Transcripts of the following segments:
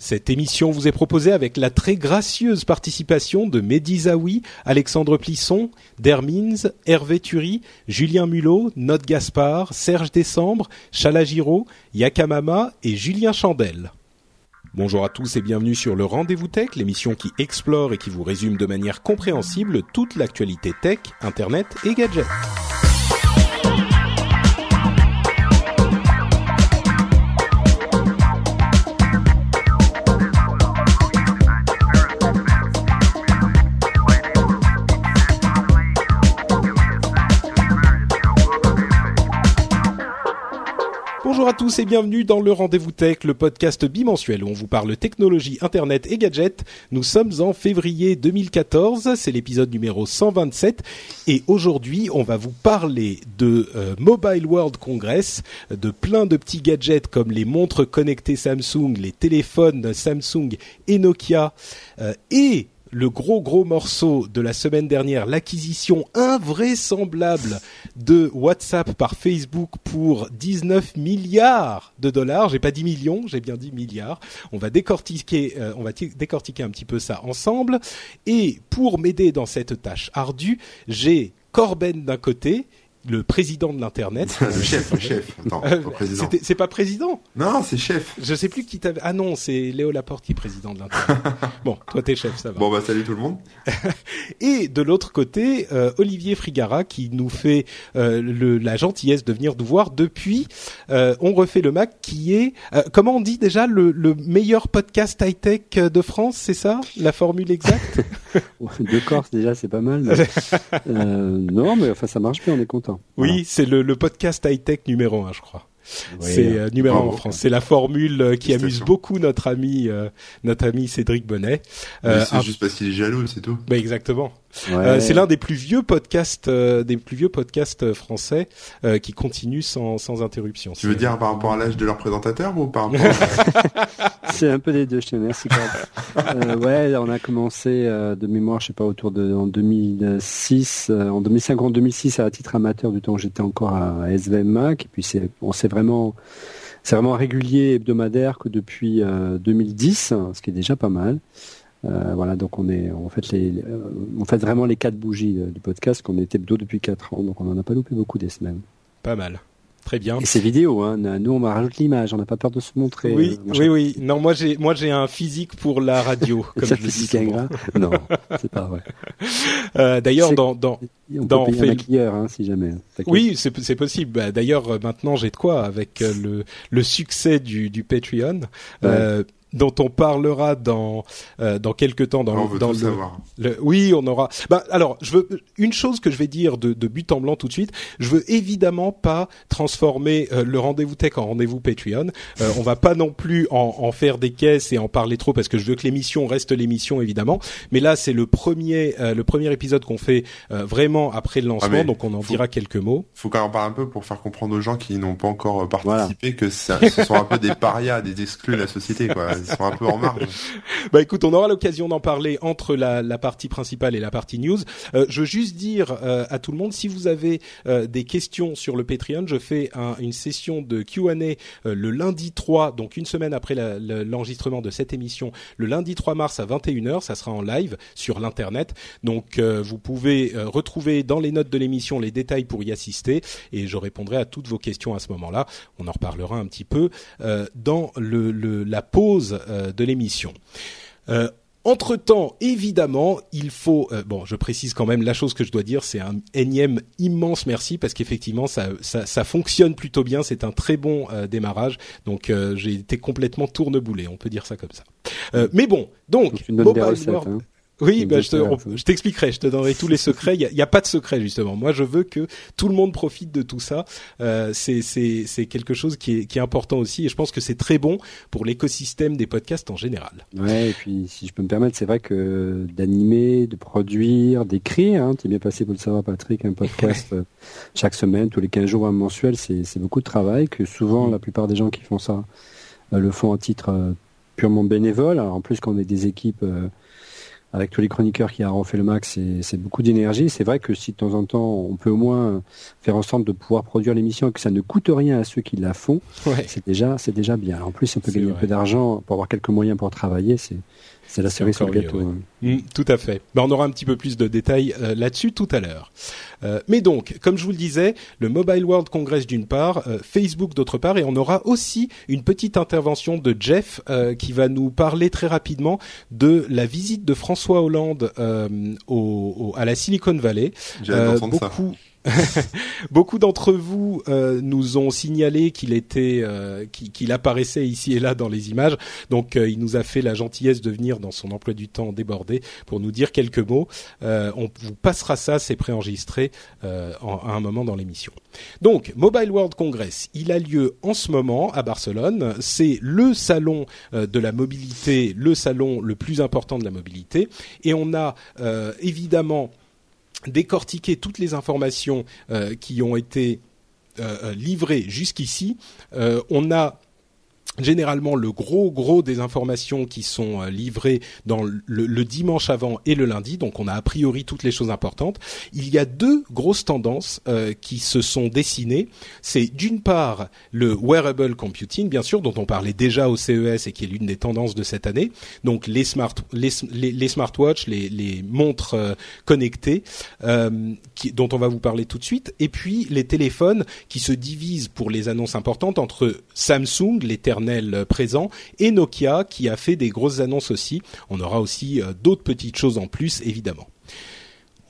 Cette émission vous est proposée avec la très gracieuse participation de Mehdi Zaoui, Alexandre Plisson, Dermins, Hervé Thury, Julien Mulot, Note Gaspard, Serge Décembre, Chala Giraud, Yakamama et Julien Chandel. Bonjour à tous et bienvenue sur le Rendez-vous Tech, l'émission qui explore et qui vous résume de manière compréhensible toute l'actualité tech, internet et gadgets. Bonjour à tous et bienvenue dans le Rendez-vous Tech, le podcast bimensuel où on vous parle technologie, internet et gadgets. Nous sommes en février 2014, c'est l'épisode numéro 127 et aujourd'hui on va vous parler de euh, Mobile World Congress, de plein de petits gadgets comme les montres connectées Samsung, les téléphones Samsung et Nokia euh, et le gros gros morceau de la semaine dernière, l'acquisition invraisemblable de WhatsApp par Facebook pour 19 milliards de dollars. J'ai pas dit millions, j'ai bien dit milliards. On va décortiquer, euh, on va décortiquer un petit peu ça ensemble. Et pour m'aider dans cette tâche ardue, j'ai Corben d'un côté, le président de l'internet. le chef, le chef. Attends, Euh, pas président. c'était- C'est pas président. Non, c'est chef. Je sais plus qui t'avait. Ah non, c'est Léo Laporte qui est président de l'internet. bon, toi t'es chef, ça va. Bon bah salut tout le monde. Et de l'autre côté, euh, Olivier Frigara qui nous fait euh, le, la gentillesse de venir nous voir depuis euh, On refait le Mac, qui est euh, comment on dit déjà le, le meilleur podcast high tech de France, c'est ça? La formule exacte? De Corse déjà c'est pas mal. mais- Euh, non mais enfin ça marche bien, on est content. Oui, c'est le, le podcast high tech numéro un, je crois. C'est euh, numéro un en. France. C'est la formule euh, qui amuse beaucoup notre ami euh, notre ami Cédric Bonnet. Euh, c'est un- juste parce qu'il est jaloux, c'est tout. bah, exactement. Ouais. Euh, c'est l'un des plus vieux podcasts, euh, des plus vieux podcasts euh, français euh, qui continue sans, sans interruption. Tu veux dire par rapport à l'âge de leur présentateur ou par rapport à... C'est un peu des deux, je te remercie. Euh, ouais, on a commencé euh, de mémoire, je sais pas, autour de en 2006, euh, en 2005 en 2006 à titre amateur du temps où j'étais encore à, SVM Mac. Et puis c'est, on s'est vraiment, c'est vraiment régulier hebdomadaire que depuis euh, 2010, hein, ce qui est déjà pas mal. Euh, voilà, donc on est, on fait les, euh, on fait vraiment les quatre bougies euh, du podcast qu'on est hebdo depuis quatre ans, donc on en a pas loupé beaucoup des semaines. Pas mal. Très bien. Et c'est vidéo, hein. Nous, on rajoute l'image, on n'a pas peur de se montrer. Oui, euh, oui, oui. Non, moi j'ai, moi j'ai un physique pour la radio, comme ça je dis physique ingrat Non, c'est pas vrai. Euh, d'ailleurs, dans, dans, On Dans peut payer fait- un maquilleur, hein, si jamais. T'inquiète. oui, c'est, c'est possible. Bah, d'ailleurs, maintenant j'ai de quoi avec euh, le, le succès du, du Patreon, dont on parlera dans, euh, dans quelques temps dans, On le- veut dans tout le, savoir. Le- oui, on aura. Bah, alors, je veux une chose que je vais dire de, de but en blanc tout de suite. Je veux évidemment pas transformer euh, le rendez-vous tech en rendez-vous Patreon. Euh, on va pas non plus en, en faire des caisses et en parler trop parce que je veux que l'émission reste l'émission évidemment. Mais là, c'est le premier, euh, le premier épisode qu'on fait euh, vraiment après le lancement, mais donc on en faut- dira quelques mots. Faut qu'on en parle un peu pour faire comprendre aux gens qui n'ont pas encore euh, participé que ça, ce sont un peu des parias, des exclus de la société, quoi. Ils. Bah écoute, on aura l'occasion d'en parler entre la, la partie principale et la partie news. Euh, je veux juste dire euh, à tout le monde, si vous avez euh, des questions sur le Patreon, je fais un- une session de Q&A euh, le lundi 3, donc une semaine après l'enregistrement de cette émission, le lundi 3 mars à 21h, ça sera en live sur l'internet. Donc euh, vous pouvez euh, retrouver dans les notes de l'émission les détails pour y assister et je répondrai à toutes vos questions à ce moment-là. On en reparlera un petit peu dans le, le- la pause euh, de l'émission. Euh, entre-temps, évidemment, il faut... euh, bon, je précise quand même la chose que je dois dire, c'est un énième immense merci parce qu'effectivement, ça, ça, ça fonctionne plutôt bien, c'est un très bon euh, démarrage, donc euh, j'ai été complètement tourneboulé, on peut dire ça comme ça. Mais bon, donc... Donc, Mobile. World- Hein. Oui, bah, je, t'expliquerai, je te donnerai tous les secrets. Il n'y a, pas de secret justement. Moi, je veux que tout le monde profite de tout ça. Euh, c'est quelque chose qui est, qui est important aussi, et je pense que c'est très bon pour l'écosystème des podcasts en général. Ouais, et puis si je peux me permettre, c'est vrai que d'animer, de produire, d'écrire, hein, tu es bien passé pour le savoir, Patrick, un podcast euh, chaque semaine, tous les 15 jours, un mensuel, c'est beaucoup de travail. Que souvent, mm. la plupart des gens qui font ça euh, le font à titre euh, purement bénévole. Alors, en plus, quand on est des équipes avec tous les chroniqueurs qui ont fait le max, c'est beaucoup d'énergie. C'est vrai que si de temps en temps, on peut au moins faire en sorte de pouvoir produire l'émission et que ça ne coûte rien à ceux qui la font, c'est déjà, c'est déjà bien. En plus, on peut gagner un peu d'argent pour avoir quelques moyens pour travailler. C'est c'est la série sur le gâteau. Hein. Mm, tout à fait. Ben, on aura un petit peu plus de détails euh, là-dessus tout à l'heure. Euh, mais donc, comme je vous le disais, le Mobile World Congress d'une part, euh, Facebook d'autre part, et on aura aussi une petite intervention de Jeff qui va nous parler très rapidement de la visite de François Hollande au, à la Silicon Valley. beaucoup, Beaucoup d'entre vous euh, nous ont signalé qu'il était, euh, qu'il apparaissait ici et là dans les images. Donc, euh, il nous a fait la gentillesse de venir dans son emploi du temps débordé pour nous dire quelques mots. on vous passera ça, c'est préenregistré en, à un moment dans l'émission. Donc, Mobile World Congress, il a lieu en ce moment à Barcelone. C'est le salon de la mobilité, le salon le plus important de la mobilité, et on a évidemment décortiquer toutes les informations euh, qui ont été euh, euh, livrées jusqu'ici. on a généralement le gros gros des informations qui sont euh, livrées dans le, dimanche avant et le lundi, donc on a a priori toutes les choses importantes. Il y a deux grosses tendances euh, qui se sont dessinées. C'est d'une part le wearable computing, bien sûr, dont on parlait déjà au CES et qui est l'une des tendances de cette année. Donc les smart les, les, smartwatches, les, les montres euh, connectées, dont on va vous parler tout de suite, et puis les téléphones qui se divisent pour les annonces importantes entre Samsung, l'éternel présent, et Nokia qui a fait des grosses annonces aussi. On aura aussi euh, d'autres petites choses en plus, évidemment.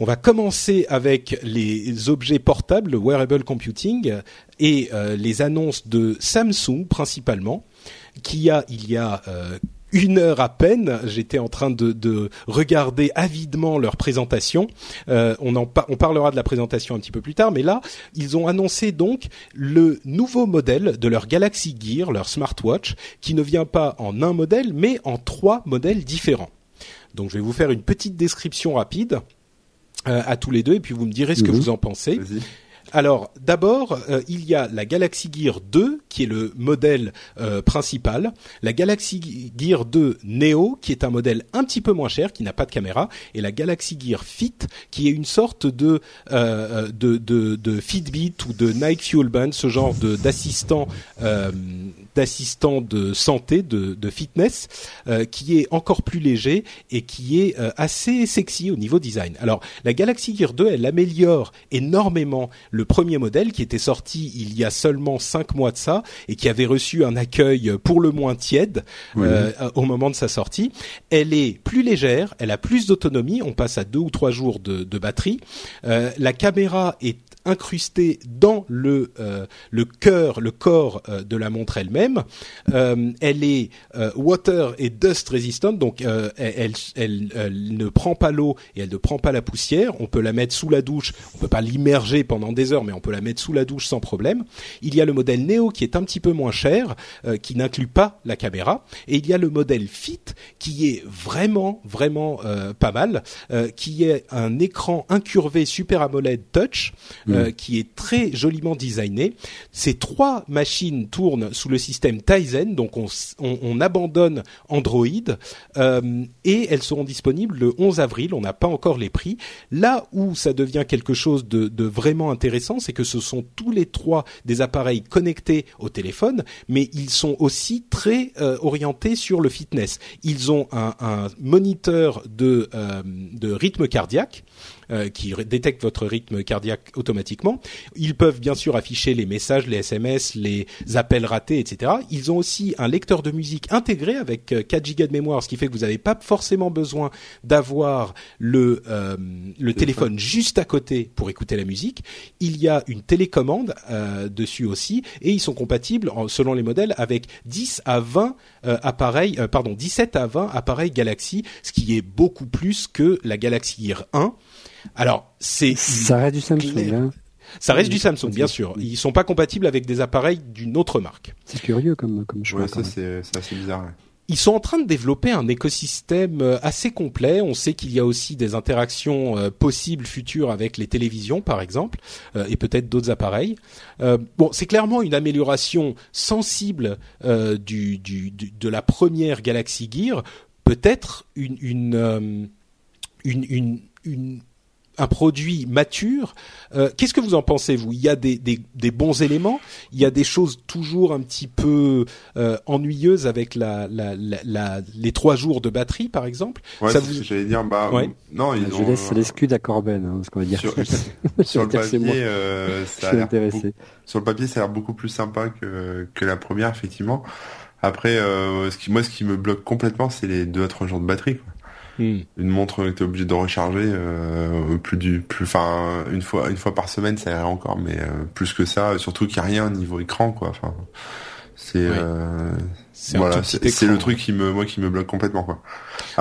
On va commencer avec les objets portables, le wearable computing, et euh, les annonces de Samsung principalement, qui a il y a euh, une heure à peine, j'étais en train de, de, regarder avidement leur présentation. Euh, on, en on parlera de la présentation un petit peu plus tard, mais là, ils ont annoncé donc le nouveau modèle de leur Galaxy Gear, leur smartwatch, qui ne vient pas en un modèle, mais en trois modèles différents. Donc, je vais vous faire une petite description rapide euh, à tous les deux, et puis vous me direz ce que mhm. vous en pensez. Alors d'abord, euh, il y a la Galaxy Gear 2 qui est le modèle euh, principal, la Galaxy Gear 2 Neo qui est un modèle un petit peu moins cher qui n'a pas de caméra et la Galaxy Gear Fit qui est une sorte de euh, de, de, de, Fitbit ou de Nike Fuel Band, ce genre d'assistant d'assistant de santé de, de fitness qui est encore plus léger et qui est assez sexy au niveau design. Alors la Galaxy Gear 2 elle améliore énormément premier modèle qui était sorti il y a seulement cinq mois de ça et qui avait reçu un accueil pour le moins tiède euh, au moment de sa sortie. Elle est plus légère, elle a plus d'autonomie, on passe à deux ou trois jours de, de batterie. Euh, la caméra est incrustée dans le euh, le cœur, le corps euh, de la montre elle-même. Euh, elle est water et dust resistant, donc elle, elle, elle, ne prend pas l'eau et elle ne prend pas la poussière. On peut la mettre sous la douche. On peut pas l'immerger pendant des heures, mais on peut la mettre sous la douche sans problème. Il y a le modèle Neo qui est un petit peu moins cher, qui n'inclut pas la caméra, et il y a le modèle Fit qui est vraiment vraiment pas mal, qui est un écran incurvé Super AMOLED Touch. Euh, qui est très joliment designé. Ces trois machines tournent sous le système Tizen, donc on, on, on abandonne Android euh, et elles seront disponibles le 11 avril. On n'a pas encore les prix. Là où ça devient quelque chose de, de vraiment intéressant, c'est que ce sont tous les trois des appareils connectés au téléphone, mais ils sont aussi très euh, orientés sur le fitness. Ils ont un, un moniteur de, de rythme cardiaque qui détectent votre rythme cardiaque automatiquement. Ils peuvent bien sûr afficher les messages, les SMS, les appels ratés, etc. Ils ont aussi un lecteur de musique intégré avec 4 Go de mémoire, ce qui fait que vous n'avez pas forcément besoin d'avoir le le téléphone juste à côté pour écouter la musique. Il y a une télécommande dessus aussi et ils sont compatibles selon les modèles avec 10 à 20 appareils, pardon, 17 à 20 appareils Galaxy, ce qui est beaucoup plus que la Galaxy Gear 1. Alors, c'est ça reste du Samsung. Hein. Ça reste du Samsung, bien sûr. Ils sont pas compatibles avec des appareils d'une autre marque. C'est curieux comme comme choix. Ouais, ça c'est assez bizarre. Ils sont en train de développer un écosystème euh, assez complet. On sait qu'il y a aussi des interactions euh, possibles futures avec les télévisions, par exemple, euh, et peut-être d'autres appareils. bon, c'est clairement une amélioration sensible du, du, de la première Galaxy Gear. Peut-être une, une, une, une, une un produit mature. Euh, qu'est-ce que vous en pensez vous? Il y a des, des, des, bons éléments, il y a des choses toujours un petit peu euh, ennuyeuses avec la, la, la, les trois jours de batterie par exemple? Ouais, ça vous... j'allais dire. Bah non, ils je ont... laisse l'excuse à Corben, hein, ce qu'on va dire. Sur, sur le papier, euh, ça a l'air beaucoup... sur le papier, ça a l'air beaucoup plus sympa que que la première effectivement. Après, euh, ce qui moi, ce qui me bloque complètement, c'est les deux à trois jours de batterie. Quoi. Hmm. Une montre que tu es obligé de recharger euh, plus du plus enfin une fois une fois par semaine ça irait encore mais euh, plus que ça surtout qu'il n'y a rien niveau écran quoi enfin c'est euh, voilà, c'est le truc qui me moi qui me bloque complètement quoi.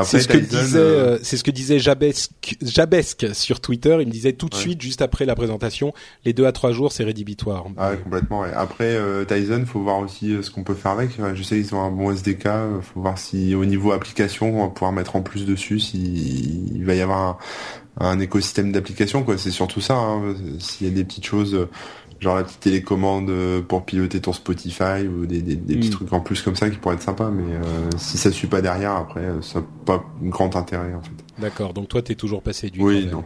C'est ce que disait euh, c'est ce que disait Jabesque, Jabesque sur Twitter, il me disait tout de suite juste après la présentation, les deux à trois jours c'est rédhibitoire. Ah complètement. Ouais. Après euh, Tyson, faut voir aussi euh, ce qu'on peut faire avec. Je sais qu'ils ont un bon SDK, faut voir si au niveau application on va pouvoir mettre en plus dessus s'il va y avoir un, écosystème d'application quoi. C'est surtout ça. Hein. S'il y a des petites choses genre la petite télécommande euh, pour piloter ton Spotify ou des, des, des petits hmm. trucs en plus comme ça qui pourraient être sympas mais euh, si ça suit pas derrière après euh, ça n'a pas grand intérêt en fait. D'accord. Donc toi t'es toujours passé du oui non.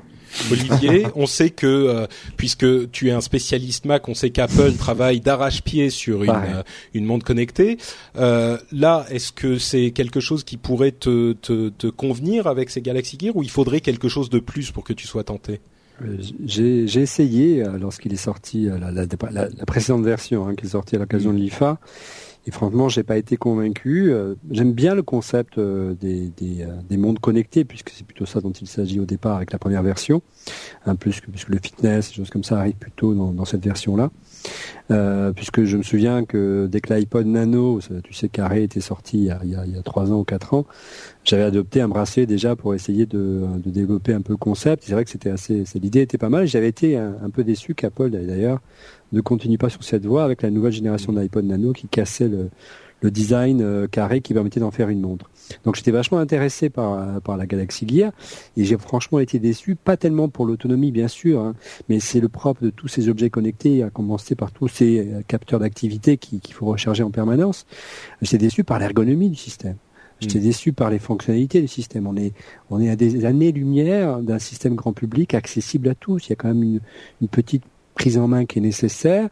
Olivier, on sait que puisque tu es un spécialiste Mac, on sait qu'Apple travaille d'arrache-pied sur une, une montre connectée. là, est-ce que c'est quelque chose qui pourrait te, te, te convenir avec ces Galaxy Gear ou il faudrait quelque chose de plus pour que tu sois tenté? J'ai essayé euh, lorsqu'il est sorti euh, la, la, la, précédente version hein, qui est sortie à l'occasion de l'IFA. Et franchement, j'ai pas été convaincu. Euh, j'aime bien le concept des, des, des, mondes connectés, puisque c'est plutôt ça dont il s'agit au départ avec la première version, hein, plus que puisque le fitness, des choses comme ça arrivent plutôt dans, dans cette version-là. Euh, puisque je me souviens que dès que l'iPod Nano, tu sais, carré était sorti il y a, il y a, 3 ans ou 4 ans, j'avais adopté un bracelet déjà pour essayer de, de développer un peu le concept. C'est vrai que c'était assez, l'idée était pas mal. J'avais été un, peu déçu qu'Apple d'ailleurs ne continue pas sur cette voie avec la nouvelle génération d'iPod Nano qui cassait le, le design euh, carré qui permettait d'en faire une montre. Donc j'étais vachement intéressé par, par la Galaxy Gear et j'ai franchement été déçu, pas tellement pour l'autonomie bien sûr, hein, mais c'est le propre de tous ces objets connectés, à commencer par tous ces euh, capteurs d'activité qu'il faut recharger en permanence. J'étais déçu par l'ergonomie du système. J'étais hmm. déçu par les fonctionnalités du système. On est, on est à des années-lumière d'un système grand public accessible à tous. Il y a quand même une, une petite prise en main qui est nécessaire.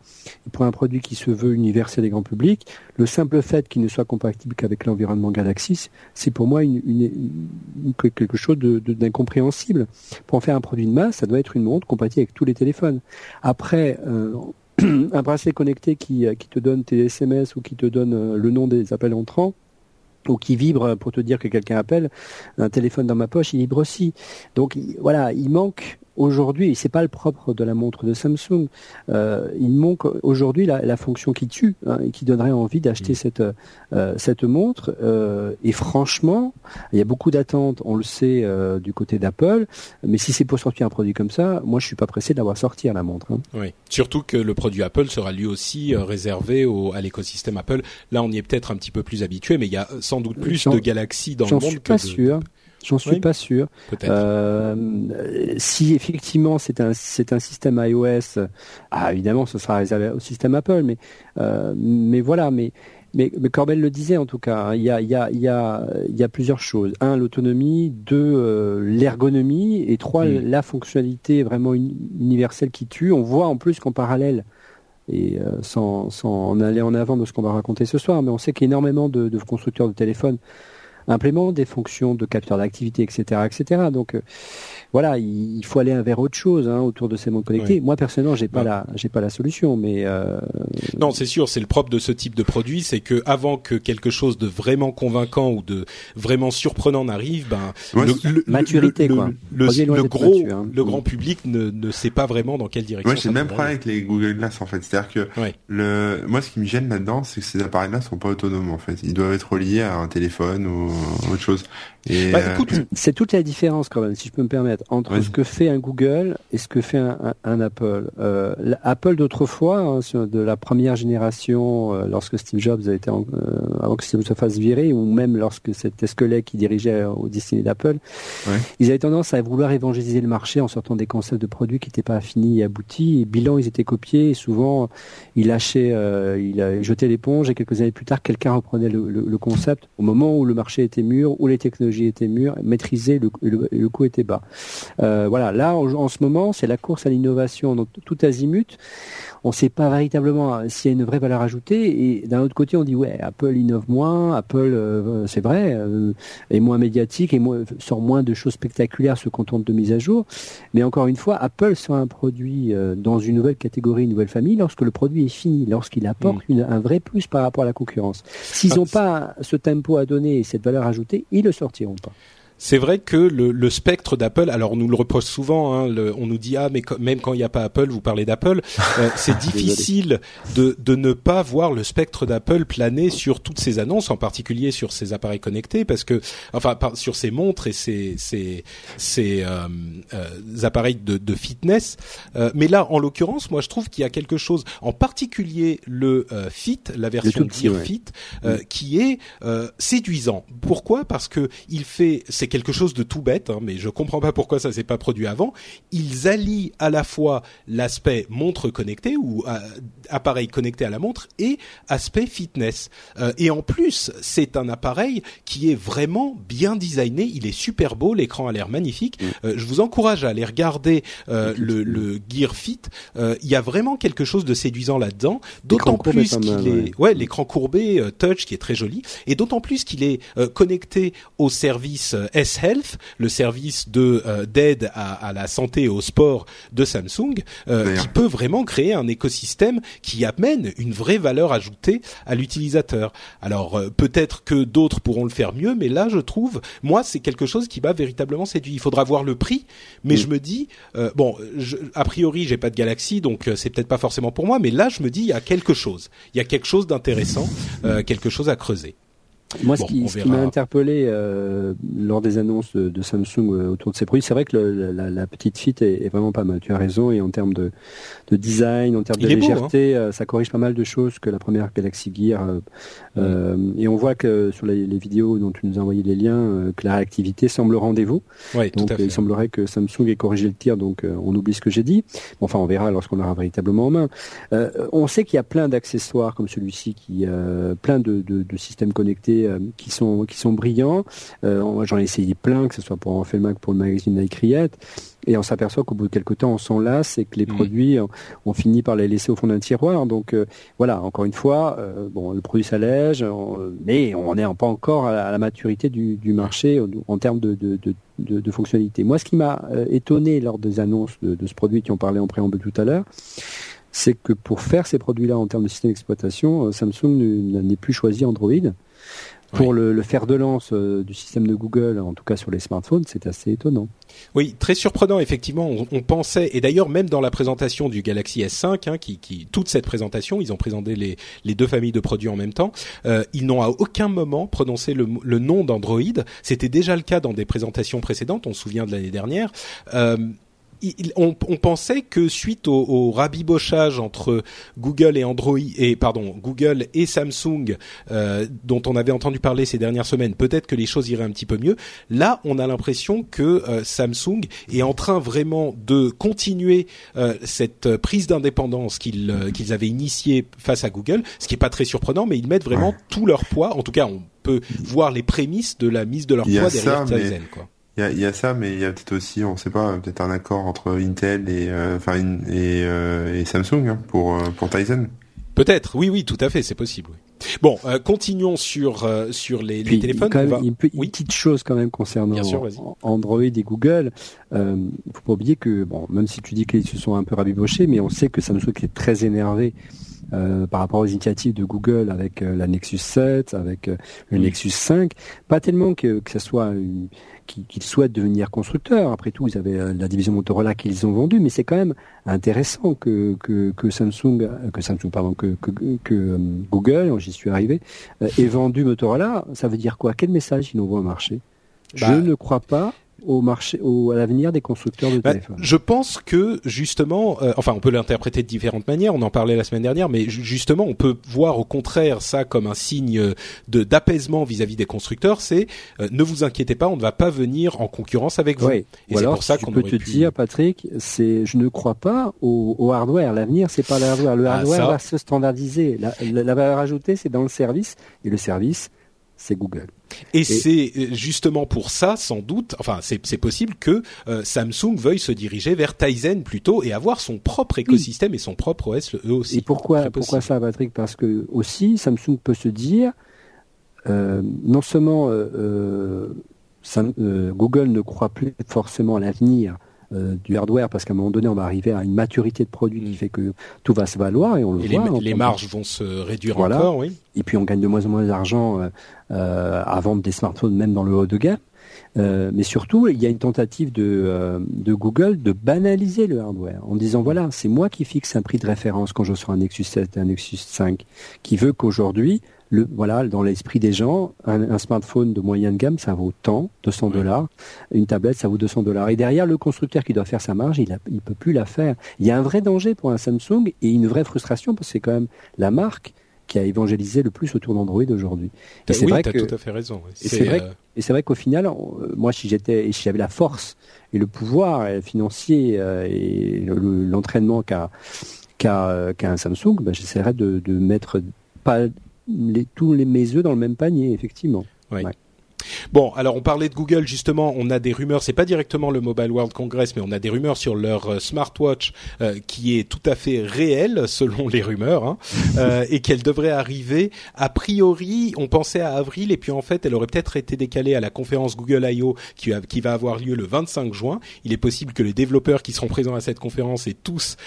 Pour un produit qui se veut universel et grand public, le simple fait qu'il ne soit compatible qu'avec l'environnement Galaxy, c'est pour moi une, une, quelque chose d'incompréhensible. Pour en faire un produit de masse, ça doit être une montre compatible avec tous les téléphones. Après, euh, un bracelet connecté qui, qui te donne tes SMS ou qui te donne euh, le nom des appels entrants, ou qui vibre pour te dire que quelqu'un appelle, un téléphone dans ma poche, il vibre aussi. Donc voilà, il manque aujourd'hui, et c'est pas le propre de la montre de Samsung, euh, il manque aujourd'hui la, fonction qui tue hein, et qui donnerait envie d'acheter mm. cette euh, cette montre. Euh, et franchement, il y a beaucoup d'attentes, on le sait du côté d'Apple, mais si c'est pour sortir un produit comme ça, moi je suis pas pressé d'avoir sorti la montre. Hein. Oui, surtout que le produit Apple sera lui aussi réservé au, à l'écosystème Apple. Là, on y est peut-être un petit peu plus habitué, mais il y a sans doute plus de Galaxy dans le monde. Suis pas sûr. J'en suis pas sûr. Euh, si effectivement c'est un c'est un système iOS, ah, évidemment ce sera réservé au système Apple, mais euh, mais voilà, mais mais, mais Corbel le disait en tout cas, hein, il y, a, il, y a, il, y a, y a plusieurs choses. Un, l'autonomie. Deux, euh, l'ergonomie. Et trois, hmm. la fonctionnalité vraiment universelle qui tue. On voit en plus qu'en parallèle, et euh, sans, sans en aller en avant de ce qu'on va raconter ce soir, mais on sait qu'énormément de, de constructeurs de téléphones implémente des fonctions de capteur d'activité, etc., etc. Donc voilà, il, faut aller vers autre chose hein, autour de ces mondes connectés. Moi personnellement, j'ai pas la, j'ai pas la solution, mais euh... non, c'est sûr, c'est le propre de ce type de produit, c'est que avant que quelque chose de vraiment convaincant ou de vraiment surprenant n'arrive, ben le, maturité le, quoi. Le, le gros, hein. le grand public ne, ne sait pas vraiment dans quelle direction. Moi, j'ai le même problème avec les Google Glass en fait, c'est-à-dire que le, moi, ce qui me gêne là-dedans, c'est que ces appareils-là sont pas autonomes en fait. Ils doivent être reliés à un téléphone ou autre chose. Et bah, écoute, euh, c'est toute la différence quand même, si je peux me permettre, entre ce que fait un Google et ce que fait un, un, Apple. Euh, Apple d'autrefois, hein, de la première génération, euh, lorsque Steve Jobs a été, en, euh, avant que Steve se fasse virer, ou même lorsque c'était Skelet qui dirigeait au destiné d'Apple, ils avaient tendance à vouloir évangéliser le marché en sortant des concepts de produits qui n'étaient pas finis et aboutis. Et bilan, ils étaient copiés et souvent, ils lâchaient, ils jetaient l'éponge et quelques années plus tard, quelqu'un reprenait le, le, le, concept au moment où le marché était mûr, où les technologies était mûr, maîtrisé, le, le, coût était bas. Euh, voilà, là en, ce moment, c'est la course à l'innovation, donc tout azimut. On ne sait pas véritablement euh, s'il y a une vraie valeur ajoutée. Et d'un autre côté, on dit ouais, Apple innove moins, Apple, euh, c'est vrai, est moins médiatique et sort moins de choses spectaculaires, se contente de mise à jour. Mais encore une fois, Apple sort un produit dans une nouvelle catégorie, une nouvelle famille, lorsque le produit est fini, lorsqu'il apporte mm. un vrai plus par rapport à la concurrence. S'ils n'ont ah, pas ce tempo à donner et cette valeur ajoutée, ils le sortiront pas. C'est vrai que le, le spectre d'Apple, alors on nous le repose souvent, hein, on nous dit ah mais même quand il n'y a pas Apple, vous parlez d'Apple, euh, c'est difficile de, de ne pas voir le spectre d'Apple planer sur toutes ces annonces, en particulier sur ces appareils connectés, parce que enfin sur ces montres et ces ces, ces euh, euh, appareils de, de fitness. mais là, en l'occurrence, moi je trouve qu'il y a quelque chose, en particulier le Fit, la version Gear Fit, qui est séduisant. Pourquoi? Parce que il fait quelque chose de tout bête, hein, mais je comprends pas pourquoi ça s'est pas produit avant. Ils allient à la fois l'aspect montre connectée ou euh, appareil connecté à la montre et aspect fitness. Euh, et en plus, c'est un appareil qui est vraiment bien designé. Il est super beau, l'écran a l'air magnifique. Mm. Euh, je vous encourage à aller regarder le, le, Gear Fit. Il y a vraiment quelque chose de séduisant là-dedans. D'autant plus qu'il est, ouais, l'écran courbé touch qui est très joli, et d'autant plus qu'il est connecté au service S-Health, le service de euh, d'aide à, la santé et au sport de Samsung, euh, qui peut vraiment créer un écosystème qui amène une vraie valeur ajoutée à l'utilisateur. Alors euh, peut-être que d'autres pourront le faire mieux, mais là je trouve, moi c'est quelque chose qui m'a véritablement séduit. Il faudra voir le prix, mais je me dis, bon, je, a priori j'ai pas de Galaxy, donc c'est peut-être pas forcément pour moi, mais là je me dis il y a quelque chose, il y a quelque chose d'intéressant, quelque chose à creuser. Moi, ce qui, m'a interpellé euh, lors des annonces de, Samsung euh, autour de ces produits, c'est vrai que le, la, la, petite fit est, est, vraiment pas mal. Tu as raison, et en termes de, de design, en termes de légèreté, hein. euh, ça corrige pas mal de choses que la première Galaxy Gear. Euh, euh, et on voit que sur les, les, vidéos dont tu nous as envoyé les liens, que la réactivité semble au rendez-vous. Ouais, donc, il semblerait que Samsung ait corrigé le tir, donc on oublie ce que j'ai dit. Enfin, on verra lorsqu'on l'aura véritablement en main. on sait qu'il y a plein d'accessoires comme celui-ci, qui plein de, de, de systèmes connectés euh, qui sont qui sont brillants. Euh, j'en ai essayé plein, que ce soit pour en Mac pour le magazine Nike et on s'aperçoit qu'au bout de quelques temps, on s'en lasse et que les mm. produits, on, finit par les laisser au fond d'un tiroir. Donc euh, voilà, encore une fois, bon, le produit s'allège, mais on n'est pas encore à la, maturité du, marché en termes de, de, de, fonctionnalité. Moi, ce qui m'a étonné lors des annonces de, ce produit qui ont parlé en préambule tout à l'heure, c'est que pour faire ces produits-là en termes de système d'exploitation, Samsung n'est plus choisi Android. Pour le, le, fer de lance euh, du système de Google, en tout cas sur les smartphones, c'est assez étonnant. Oui, très surprenant effectivement. On, on pensait et d'ailleurs même dans la présentation du Galaxy S5, hein, qui, qui, toute cette présentation, ils ont présenté les, les deux familles de produits en même temps. Euh, ils n'ont à aucun moment prononcé le, le nom d'Android. C'était déjà le cas dans des présentations précédentes. On se souvient de l'année dernière. Euh, on, pensait que suite au, rabibochage entre Google et Android et pardon Google et Samsung euh, dont on avait entendu parler ces dernières semaines, peut-être que les choses iraient un petit peu mieux. Là, on a l'impression que euh, Samsung est en train vraiment de continuer euh, cette prise d'indépendance qu'ils qu'ils avaient initiée face à Google, ce qui est pas très surprenant, mais ils mettent vraiment tout leur poids. En tout cas, on peut voir les prémices de la mise de leur poids derrière Tizen, quoi. Il y a, ça, mais il y a peut-être aussi, on sait pas, peut-être un accord entre Intel et, euh, enfin, et, euh, et, Samsung hein, pour euh, pour Tizen. Peut-être, oui, oui, tout à fait, c'est possible. Bon, euh, continuons sur euh, sur les, les téléphones. Quand même, une, petite chose quand même concernant Android et Google. Euh, il faut pas oublier que bon, même si tu dis qu'ils se sont un peu rabibochés, mais on sait que Samsung est très énervé euh, par rapport aux initiatives de Google avec euh, la Nexus 7, avec euh, le Nexus 5. Pas tellement que, que ce soit qu'ils souhaitent devenir constructeurs. Après tout, ils avaient la division Motorola qu'ils ont vendue, mais c'est quand même intéressant que, que, que, Samsung, que Samsung, pardon, que, que, que Google, j'y suis arrivé, ait vendu Motorola. Ça veut dire quoi? Quel message ils envoient au marché? Je bah, ne crois pas au marché, au, à l'avenir des constructeurs de bah, téléphones Je pense que justement, euh, enfin, on peut l'interpréter de différentes manières. On en parlait la semaine dernière, mais justement, on peut voir au contraire ça comme un signe de d'apaisement vis-à-vis des constructeurs. C'est euh, ne vous inquiétez pas, on ne va pas venir en concurrence avec vous. Et c'est pour ça qu'on peut te dire, Patrick, c'est je ne crois pas au, au hardware. L'avenir, c'est pas le hardware. Le ah, hardware va se standardiser. La, la valeur ajoutée, c'est dans le service, et le service, c'est Google. Et, c'est euh, justement pour ça, sans doute, enfin c'est possible que euh, Samsung veuille se diriger vers Tizen plutôt et avoir son propre écosystème et son propre OS eux aussi. Et pourquoi pourquoi ça, Patrick? Parce que aussi Samsung peut se dire euh, non seulement Google ne croit plus forcément à l'avenir euh, du hardware parce qu'à un moment donné on va arriver à une maturité de produit qui mm. fait que tout va se valoir et on le voit. Les, les marges vont se réduire encore, oui. Et puis on gagne de moins en moins d'argent euh, euh, à vendre des smartphones même dans le haut de gamme. Euh, mais surtout, il y a une tentative de, de, Google de banaliser le hardware en disant voilà, c'est moi qui fixe un prix de référence quand je sur un Nexus 7 et un Nexus 5, qui veut qu'aujourd'hui le, voilà, dans l'esprit des gens, un, smartphone de moyenne gamme, ça vaut tant, 200 dollars. Une tablette, ça vaut 200 dollars. Et derrière, le constructeur qui doit faire sa marge, il ne peut plus la faire. Il y a un vrai danger pour un Samsung et une vraie frustration parce que c'est quand même la marque qui a évangélisé le plus autour d'Android aujourd'hui. Et c'est vrai que tout à fait raison. Et c'est vrai, euh, vrai qu'au final, euh, moi, si j'étais, si j'avais la force et le pouvoir financier euh, et l'entraînement qu'a qu'a un Samsung, ben, j'essaierais de, de mettre pas tous les, mes œufs dans le même panier, effectivement. Bon, alors on parlait de Google justement. On a des rumeurs. C'est pas directement le Mobile World Congress, mais on a des rumeurs sur leur euh, smartwatch euh, qui est tout à fait réelle selon les rumeurs, hein, euh, et qu'elle devrait arriver. A priori, on pensait à avril, et puis en fait, elle aurait peut-être été décalée à la conférence Google I.O. Qui, qui, va avoir lieu le 25 juin. Il est possible que les développeurs qui seront présents à cette conférence aient tous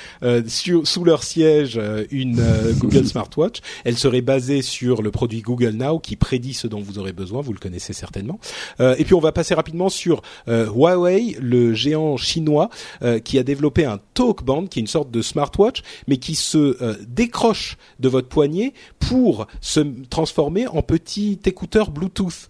sur, sous leur siège une Google Smartwatch. Elle serait basée sur le produit Google Now qui prédit ce dont vous aurez besoin. Vous le connaissez certainement. Euh, et puis on va passer rapidement sur euh, Huawei, le géant chinois euh, qui a développé un TalkBand, qui est une sorte de smartwatch, mais qui se décroche de votre poignet pour se transformer en petit écouteur Bluetooth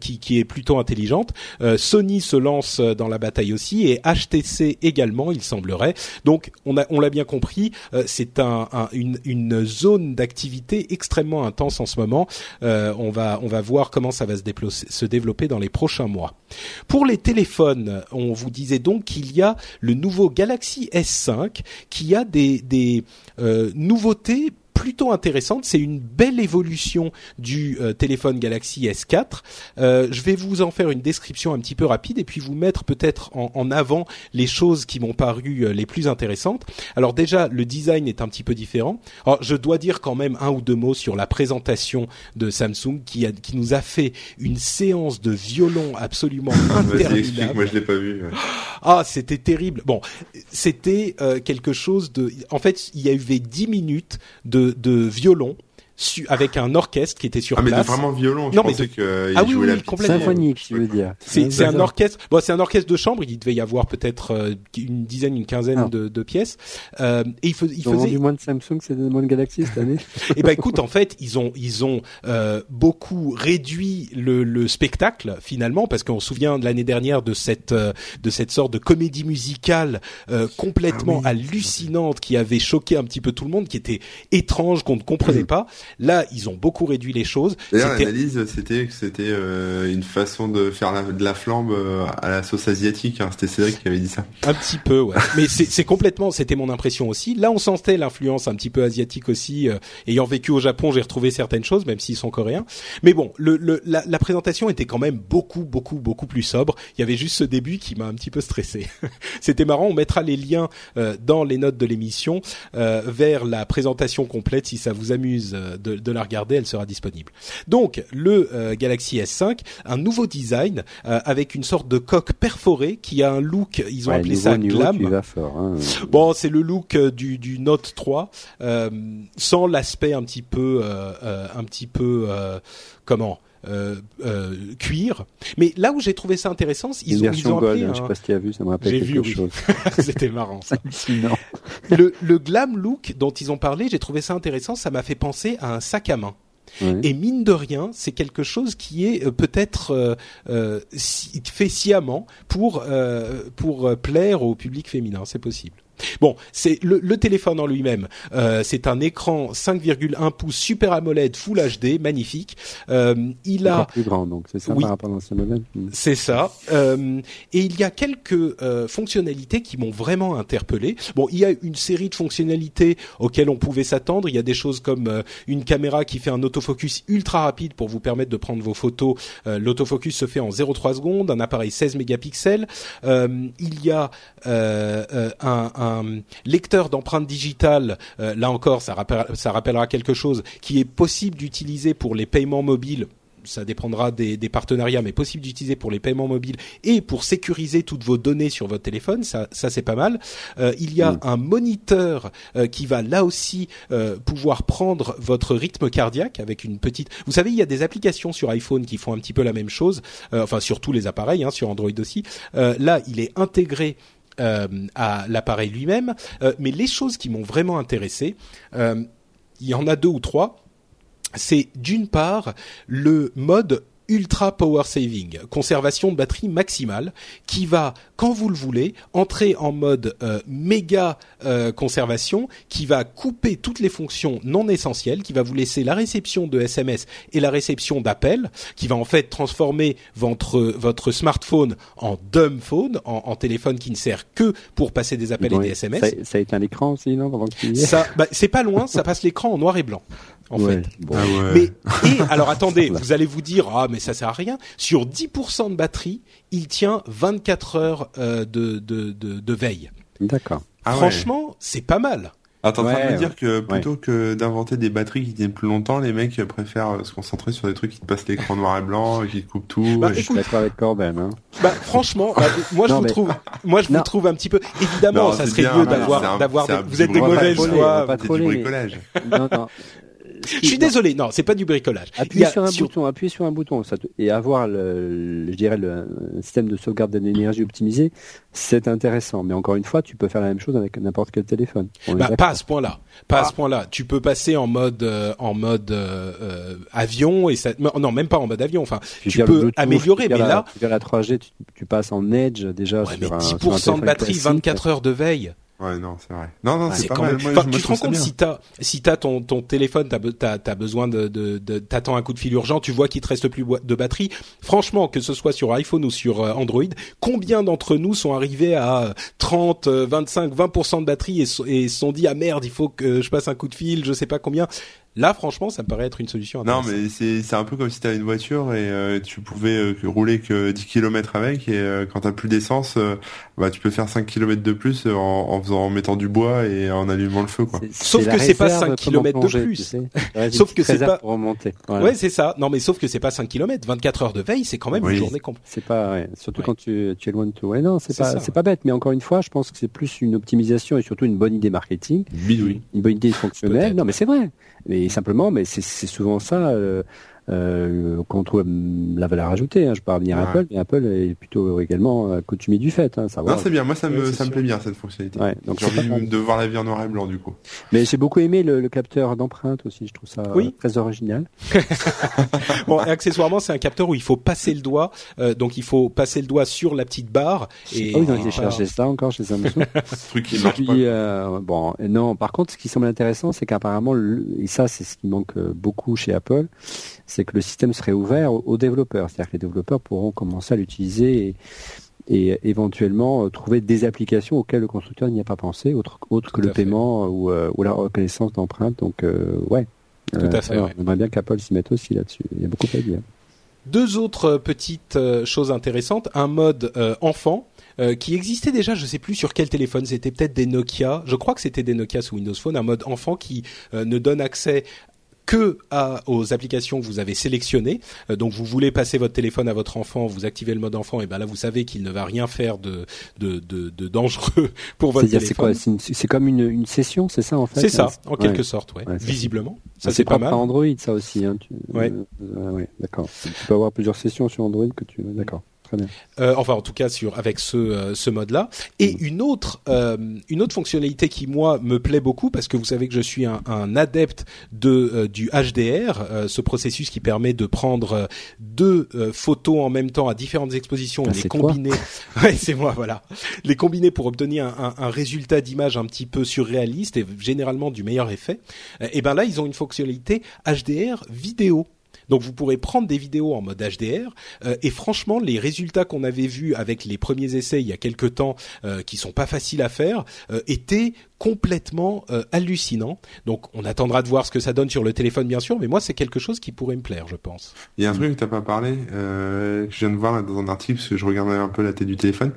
qui, qui, est plutôt intelligente. Sony se lance dans la bataille aussi et HTC également, il semblerait. Donc on a on l'a bien compris, c'est un, une, une, zone d'activité extrêmement intense en ce moment. on va on va voir comment ça va se développer se développer dans les prochains mois. Pour les téléphones, on vous disait donc qu'il y a le nouveau Galaxy S5 qui a des, euh, nouveautés plutôt intéressante. C'est une belle évolution du euh, téléphone Galaxy S4. Euh, je vais vous en faire une description un petit peu rapide et puis vous mettre peut-être en, avant les choses qui m'ont paru euh, les plus intéressantes. Alors déjà, le design est un petit peu différent. Alors, je dois dire quand même un ou deux mots sur la présentation de Samsung qui, a, qui nous a fait une séance de violon absolument interminable. Moi, je l'ai pas vu. Ah, c'était terrible. Bon, c'était quelque chose de. En fait, il y avait dix minutes de de violon avec un orchestre qui était sur ah, place. mais vraiment violon. Je non, pensais que ah oui, oui, complètement. Symphonique, tu veux dire. C'est un orchestre. Bon, c'est un orchestre de chambre. Il devait y avoir peut-être euh, une dizaine, une quinzaine ah. de, de, pièces. Euh, et il, fais, il faisait. du moins de Samsung, c'est moins de Galaxy cette année. et eh ben écoute, en fait, ils ont ils ont euh, beaucoup réduit le, le spectacle finalement parce qu'on se souvient de l'année dernière de cette euh, de cette sorte de comédie musicale euh, complètement ah hallucinante qui avait choqué un petit peu tout le monde, qui était étrange, qu'on ne comprenait pas. Là, ils ont beaucoup réduit les choses. D'ailleurs, l'analyse, c'était que c'était euh, une façon de faire de la flambe euh, à la sauce asiatique. Hein. C'était Cédric qui avait dit ça. Un petit peu, ouais. Mais c'est complètement, c'était mon impression aussi. Là, on sentait l'influence un petit peu asiatique aussi. Euh, ayant vécu au Japon, j'ai retrouvé certaines choses, même s'ils sont coréens. Mais bon, le, le la, la, présentation était quand même beaucoup, beaucoup, beaucoup plus sobre. Il y avait juste ce début qui m'a un petit peu stressé. c'était marrant. On mettra les liens dans les notes de l'émission vers la présentation complète si ça vous amuse de, de, la regarder, elle sera disponible. Donc le Galaxy S5, un nouveau design avec une sorte de coque perforée qui a un look, ils ont appelé ça glam. Hein. Bon, c'est le look du, du Note 3 sans l'aspect un petit peu un petit peu comment euh, euh, cuir. Mais là où j'ai trouvé ça intéressant, ils ont, ils ont gold, hein, je sais pas si tu as vu, ça me rappelle quelque vu, chose. C'était marrant ça. le, le glam look dont ils ont parlé, j'ai trouvé ça intéressant. Ça m'a fait penser à un sac à main. Et mine de rien, c'est quelque chose qui est euh, peut-être euh, euh fait sciemment pour euh, pour plaire au public féminin. C'est possible. Bon, c'est le, le, téléphone en lui-même. Euh, c'est un écran 5,1 pouces Super AMOLED Full HD, magnifique. Euh, il a plus grand, donc c'est ça par rapport à l'ancien modèle. Hmm. C'est ça. Euh, et il y a quelques euh, fonctionnalités qui m'ont vraiment interpellé. Bon, il y a une série de fonctionnalités auxquelles on pouvait s'attendre. Il y a des choses comme euh, une caméra qui fait un autofocus ultra rapide pour vous permettre de prendre vos photos. Euh, l'autofocus se fait en 0,3 secondes. Un appareil 16 mégapixels. il y a un, un un lecteur d'empreintes digitales, euh, là encore, ça, ça rappellera quelque chose, qui est possible d'utiliser pour les paiements mobiles ça dépendra des, partenariats, mais possible d'utiliser pour les paiements mobiles et pour sécuriser toutes vos données sur votre téléphone. Ça, ça c'est pas mal. Euh, il y a mm. un moniteur euh, qui va là aussi pouvoir prendre votre rythme cardiaque avec une petite. Vous savez, il y a des applications sur iPhone qui font un petit peu la même chose. enfin, sur tous les appareils, hein, sur Android aussi. là, il est intégré à l'appareil lui-même. Euh, mais les choses qui m'ont vraiment intéressé, euh, il y en a deux ou trois. C'est d'une part le mode ultra power saving, conservation de batterie maximale, qui va, quand vous le voulez, entrer en mode euh, méga euh, conservation, qui va couper toutes les fonctions non essentielles, qui va vous laisser la réception de SMS et la réception d'appels, qui va en fait transformer votre votre smartphone en dumb phone, en, téléphone qui ne sert que pour passer des appels et des SMS. Ça, ça éteint l'écran aussi, non pendant que Ça, bah, c'est pas loin, ça passe l'écran en noir et blanc en fait. Ah mais et alors attendez, vous allez vous dire ah mais ça sert à rien. Sur 10% de batterie, il tient 24 heures euh, de, de, de, de veille. D'accord. Ah Franchement, c'est pas mal. Attends, ouais, en train de me dire que plutôt que d'inventer des batteries qui tiennent plus longtemps, les mecs préfèrent se concentrer sur des trucs qui te passent l'écran noir et blanc, qui te coupent tout. Bah, je suis d'accord avec Corben. Hein. Bah, franchement, bah, moi je vous trouve, moi je vous trouve un petit peu. Évidemment, ça serait mieux d'avoir, d'avoir. Vous êtes des mauvais choix. Pas trop bricolage. Non, non. Je suis désolé, non, c'est pas du bricolage. Appuyer sur un bouton, appuyer sur un bouton, ça et avoir le, je dirais le système de sauvegarde de l'énergie optimisé, c'est intéressant. Mais encore une fois, tu peux faire la même chose avec n'importe quel téléphone. Bah, pas à ce point-là. Pas à ce ah. point-là. Tu peux passer en mode euh, en mode euh, euh, avion et ça, non, même pas en mode avion. Enfin, tu peux améliorer, mais là, la 3G, tu, passes en Edge déjà sur, mais 10% un, de batterie, 24 heures de veille. Ouais, non, c'est vrai. Non, non, c'est pas mal. tu te rends compte si t'as si t'as ton ton téléphone, t'as as, besoin de, de, de t'attends un coup de fil urgent, tu vois qu'il te reste plus de batterie. Franchement, que ce soit sur iPhone ou sur euh, Android, combien d'entre nous sont arrivés à 30, 25, 20% de batterie et, et se sont dit ah merde, il faut que je passe un coup de fil, je sais pas combien. Là, franchement, ça me paraît être une solution. Non, mais c'est c'est un peu comme si tu avais une voiture et euh, tu pouvais euh, rouler que 10 km avec et euh, quand t'as plus d'essence, bah tu peux faire 5 km de plus en, en, faisant en mettant du bois et en allumant le feu quoi. Sauf que c'est pas 5 km de plus. sauf que c'est pas remonter. Ouais, c'est ça. Non, mais sauf que c'est pas 5 km, 24 heures de veille, c'est quand même une journée complète. C'est pas ouais. surtout quand tu tu es loin de tout. Ouais, non, c'est pas c'est pas bête, mais encore une fois, je pense que c'est plus une optimisation et surtout une bonne idée marketing. Oui, Une bonne idée fonctionnelle. Non, mais c'est vrai. Mais simplement, mais c'est souvent ça. Euh, euh, qu'on trouve hum, la valeur ajoutée. Hein. Je parle bien Apple, mais Apple est plutôt également euh, coutumier du fait. Hein, non, c'est bien. Moi, ça me, ça me plaît bien cette fonctionnalité. Ouais, donc j'ai envie de voir la vie en noir et blanc du coup. Mais j'ai beaucoup aimé le, le capteur d'empreinte aussi. Je trouve ça oui. très original. bon, et accessoirement, c'est un capteur où il faut passer le doigt. Euh, donc, il faut passer le doigt sur la petite barre. Et oh, ils ont été chercher ça encore chez Samsung. truc qui marche pas. Euh, bon, non. Par contre, ce qui semble intéressant, c'est qu'apparemment, et ça, c'est ce qui manque beaucoup chez Apple, c'est que le système serait ouvert aux, développeurs. C'est-à-dire que les développeurs pourront commencer à l'utiliser et, éventuellement euh, trouver des applications auxquelles le constructeur n'y a pas pensé, autre, autre que le paiement euh, ou, la reconnaissance d'empreinte. Donc, euh, ouais. Tout à fait. On aimerait bien qu'Apple s'y mette aussi là-dessus. Il y a beaucoup à dire. Deux autres petites choses intéressantes. Un mode enfant. qui existait déjà, je ne sais plus sur quel téléphone, c'était peut-être des Nokia, je crois que c'était des Nokia sous Windows Phone, un mode enfant qui ne donne accès que aux applications que vous avez sélectionnées. donc vous voulez passer votre téléphone à votre enfant, vous activez le mode enfant, et ben là vous savez qu'il ne va rien faire de de, de, dangereux pour votre téléphone. C'est comme une, une session, c'est ça en fait. C'est ça, en quelque sorte, ouais. Visiblement, ça c'est pas mal. Android, ça aussi. Hein, ouais. ouais, d'accord. Tu peux avoir plusieurs sessions sur Android que tu. D'accord. Euh, enfin, en tout cas, sur avec ce euh, ce mode-là. Et mm. une autre euh, une autre fonctionnalité qui moi me plaît beaucoup parce que vous savez que je suis un, un adepte de du HDR, ce processus qui permet de prendre deux photos en même temps à différentes expositions et ah, les combiner. ouais, c'est moi, voilà. Les combiner pour obtenir un, un, un résultat d'image un petit peu surréaliste et généralement du meilleur effet. et ben là, ils ont une fonctionnalité HDR vidéo. Donc vous pourrez prendre des vidéos en mode HDR euh, et franchement les résultats qu'on avait vus avec les premiers essais il y a quelques temps euh, qui sont pas faciles à faire euh, étaient complètement euh, hallucinants. Donc on attendra de voir ce que ça donne sur le téléphone bien sûr, mais moi c'est quelque chose qui pourrait me plaire, je pense. Il y a un truc que t'as pas parlé, euh, je viens de voir dans un article parce que je regardais un peu la tête du téléphone.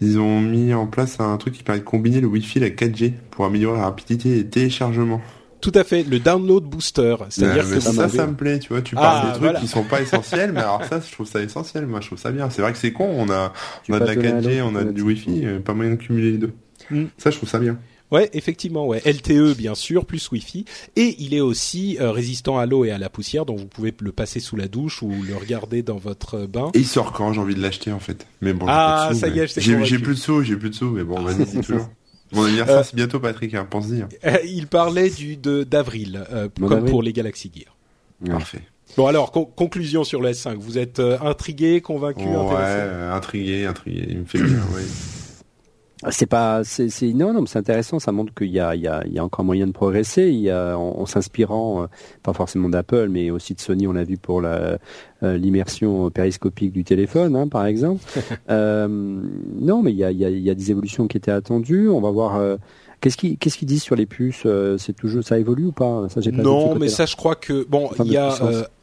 Ils ont mis en place un truc qui permet de combiner le Wi-Fi et la 4G pour améliorer la rapidité des téléchargements. Tout à fait, le download booster. C'est-à-dire que ça, ça me plaît, tu vois. Tu parles ah, des trucs qui sont pas essentiels, mais alors ça, je trouve ça essentiel. Moi, je trouve ça bien. C'est vrai que c'est con. On a, on a de la 4G, on a du Wi-Fi, euh, pas moyen de cumuler les deux. Mm. Ça, je trouve ça bien. Ouais, effectivement, ouais. LTE bien sûr, plus Wi-Fi, et il est aussi euh, résistant à l'eau et à la poussière, donc vous pouvez le passer sous la douche ou le regarder dans votre bain. Et il sort quand? J'ai envie de l'acheter en fait. Mais bon, ah ça y est, j'ai plus de sous, j'ai plus de sous, mais bon, vas-y, toujours. Mon anniversaire, euh, c'est bientôt, Patrick, hein, pense-y. Hein. Euh, il parlait du de d'avril, euh, comme pour les Galaxy Gear. Parfait. Bon alors, conclusion sur le S5. Vous êtes intrigué, convaincu, ouais, intrigué, intrigué. Il me fait bien, oui. C'est pas, c'est, non, non, c'est intéressant. Ça montre qu'il y a, il y a, il y a encore moyen de progresser. Il y a, en, s'inspirant, pas forcément d'Apple, mais aussi de Sony. On l'a vu pour la, euh, l'immersion périscopique du téléphone, hein, par exemple. euh, non, mais il y a, y, a, y a, des évolutions qui étaient attendues. On va voir. Euh, qu'est-ce qu'ils qu'est-ce qu'ils disent sur les puces euh, C'est toujours ça évolue ou pas? Ça, j'ai pas Non, mais ça, je crois que bon, il y a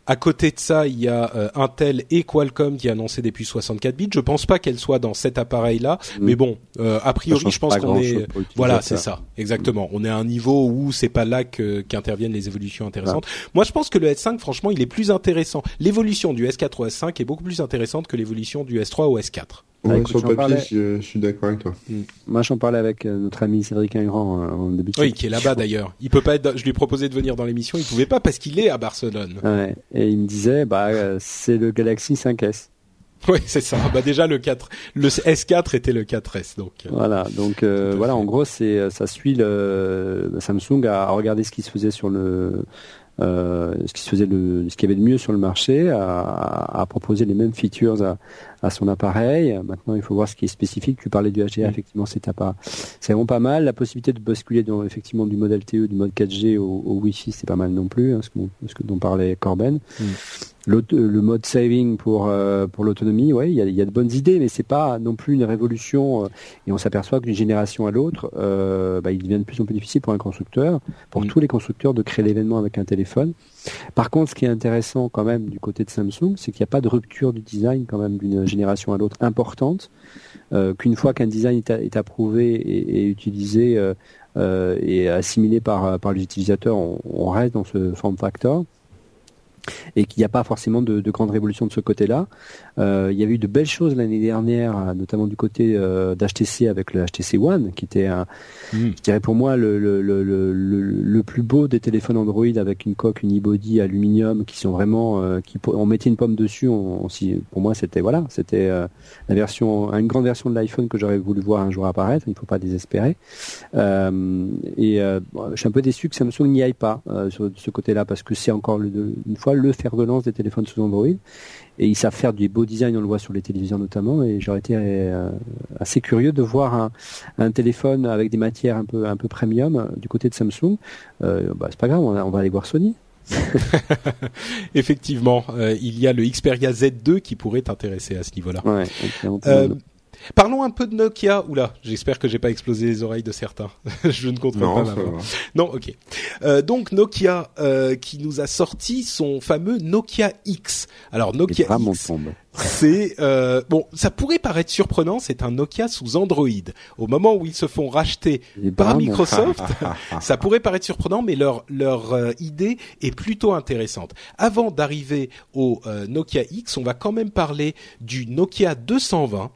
à côté de ça, il y a euh, Intel et Qualcomm qui a annoncé des puces 64 bits. Je pense pas qu'elles soient dans cet appareil-là, mm. mais bon, euh, a priori, je pense qu'on est, voilà, c'est ça, exactement. On est à un niveau où c'est pas là que qu'interviennent les évolutions intéressantes. Moi, je pense que le S5, franchement, il est plus intéressant. L'évolution du S4 au S5 est beaucoup plus intéressante que l'évolution du S3 au S4 sur le papier, je, suis d'accord avec toi. Hmm. Moi, j'en parlais avec euh, notre ami Cédric Ingrand euh, en début de Oui, qui est là-bas d'ailleurs. Il peut pas être. Je lui ai proposé de venir dans l'émission, il pouvait pas parce qu'il est à Barcelone. Ouais. Et il me disait, bah, euh, c'est le Galaxy 5S. Oui, c'est ça. Bah déjà le 4, le S4 était le 4S donc. Voilà, donc voilà, en gros c'est ça suit le Samsung à regarder ce qui se faisait sur le euh, ce qui se faisait le, ce qu'il y avait de mieux sur le marché, à, à proposer les mêmes features à, à, son appareil. Maintenant, il faut voir ce qui est spécifique. Tu parlais du HDR, effectivement, c'est pas, c'est vraiment pas mal. La possibilité de basculer dans, effectivement du mode LTE, du mode 4G au, au Wi-Fi, c'est pas mal non plus, hein, ce, que, ce que dont parlait Corben. Le mode saving pour euh, pour l'autonomie, ouais, il y a, y a, de bonnes idées, mais c'est pas non plus une révolution. Euh, et on s'aperçoit qu'une génération à l'autre, euh, bah, il devient de plus en plus difficile pour un constructeur, pour mm. tous les constructeurs, de créer l'événement avec un téléphone. Par contre, ce qui est intéressant quand même du côté de Samsung, c'est qu'il n'y a pas de rupture du design quand même d'une génération à l'autre importante. Euh, Qu'une fois qu'un design est, est, approuvé et, et utilisé euh, et assimilé par par les utilisateurs, on, on reste dans ce form factor et qu'il n'y a pas forcément de, de grande révolution de ce côté-là. Euh, il y avait eu de belles choses l'année dernière, notamment du côté euh, d'HTC avec le HTC One, qui était, un, hmm. je dirais pour moi, le, le, le, le, plus beau des téléphones Android avec une coque, une e-body aluminium, qui sont vraiment, euh, qui on mettait une pomme dessus. On, pour moi, c'était voilà, c'était euh, la version, une grande version de l'iPhone que j'aurais voulu voir un jour apparaître. Il ne faut pas désespérer. Euh, et je suis un peu déçu que Samsung n'y aille pas sur ce côté-là parce que c'est encore une fois le fer de lance des téléphones sous Android et ils savent faire du beau design, on le voit sur les télévisions notamment, et j'aurais été euh, assez curieux de voir un, un, téléphone avec des matières un peu un peu premium euh, du côté de Samsung. Euh, bah, c'est pas grave, on, va aller voir Sony. Effectivement, il y a le Xperia Z2 qui pourrait t'intéresser à ce niveau-là. Ouais, Parlons un peu de Nokia. Oula, j'espère que j'ai pas explosé les oreilles de certains. je ne contrôle pas. Non, ok. Euh, donc Nokia euh, qui nous a sorti son fameux Nokia X. Alors Nokia X, c'est euh, bon, ça pourrait paraître surprenant. C'est un Nokia sous Android. Au moment où ils se font racheter par Microsoft, ça pourrait paraître surprenant, mais leur leur euh, idée est plutôt intéressante. Avant d'arriver au euh, Nokia X, on va quand même parler du Nokia 220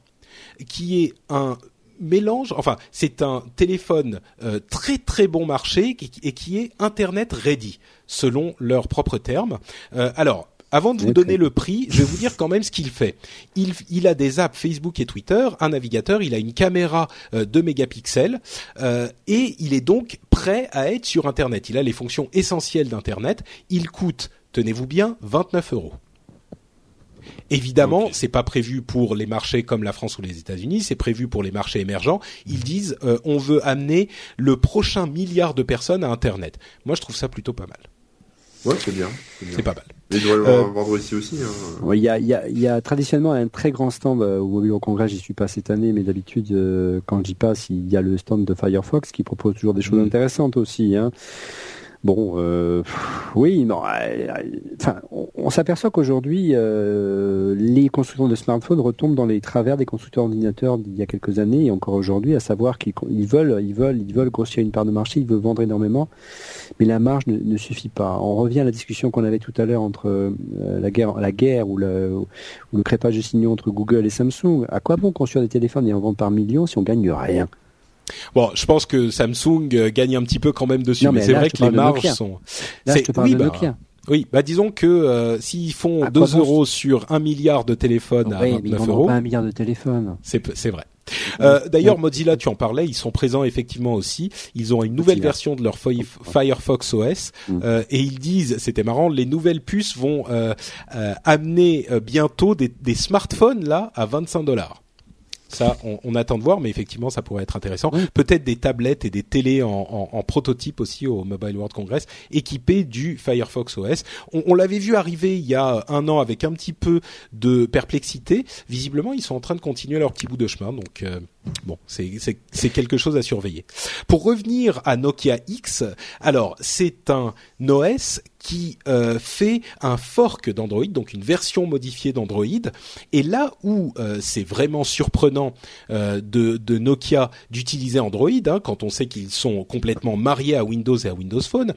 qui est un mélange, enfin c'est un téléphone euh, très très bon marché et qui est Internet ready selon leurs propres termes. Euh, alors avant de vous donner le prix, je vais vous dire quand même ce qu'il fait. Il, il, a des apps Facebook et Twitter, un navigateur, il a une caméra euh, 2 mégapixels euh, et il est donc prêt à être sur Internet. Il a les fonctions essentielles d'Internet. Il coûte, tenez-vous bien, 29 euros. Évidemment, c'est pas prévu pour les marchés comme la France ou les États-Unis, c'est prévu pour les marchés émergents. Ils disent euh, on veut amener le prochain milliard de personnes à Internet. Moi, je trouve ça plutôt pas mal. Ouais, c'est bien. C'est pas mal. Mais il doit le euh, vendre ici aussi. Hein. Il y, a, y, a, y, a, traditionnellement un très grand stand euh, au Mobile Congrès. J'y suis pas cette année, mais d'habitude, euh, quand j'y passe, il y a le stand de Firefox qui propose toujours des choses mm. intéressantes aussi. Hein. Bon, euh, oui, non. Euh, enfin, on, s'aperçoit qu'aujourd'hui, euh, les constructeurs de smartphones retombent dans les travers des constructeurs d'ordinateurs d'il y a quelques années et encore aujourd'hui, à savoir qu'ils veulent, ils veulent, ils veulent grossir une part de marché, ils veulent vendre énormément, mais la marge ne, suffit pas. On revient à la discussion qu'on avait tout à l'heure entre la guerre, la guerre ou le, ou le crépage de signaux entre Google et Samsung. À quoi bon construire des téléphones et en vendre par millions si on gagne rien? Bon, je pense que Samsung euh, gagne un petit peu quand même dessus, mais, c'est vrai que les marges sont. Là, je te parle oui, de bah, Nokia. Oui, bah disons que euh, s'ils font 2 euros sur un milliard de téléphones à 29 euros, pas un milliard de téléphones. C'est c'est vrai. Euh, D'ailleurs, Mozilla, tu en parlais, ils sont présents effectivement aussi. Ils ont une nouvelle version de leur Firefox OS mm. euh, et ils disent, c'était marrant, les nouvelles puces vont euh, euh amener bientôt des, des, smartphones là à 25 dollars. Ça, on, attend de voir, mais effectivement, ça pourrait être intéressant. Peut-être des tablettes et des télés en, prototype aussi au Mobile World Congress, équipées du Firefox OS. On, l'avait vu arriver il y a un an avec un petit peu de perplexité. Visiblement, ils sont en train de continuer leur petit bout de chemin, donc euh, bon, c'est quelque chose à surveiller. Pour revenir à Nokia X, alors c'est un OS qui euh, fait un fork d'Android, donc une version modifiée d'Android. Et là où euh, c'est vraiment surprenant euh, de, de, Nokia d'utiliser Android, hein, quand on sait qu'ils sont complètement mariés à Windows et à Windows Phone,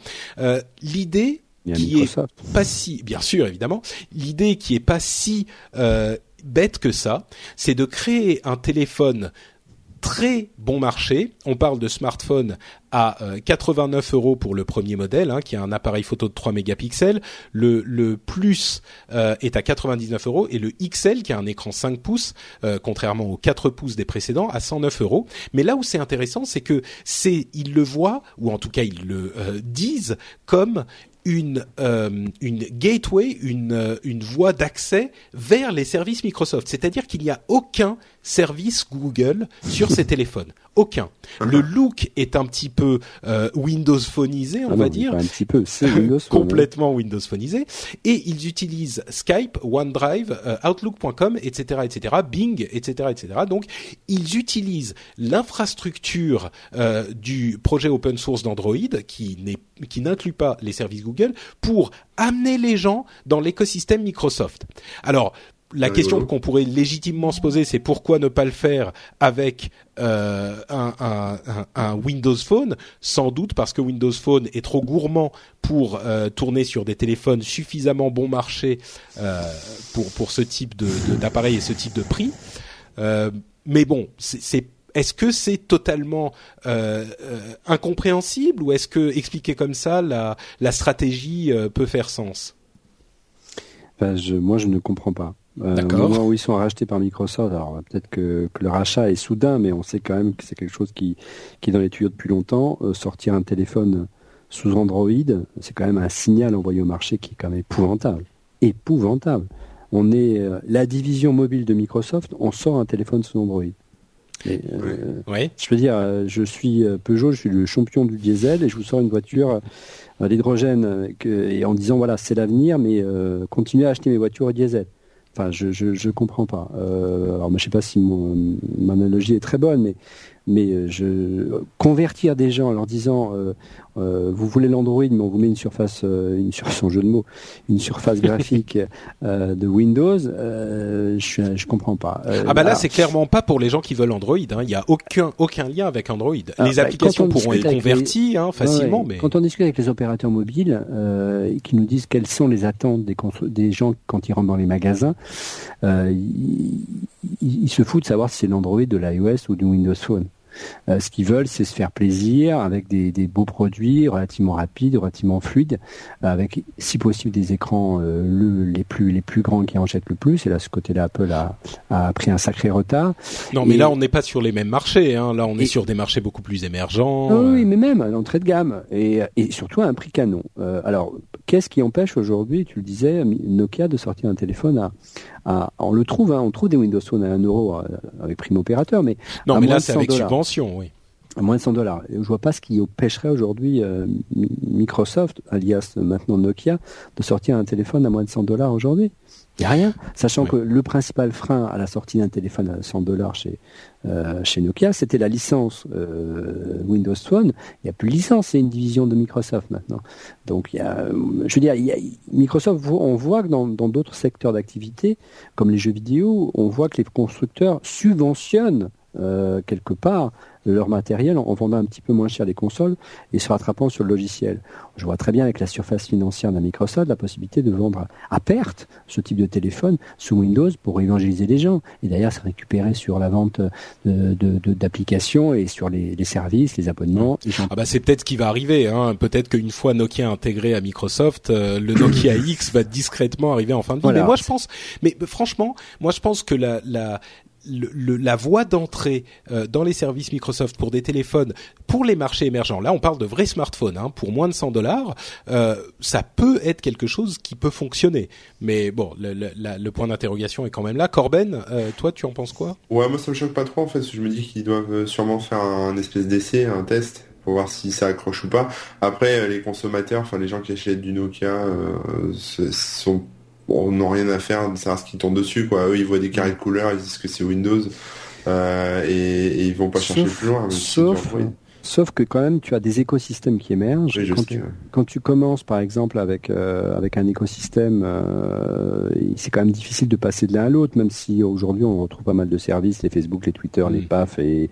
l'idée qui est pas si, bien sûr évidemment, l'idée qui est pas si bête que ça, c'est de créer un téléphone très bon marché. On parle de smartphone à 89 euh, euros pour le premier modèle, hein, qui a un appareil photo de 3 mégapixels. Le, le Plus euh, est à 99 euros et le XL, qui a un écran 5 pouces, euh, contrairement aux 4 pouces des précédents, à 109 euros. Mais là où c'est intéressant, c'est que c'est ils le voient ou en tout cas ils le disent comme une une gateway, une une voie d'accès vers les services Microsoft. C'est-à-dire qu'il n'y a aucun service Google sur ces téléphones. Aucun. Le look est un petit peu euh, Windows phonisé, on ah va dire. Un petit peu, c'est Windows complètement Windows phonisé. Et ils utilisent Skype, OneDrive, euh, Outlook.com, etc., etc., Bing, etc., etc. Donc ils utilisent l'infrastructure euh, du projet open source d'Android qui n'est qui n'inclut pas les services Google pour amener les gens dans l'écosystème Microsoft. Alors, la question qu'on pourrait légitimement se poser, c'est pourquoi ne pas le faire avec euh, un, un, un, Windows Phone? Sans doute parce que Windows Phone est trop gourmand pour euh, tourner sur des téléphones suffisamment bon marché euh, pour pour ce type de d'appareil et ce type de prix. Euh, mais bon, c'est est-ce que c'est totalement euh, incompréhensible ou est-ce que expliquer comme ça la, la stratégie peut faire sens? Ben, je, Moi, je ne comprends pas. Euh, au moment où ils sont rachetés par Microsoft, alors peut-être que, que, le rachat est soudain, mais on sait quand même que c'est quelque chose qui, qui est dans les tuyaux depuis longtemps. Euh, sortir un téléphone sous Android, c'est quand même un signal envoyé au marché qui est quand même épouvantable. Épouvantable. On est euh, la division mobile de Microsoft, on sort un téléphone sous Android. Et, oui. Je veux dire, je suis Peugeot, je suis le champion du diesel et je vous sors une voiture à l'hydrogène et en disant voilà c'est l'avenir, mais continuez à acheter mes voitures au diesel Enfin, je, je, je comprends pas. Euh, alors, je sais pas si mon, analogie est très bonne, mais mais euh, je convertir des gens en leur disant euh, euh, vous voulez l'Android mais on vous met une surface une surface jeu de mots une surface graphique de Windows je je comprends pas. Ah bah là c'est clairement pas pour les gens qui veulent Android hein. il y a aucun aucun lien avec Android. Les bah, applications pourront être converties hein, facilement mais quand on discute avec les opérateurs mobiles qui nous disent quelles sont les attentes des des gens quand ils rentrent dans les magasins ils, ils se foutent de savoir si c'est l'Android de l'iOS ou du Windows Phone euh, ce qu'ils veulent, c'est se faire plaisir avec des, beaux produits relativement rapides, relativement fluides, avec si possible des écrans euh, les plus les plus grands qui en jettent le plus. Et là, ce côté-là, Apple a, a pris un sacré retard. Non, mais là, on n'est pas sur les mêmes marchés. Hein. Là, on est sur des marchés beaucoup plus émergents. Ah oui, mais même à l'entrée de gamme et, et surtout à un prix canon. Euh, alors, qu'est-ce qui empêche aujourd'hui, tu le disais, Nokia de sortir un téléphone à, on le trouve, hein, on trouve des Windows Phone à 1 euro euh, avec prime opérateur, mais non, mais là c'est avec subvention, oui. À moins de 100 dollars. Je vois pas ce qui empêcherait aujourd'hui euh, Microsoft, alias maintenant Nokia, de sortir un téléphone à moins de 100 dollars aujourd'hui. Il n'y a rien. Sachant que le principal frein à la sortie d'un téléphone à 100 dollars chez, euh, chez Nokia, c'était la licence euh, Windows Phone. Il n'y a plus de licence, c'est une division de Microsoft maintenant. Donc, il y a, je veux dire, il y a, Microsoft, on voit que dans d'autres secteurs d'activité, comme les jeux vidéo, on voit que les constructeurs subventionnent euh, quelque part leur matériel en, vendant un petit peu moins cher les consoles et se rattrapant sur le logiciel. Je vois très bien avec la surface financière de Microsoft la possibilité de vendre à perte ce type de téléphone sous Windows pour évangéliser les gens et d'ailleurs se récupérer sur la vente d'applications de, et sur les, services, les abonnements. Ah bah c'est peut-être ce qui va arriver. Hein. Peut-être qu'une fois Nokia intégré à Microsoft, euh, le Nokia X va discrètement arriver en fin de vie. Mais moi je pense, mais franchement, moi je pense que la, la, la voie d'entrée euh, dans les services Microsoft pour des téléphones pour les marchés émergents, là on parle de vrais smartphones, hein, pour moins de 100 dollars, euh, ça peut être quelque chose qui peut fonctionner. Mais bon, le, point d'interrogation est quand même là. Corben, euh, toi tu en penses quoi? Ouais, moi ça me choque pas trop en fait. Je me dis qu'ils doivent sûrement faire un espèce d'essai, un test pour voir si ça accroche ou pas. Après, les consommateurs, enfin les gens qui achètent du Nokia, sont bon, n'ont rien à faire de savoir ce qui tourne dessus. Quoi. Eux, ils voient des carrés de couleurs, ils disent que c'est Windows euh, et, et, ils vont pas chercher plus loin. Sauf, Sauf que quand même, tu as des écosystèmes qui émergent. quand, tu, quand, tu, commences, par exemple, avec euh, avec un écosystème, euh, c'est quand même difficile de passer de l'un à l'autre, même si aujourd'hui on retrouve pas mal de services, les Facebook, les Twitter, les PAF et,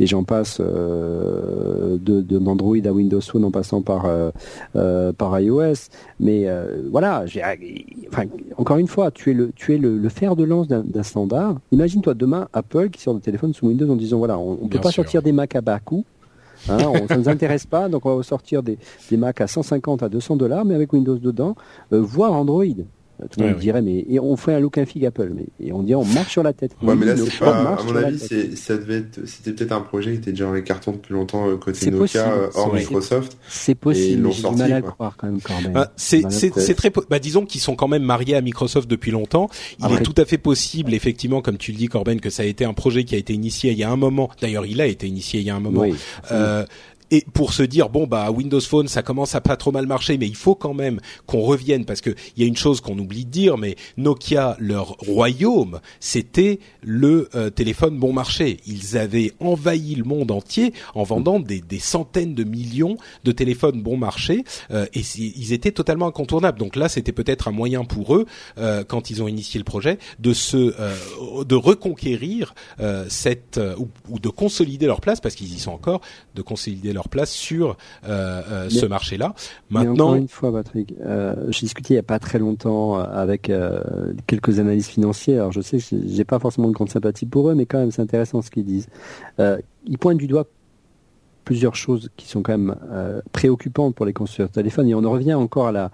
et j'en passe euh, de, de d'Android à Windows Phone en passant par euh, par iOS. Mais voilà, j'ai, enfin, encore une fois, tu es le tu es le, le fer de lance d'un, standard. Imagine-toi demain Apple qui sort de téléphone sous Windows en disant voilà, on, ne peut pas sortir des Mac à bas coût Hein, on, ça ne nous intéresse pas, donc on va sortir des, Mac à 150 à 200 dollars, mais avec Windows dedans, euh, voire Android. Tout le monde dirait, mais et on fait un look un fig Apple, mais et on dit on marche sur la tête. Ouais, mais là, c'est pas, à mon avis, ça devait être, c'était peut-être un projet qui était déjà dans les cartons depuis longtemps euh, côté Nokia, euh, hors Microsoft. C'est possible. J'ai du mal à le croire quand même. Quand même. Bah, c'est c'est très, bah, disons qu'ils sont quand même mariés à Microsoft depuis longtemps. Il est tout à fait possible, effectivement, comme tu le dis, Corben, que ça a été un projet qui a été initié il y a un moment. D'ailleurs, il a été initié il y a un moment. Oui, euh, et pour se dire bon bah Windows Phone ça commence à pas trop mal marcher mais il faut quand même qu'on revienne parce que il y a une chose qu'on oublie de dire mais Nokia leur royaume c'était le euh, téléphone bon marché. Ils avaient envahi le monde entier en vendant des, des centaines de millions de téléphones bon marché euh, et ils étaient totalement incontournables. Donc là c'était peut-être un moyen pour eux euh, quand ils ont initié le projet de se de reconquérir cette ou, ou, de consolider leur place parce qu'ils y sont encore de consolider leur place sur euh, euh, ce marché-là. Maintenant, une fois, Patrick, euh, j'ai discuté il n'y a pas très longtemps avec quelques analystes financiers. Alors je sais que j'ai pas forcément de grande sympathie pour eux, mais quand même c'est intéressant ce qu'ils disent. ils pointent du doigt plusieurs choses qui sont quand même préoccupantes pour les constructeurs de téléphones et on en revient encore à la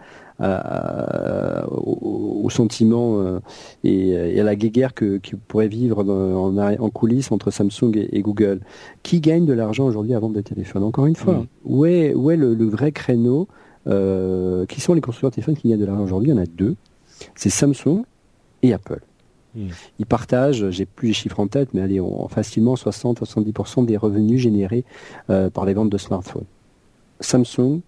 au, sentiment euh, et, à la guerre que, qui pourrait vivre en, en, coulisses entre Samsung et, Google. Qui gagne de l'argent aujourd'hui à vendre des téléphones? Encore une fois, où est, où est le, vrai créneau euh, Qui sont les constructeurs de téléphones qui gagnent de l'argent aujourd'hui? Il y en a deux. C'est Samsung et Apple. Ils partagent, j'ai plus les chiffres en tête, mais allez, on, facilement 60 à 70% des revenus générés euh, par les ventes de smartphones. Samsung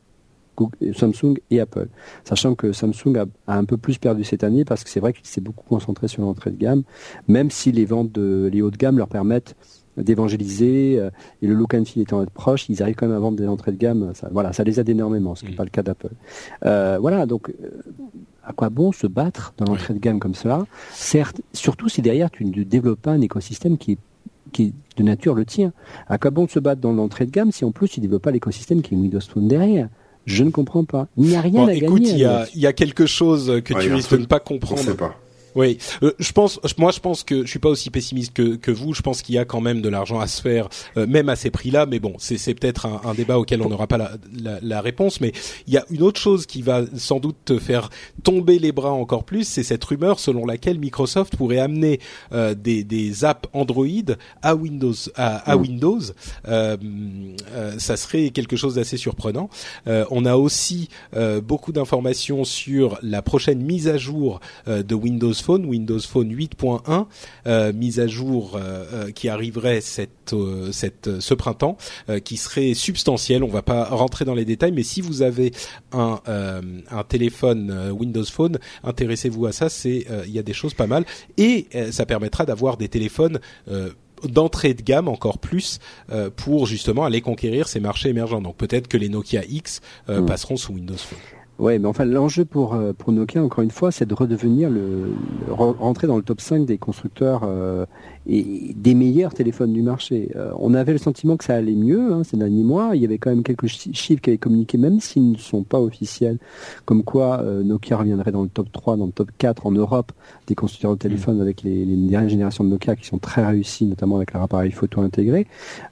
Samsung et Apple. Sachant que Samsung a, un peu plus perdu cette année parce que c'est vrai qu'il s'est beaucoup concentré sur l'entrée de gamme, même si les ventes de les hauts de gamme leur permettent d'évangéliser euh, et le look and feel étant proche, ils arrivent quand même à vendre des entrées de gamme. Ça, voilà, ça les aide énormément, ce qui n'est pas le cas d'Apple. Euh, voilà, donc euh, à quoi bon se battre dans l'entrée de gamme comme cela? Certes, surtout si derrière tu ne développes pas un écosystème qui est qui de nature le tien. À quoi bon se battre dans l'entrée de gamme si en plus tu ne développes pas l'écosystème qui est Windows Phone derrière? Je ne comprends pas. Il n'y a rien à écoute, gagner. Il y a, il y a quelque chose que tu risques de ne pas comprendre. Pas. Oui, euh, je pense, moi je pense que je suis pas aussi pessimiste que, que vous. Je pense qu'il y a quand même de l'argent à se faire, euh, même à ces prix-là. Mais bon, c'est, c'est peut-être un, un, débat auquel on n'aura pas la, la, la, réponse. Mais il y a une autre chose qui va sans doute te faire tomber les bras encore plus, c'est cette rumeur selon laquelle Microsoft pourrait amener euh, des, des apps Android à Windows. À, à mm. Windows, ça serait quelque chose d'assez surprenant. on a aussi beaucoup d'informations sur la prochaine mise à jour de Windows Windows Phone 8.1, euh, mise à jour euh, euh, qui arriverait cette, cette, ce printemps, qui serait substantielle. On va pas rentrer dans les détails, mais si vous avez un, un téléphone Windows Phone, intéressez-vous à ça. C'est il y a des choses pas mal et ça permettra d'avoir des téléphones d'entrée de gamme encore plus pour justement aller conquérir ces marchés émergents. Donc peut-être que les Nokia X hmm. passeront sous Windows Phone. Ouais, mais enfin l'enjeu pour euh, pour Nokia encore une fois, c'est de redevenir le, rentrer dans le top 5 des constructeurs euh, et des meilleurs téléphones du marché. Euh, on avait le sentiment que ça allait mieux hein, ces derniers mois. Il y avait quand même quelques chiffres qui avaient communiqué, même s'ils ne sont pas officiels, comme quoi euh, Nokia reviendrait dans le top 3, dans le top 4 en Europe des constructeurs de téléphones avec les, les, dernières générations de Nokia qui sont très réussies, notamment avec leur appareil photo intégré,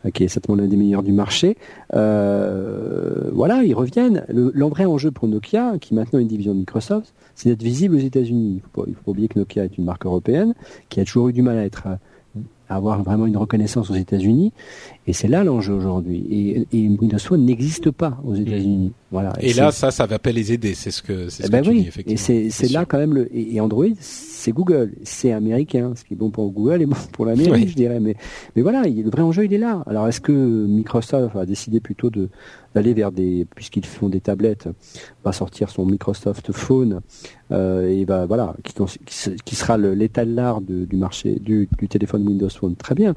euh, qui est certainement l'un des meilleurs du marché. voilà, ils reviennent. Le, vrai enjeu pour Nokia, qui est maintenant une division de Microsoft, c'est d'être visible aux États-Unis. Il ne faut pas oublier que Nokia est une marque européenne qui a toujours eu du mal à être avoir vraiment une reconnaissance aux États-Unis. Et c'est là l'enjeu aujourd'hui. Et, et, Windows Phone n'existe pas aux États-Unis. Voilà. Et, là, ça, ça va pas les aider. C'est ce que, c'est ce eh ben que tu dis, effectivement. Et c'est là quand même le, et, Android, c'est Google. C'est américain. Ce qui est bon pour Google est bon pour l'Amérique, je dirais. Mais, mais voilà, le vrai enjeu, il est là. Alors, est-ce que Microsoft a décidé plutôt de, d'aller vers des, puisqu'ils font des tablettes, va sortir son Microsoft Phone, euh, et va, voilà, qui, qui sera l'étalard du marché, du, du téléphone Windows Phone. Très bien.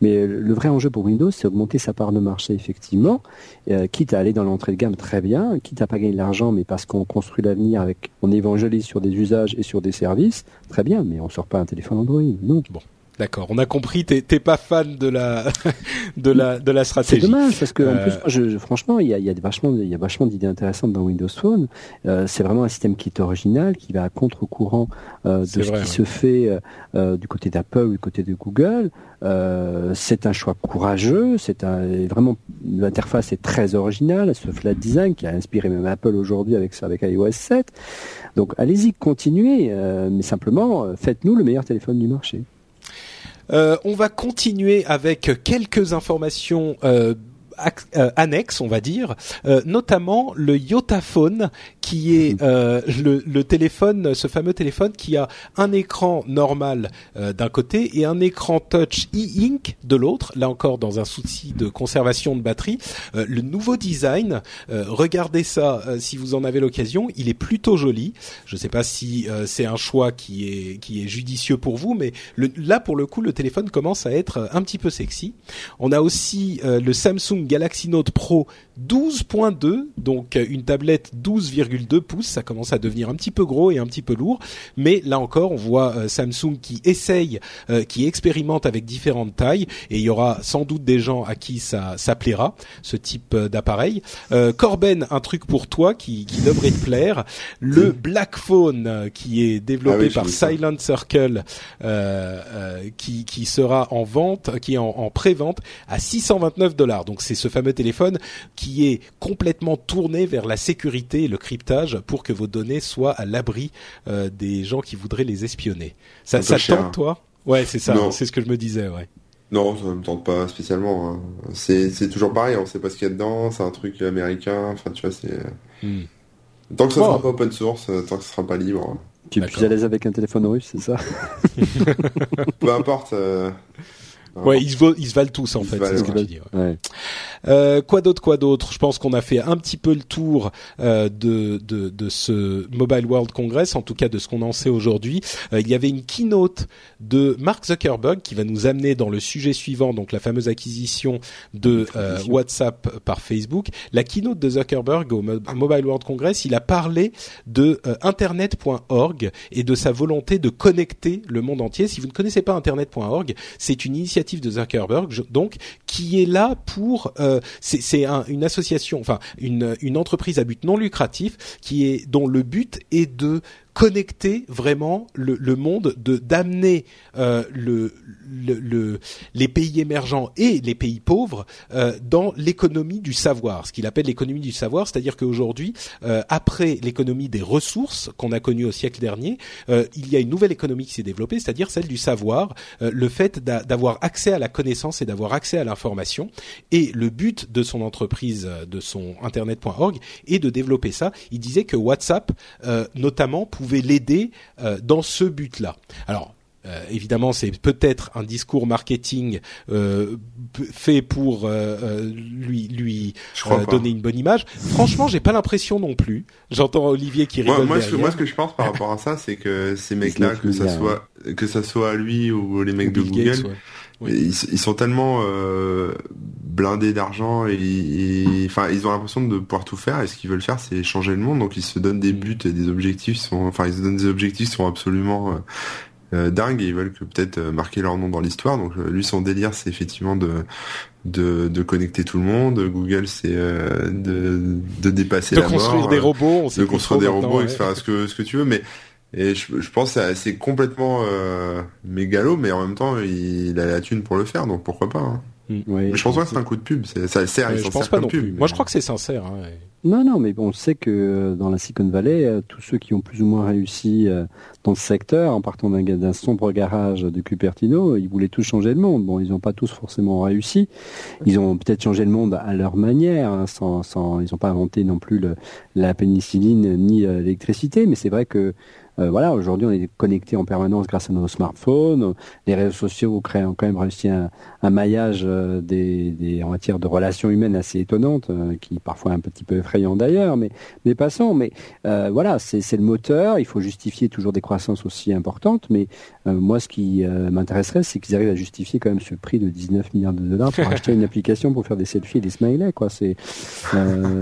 Mais le vrai enjeu pour Windows, c'est augmenter sa part de marché, effectivement, euh, quitte à aller dans l'entrée de gamme très bien, quitte à pas gagner de l'argent, mais parce qu'on construit l'avenir avec, on évangélise sur des usages et sur des services, très bien, mais on sort pas un téléphone Android, non. Bon. D'accord, on a compris. T'es, pas fan de la de la de la stratégie. C'est dommage parce que en plus, je, franchement, il y a, y a vachement il y a vachement d'idées intéressantes dans Windows Phone. Euh, c'est vraiment un système qui est original, qui va à contre-courant euh, de ce qui se fait euh, du côté d'Apple ou du côté de Google. c'est un choix courageux. C'est un vraiment l'interface est très originale, ce flat design qui a inspiré même Apple aujourd'hui avec ça, avec iOS 7. Donc allez-y, continuez, mais simplement faites-nous le meilleur téléphone du marché. Euh, on va continuer avec quelques informations euh, euh, annexe, on va dire, euh, notamment le Yotaphone, qui est euh, le, téléphone, ce fameux téléphone qui a un écran normal d'un côté et un écran touch e-ink de l'autre. Là encore, dans un souci de conservation de batterie, le nouveau design, regardez ça si vous en avez l'occasion. Il est plutôt joli. Je ne sais pas si c'est un choix qui est qui est judicieux pour vous, mais là pour le coup, le téléphone commence à être un petit peu sexy. On a aussi le Samsung Galaxy Note Pro 12.2, donc euh, une tablette 12,2 pouces, ça commence à devenir un petit peu gros et un petit peu lourd, mais là encore on voit euh, Samsung qui essaye, euh, qui expérimente avec différentes tailles, et il y aura sans doute des gens à qui ça, ça plaira, ce type d'appareil. Corben, un truc pour toi qui, qui devrait te plaire, le Black Phone qui est développé ah par Silent Circle, qui, qui sera en vente, qui est en, en pré-vente à 629 dollars, donc c'est ce fameux téléphone qui est complètement tourné vers la sécurité et le cryptage pour que vos données soient à l'abri euh, des gens qui voudraient les espionner. Ça, ça tente toi? Ouais, c'est ça. C'est ce que je me disais, ouais. Non, ça me tente pas spécialement. Hein. C'est toujours pareil, on sait pas ce qu'il y a dedans, c'est un truc américain, enfin tu vois, c'est... Hmm. Tant que ça sera pas open source, euh, tant que ça sera pas libre. Tu es plus à l'aise avec un téléphone russe, c'est ça? Peu importe. Euh, Ouais, ils se, ils se valent tous en fait, c'est ce que tu dis. Ouais. Euh, quoi d'autre, quoi d'autre? Je pense qu'on a fait un petit peu le tour euh, de, de, de ce Mobile World Congress, en tout cas de ce qu'on en sait aujourd'hui. Euh, il y avait une keynote de Mark Zuckerberg qui va nous amener dans le sujet suivant, donc la fameuse acquisition de euh, WhatsApp par Facebook. La keynote de Zuckerberg au Mobile World Congress, il a parlé de euh, Internet.org et de sa volonté de connecter le monde entier. Si vous ne connaissez pas Internet.org, c'est une initiative de Zuckerberg, donc qui est là pour euh, c'est une association, enfin une, une entreprise à but non lucratif qui est dont le but est de connecter vraiment le, le monde, de d'amener euh, le, le, les pays émergents et les pays pauvres euh, dans l'économie du savoir, ce qu'il appelle l'économie du savoir, c'est-à-dire qu'aujourd'hui, euh, après l'économie des ressources qu'on a connue au siècle dernier, euh, il y a une nouvelle économie qui s'est développée, c'est-à-dire celle du savoir, euh, le fait d'avoir accès à la connaissance et d'avoir accès à l'information. Et le but de son entreprise, de son internet.org, est de développer ça. Il disait que WhatsApp, notamment, pouvait l'aider euh, dans ce but-là. Alors, euh, évidemment, c'est peut-être un discours marketing euh, fait pour lui lui donner une bonne image. Franchement, j'ai pas l'impression non plus. J'entends Olivier qui rigole moi, Ce, moi, ce que je pense par rapport à ça, c'est que ces mecs-là, que ça soit que ça soit lui ou les mecs de Google, ils, sont tellement euh, blindés d'argent et, enfin ils ont l'impression de pouvoir tout faire et ce qu'ils veulent faire c'est changer le monde. Donc ils se donnent des buts et des objectifs sont enfin ils se donnent des objectifs qui sont absolument euh, euh dingues et ils veulent que peut-être euh, marquer leur nom dans l'histoire. Donc lui son délire c'est effectivement de, de de connecter tout le monde. Google c'est de de dépasser de la construire des robots on de construire des robots etc ce que ce que tu veux. Mais et je, je pense que c'est complètement euh, mégalo, mais en même temps, il, a la thune pour le faire, donc pourquoi pas. Hein. Mm. mais je pense pas que c'est un coup de pub. Ça sert, je pense pas non plus. Moi, je crois que c'est sincère. Hein, Non, non, mais bon, on sait que euh, dans la Silicon Valley, euh, tous ceux qui ont plus ou moins réussi euh, dans ce secteur, en partant d'un sombre garage de Cupertino, ils voulaient tous changer le monde. Bon, ils n'ont pas tous forcément réussi. Ils ont peut-être changé le monde à leur manière, hein, sans, sans, ils n'ont pas inventé non plus le, la pénicilline ni l'électricité, mais c'est vrai que euh, voilà, aujourd'hui, on est connecté en permanence grâce à nos smartphones. Les réseaux sociaux créent quand même réussi un, un maillage euh, des, des, en matière de relations humaines assez étonnante, euh, qui parfois est un petit peu effrayant d'ailleurs, mais, mais passons. Mais voilà, c'est le moteur. Il faut justifier toujours des croissances aussi importantes. Mais moi, ce qui m'intéresserait, c'est qu'ils arrivent à justifier quand même ce prix de 19 milliards de dollars pour acheter une application pour faire des selfies et des smileys. Quoi, c'est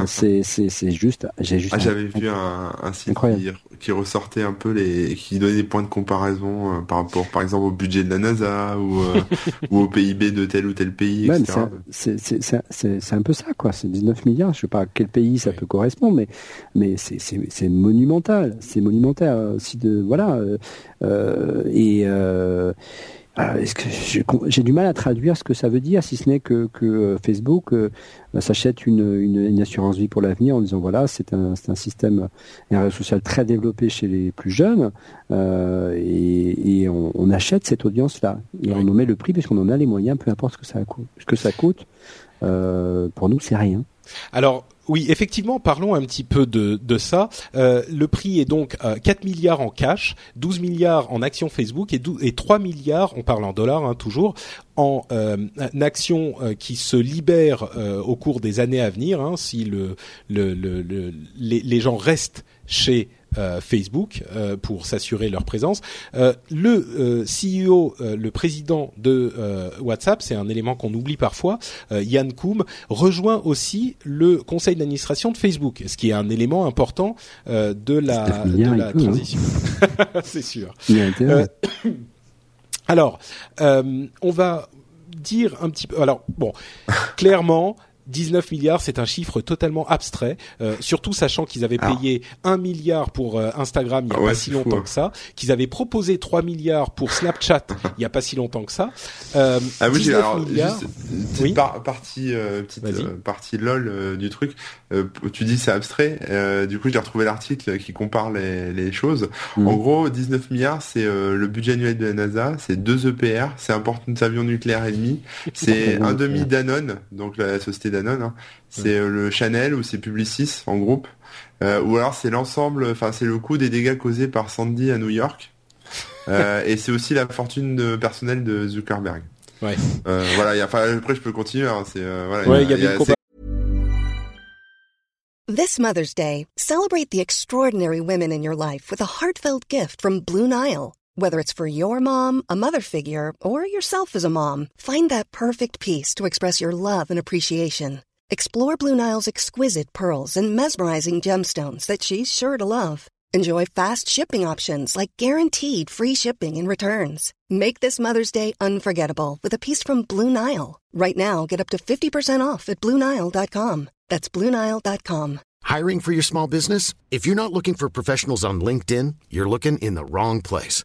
c'est juste. J'ai juste. Ah, j'avais vu un, un site qui ressortait un peu les, qui donnait des points de comparaison euh, par rapport, par exemple, au budget de la NASA ou, euh, ou au PIB de tel ou tel pays. C'est un peu ça, quoi. C'est 19 milliards. Je sais pas à quel pays ça peut correspondre, mais mais c'est monumental. C'est monumental aussi de voilà euh, et euh, est-ce que j'ai du mal à traduire ce que ça veut dire, si ce n'est que, que, euh, Facebook euh, s'achète une, une, assurance vie pour l'avenir en disant voilà, c'est un, un, système, un réseau social très développé chez les plus jeunes, euh, et, et on, on, achète cette audience-là. Et on en met le prix puisqu'on en a les moyens, peu importe ce que ça coûte. Ce que ça coûte pour nous, c'est rien. Alors, oui, effectivement, parlons un petit peu de, de ça. Euh, le prix est donc euh, 4 milliards en cash, 12 milliards en actions Facebook et, 12, et 3 milliards, on parle en dollars hein, toujours, en euh, actions euh, qui se libèrent euh, au cours des années à venir, hein, si le, le, le, les, gens restent chez Facebook euh, pour s'assurer leur présence. Euh, le CEO, le président de WhatsApp, c'est un élément qu'on oublie parfois, Yann Koum, rejoint aussi le conseil d'administration de Facebook, ce qui est un élément important de la, de la hein. transition. c'est sûr. alors, on va dire un petit peu. Alors bon, clairement, 19 milliards, c'est un chiffre totalement abstrait, euh, surtout sachant qu'ils avaient payé 1 milliard pour euh, Instagram il n'y a ah pas si longtemps que ça, qu'ils avaient proposé 3 milliards pour Snapchat il n'y a pas si longtemps que ça. Euh, ah oui, alors, milliards... petite partie, euh, petite partie lol du truc. tu dis c'est abstrait. du coup, j'ai retrouvé l'article qui compare les, les choses. Mm. En gros, 19 milliards, c'est le budget annuel de la NASA, c'est deux EPR, c'est un porte-avions nucléaire ennemi, c'est un demi Danone, donc la société Hein. C'est euh, le Chanel ou c'est Publicis en groupe. Euh, ou alors c'est l'ensemble, enfin c'est le coût des dégâts causés par Sandy à New York. Euh, et c'est aussi la fortune personnelle de Zuckerberg. Ouais. Euh, voilà, y a, après je peux continuer. Hein, c'est euh, voilà. Ouais, il y, a, y a, This Mother's Day, celebrate the extraordinary women in your life with a heartfelt gift from Blue Nile. Whether it's for your mom, a mother figure, or yourself as a mom, find that perfect piece to express your love and appreciation. Explore Blue Nile's exquisite pearls and mesmerizing gemstones that she's sure to love. Enjoy fast shipping options like guaranteed free shipping and returns. Make this Mother's Day unforgettable with a piece from Blue Nile. Right now, get up to 50% off at BlueNile.com. That's BlueNile.com. Hiring for your small business? If you're not looking for professionals on LinkedIn, you're looking in the wrong place.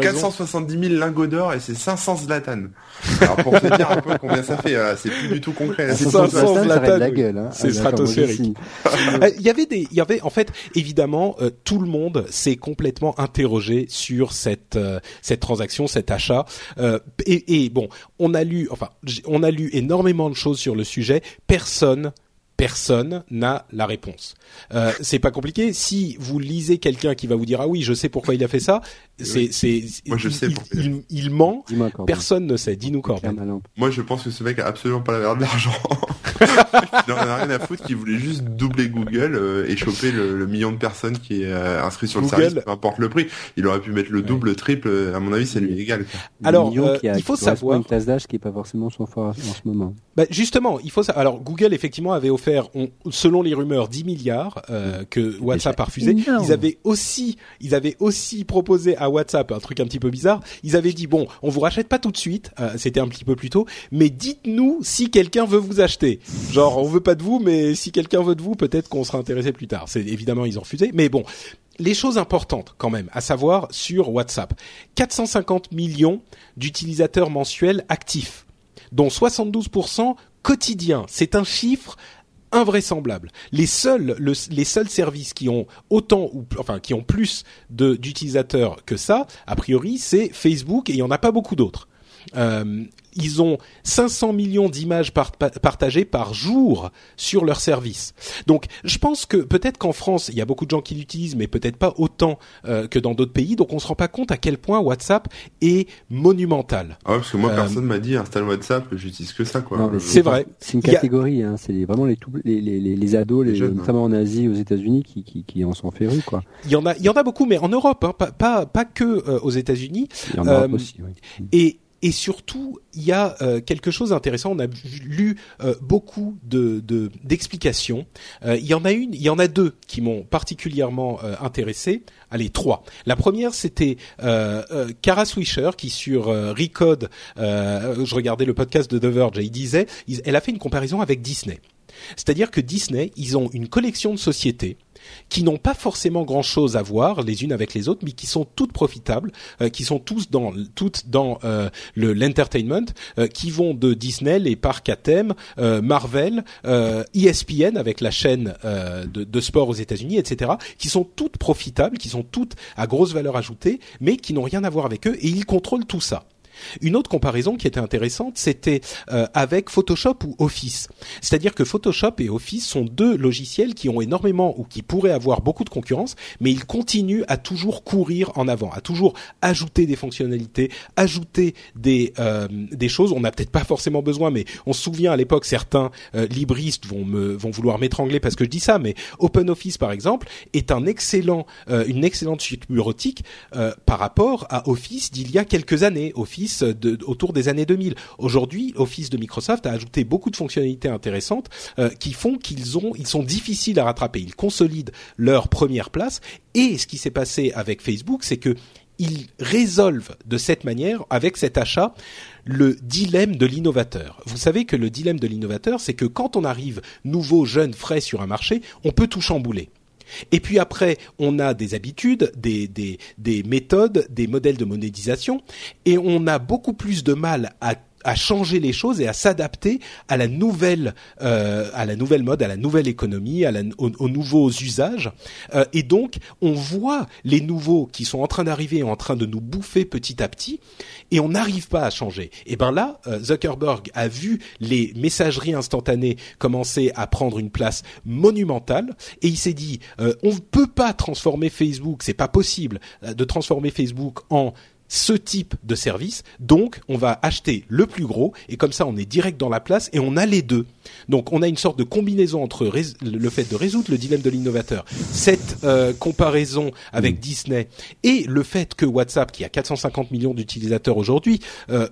470 000 lingots d'or et c'est 500 Zlatan. Alors pour te dire un peu combien ça fait, c'est plus du tout concret. C'est 500 Zlatan, hein. c'est stratosphérique. Euh, il y avait des, il y avait en fait évidemment euh, tout le monde s'est complètement interrogé sur cette euh, cette transaction, cet achat. Et, et, bon, on a lu, enfin, on a lu énormément de choses sur le sujet. Personne personne n'a la réponse. Euh, c'est pas compliqué. Si vous lisez quelqu'un qui va vous dire ah oui, je sais pourquoi il a fait ça, c'est c'est moi je il, sais il, il, ment. Personne ne sait. Dis-nous Corben. Moi je pense que ce mec a absolument pas l'air de l'argent. il en a rien à foutre. Qu'il voulait juste doubler Google euh, et choper le, million de personnes qui est euh, inscrit sur le service, peu importe le prix. Il aurait pu mettre le double, le triple. À mon avis, c'est lui égal. Alors euh, il faut savoir une classe d'âge qui est pas forcément son fort en ce moment. Bah, justement, il faut savoir. Alors Google effectivement avait offert, on, selon les rumeurs, 10 milliards euh, que WhatsApp a refusé. Ils avaient aussi, ils avaient aussi proposé à WhatsApp un truc un petit peu bizarre. Ils avaient dit bon, on vous rachète pas tout de suite, euh, c'était un petit peu plus tôt, mais dites-nous si quelqu'un veut vous acheter. Genre, on veut pas de vous, mais si quelqu'un veut de vous, peut-être qu'on sera intéressé plus tard. C'est évidemment ils ont refusé, mais bon. Les choses importantes quand même à savoir sur WhatsApp. 450 millions d'utilisateurs mensuels actifs, dont 72% quotidiens. C'est un chiffre invraisemblable. Les seuls, les seuls services qui ont autant ou enfin qui ont plus d'utilisateurs que ça, a priori, c'est Facebook et il y en a pas beaucoup d'autres. Euh, ils ont 500 millions d'images partagées par jour sur leur service. Donc, je pense que peut-être qu'en France, il y a beaucoup de gens qui l'utilisent, mais peut-être pas autant euh, que dans d'autres pays. Donc, on se rend pas compte à quel point WhatsApp est monumental. Ah ouais, parce que moi, euh, personne m'a dit installe WhatsApp, j'utilise que ça, quoi. C'est vrai. C'est une catégorie. Hein, c'est vraiment les, les, les, les ados, les, jeunes, notamment en Asie, aux États-unis, qui, qui, qui en sont férus, quoi. Il y en a, il y en a beaucoup, mais en Europe, hein, pas, pas, pas que euh, aux États-Unis. en Europe aussi. Oui. Et et surtout, il y a euh, quelque chose d'intéressant. On a lu euh, beaucoup de d'explications. Euh, il y en a une, il y en a deux qui m'ont particulièrement intéressé. Allez, trois. La première, c'était Kara Swisher qui sur Recode, je regardais le podcast de The Verge, et il disait, elle a fait une comparaison avec Disney. C'est-à-dire que Disney, ils ont une collection de sociétés qui n'ont pas forcément grand chose à voir les unes avec les autres, mais qui sont toutes profitables, euh, qui sont tous dans toutes dans euh, le l'entertainment, euh, qui vont de Disney, les parcs à thème, Marvel, ESPN avec la chaîne de, de, sport aux États-Unis, etc., qui sont toutes profitables, qui sont toutes à grosse valeur ajoutée, mais qui n'ont rien à voir avec eux, et ils contrôlent tout ça. Une autre comparaison qui était intéressante, c'était euh, avec Photoshop ou Office. C'est-à-dire que Photoshop et Office sont deux logiciels qui ont énormément ou qui pourraient avoir beaucoup de concurrence, mais ils continuent à toujours courir en avant, à toujours ajouter des fonctionnalités, ajouter des euh, des choses. On n'a peut-être pas forcément besoin, mais on se souvient à l'époque certains euh, libristes vont me vont vouloir m'étrangler parce que je dis ça, mais OpenOffice par exemple est un excellent une excellente suite bureautique par rapport à Office d'il y a quelques années. Office autour des années 2000. Aujourd'hui, Office de Microsoft a ajouté beaucoup de fonctionnalités intéressantes euh, qui font qu'ils ont, sont difficiles à rattraper. Ils consolident leur première place. Et ce qui s'est passé avec Facebook, c'est que ils résolvent de cette manière, avec cet achat, le dilemme de l'innovateur. Vous savez que le dilemme de l'innovateur, c'est que quand on arrive nouveau, jeune, frais sur un marché, on peut tout chambouler. Et puis après, on a des habitudes, des, des, des méthodes, des modèles de monétisation, et on a beaucoup plus de mal à à changer les choses et à s'adapter à la nouvelle euh, à la nouvelle mode, à la nouvelle économie, à la, aux, nouveaux usages. Euh, et donc, on voit les nouveaux qui sont en train d'arriver, en train de nous bouffer petit à petit, et on n'arrive pas à changer. Et ben là, euh, Zuckerberg a vu les messageries instantanées commencer à prendre une place monumentale, et il s'est dit, euh, on ne peut pas transformer Facebook, c'est pas possible de transformer Facebook en ce type de service. Donc, on va acheter le plus gros et comme ça, on est direct dans la place et on a les deux. Donc, on a une sorte de combinaison entre le fait de résoudre le dilemme de l'innovateur, cette euh, comparaison avec mm. Disney et le fait que WhatsApp, qui a 450 millions d'utilisateurs aujourd'hui, euh,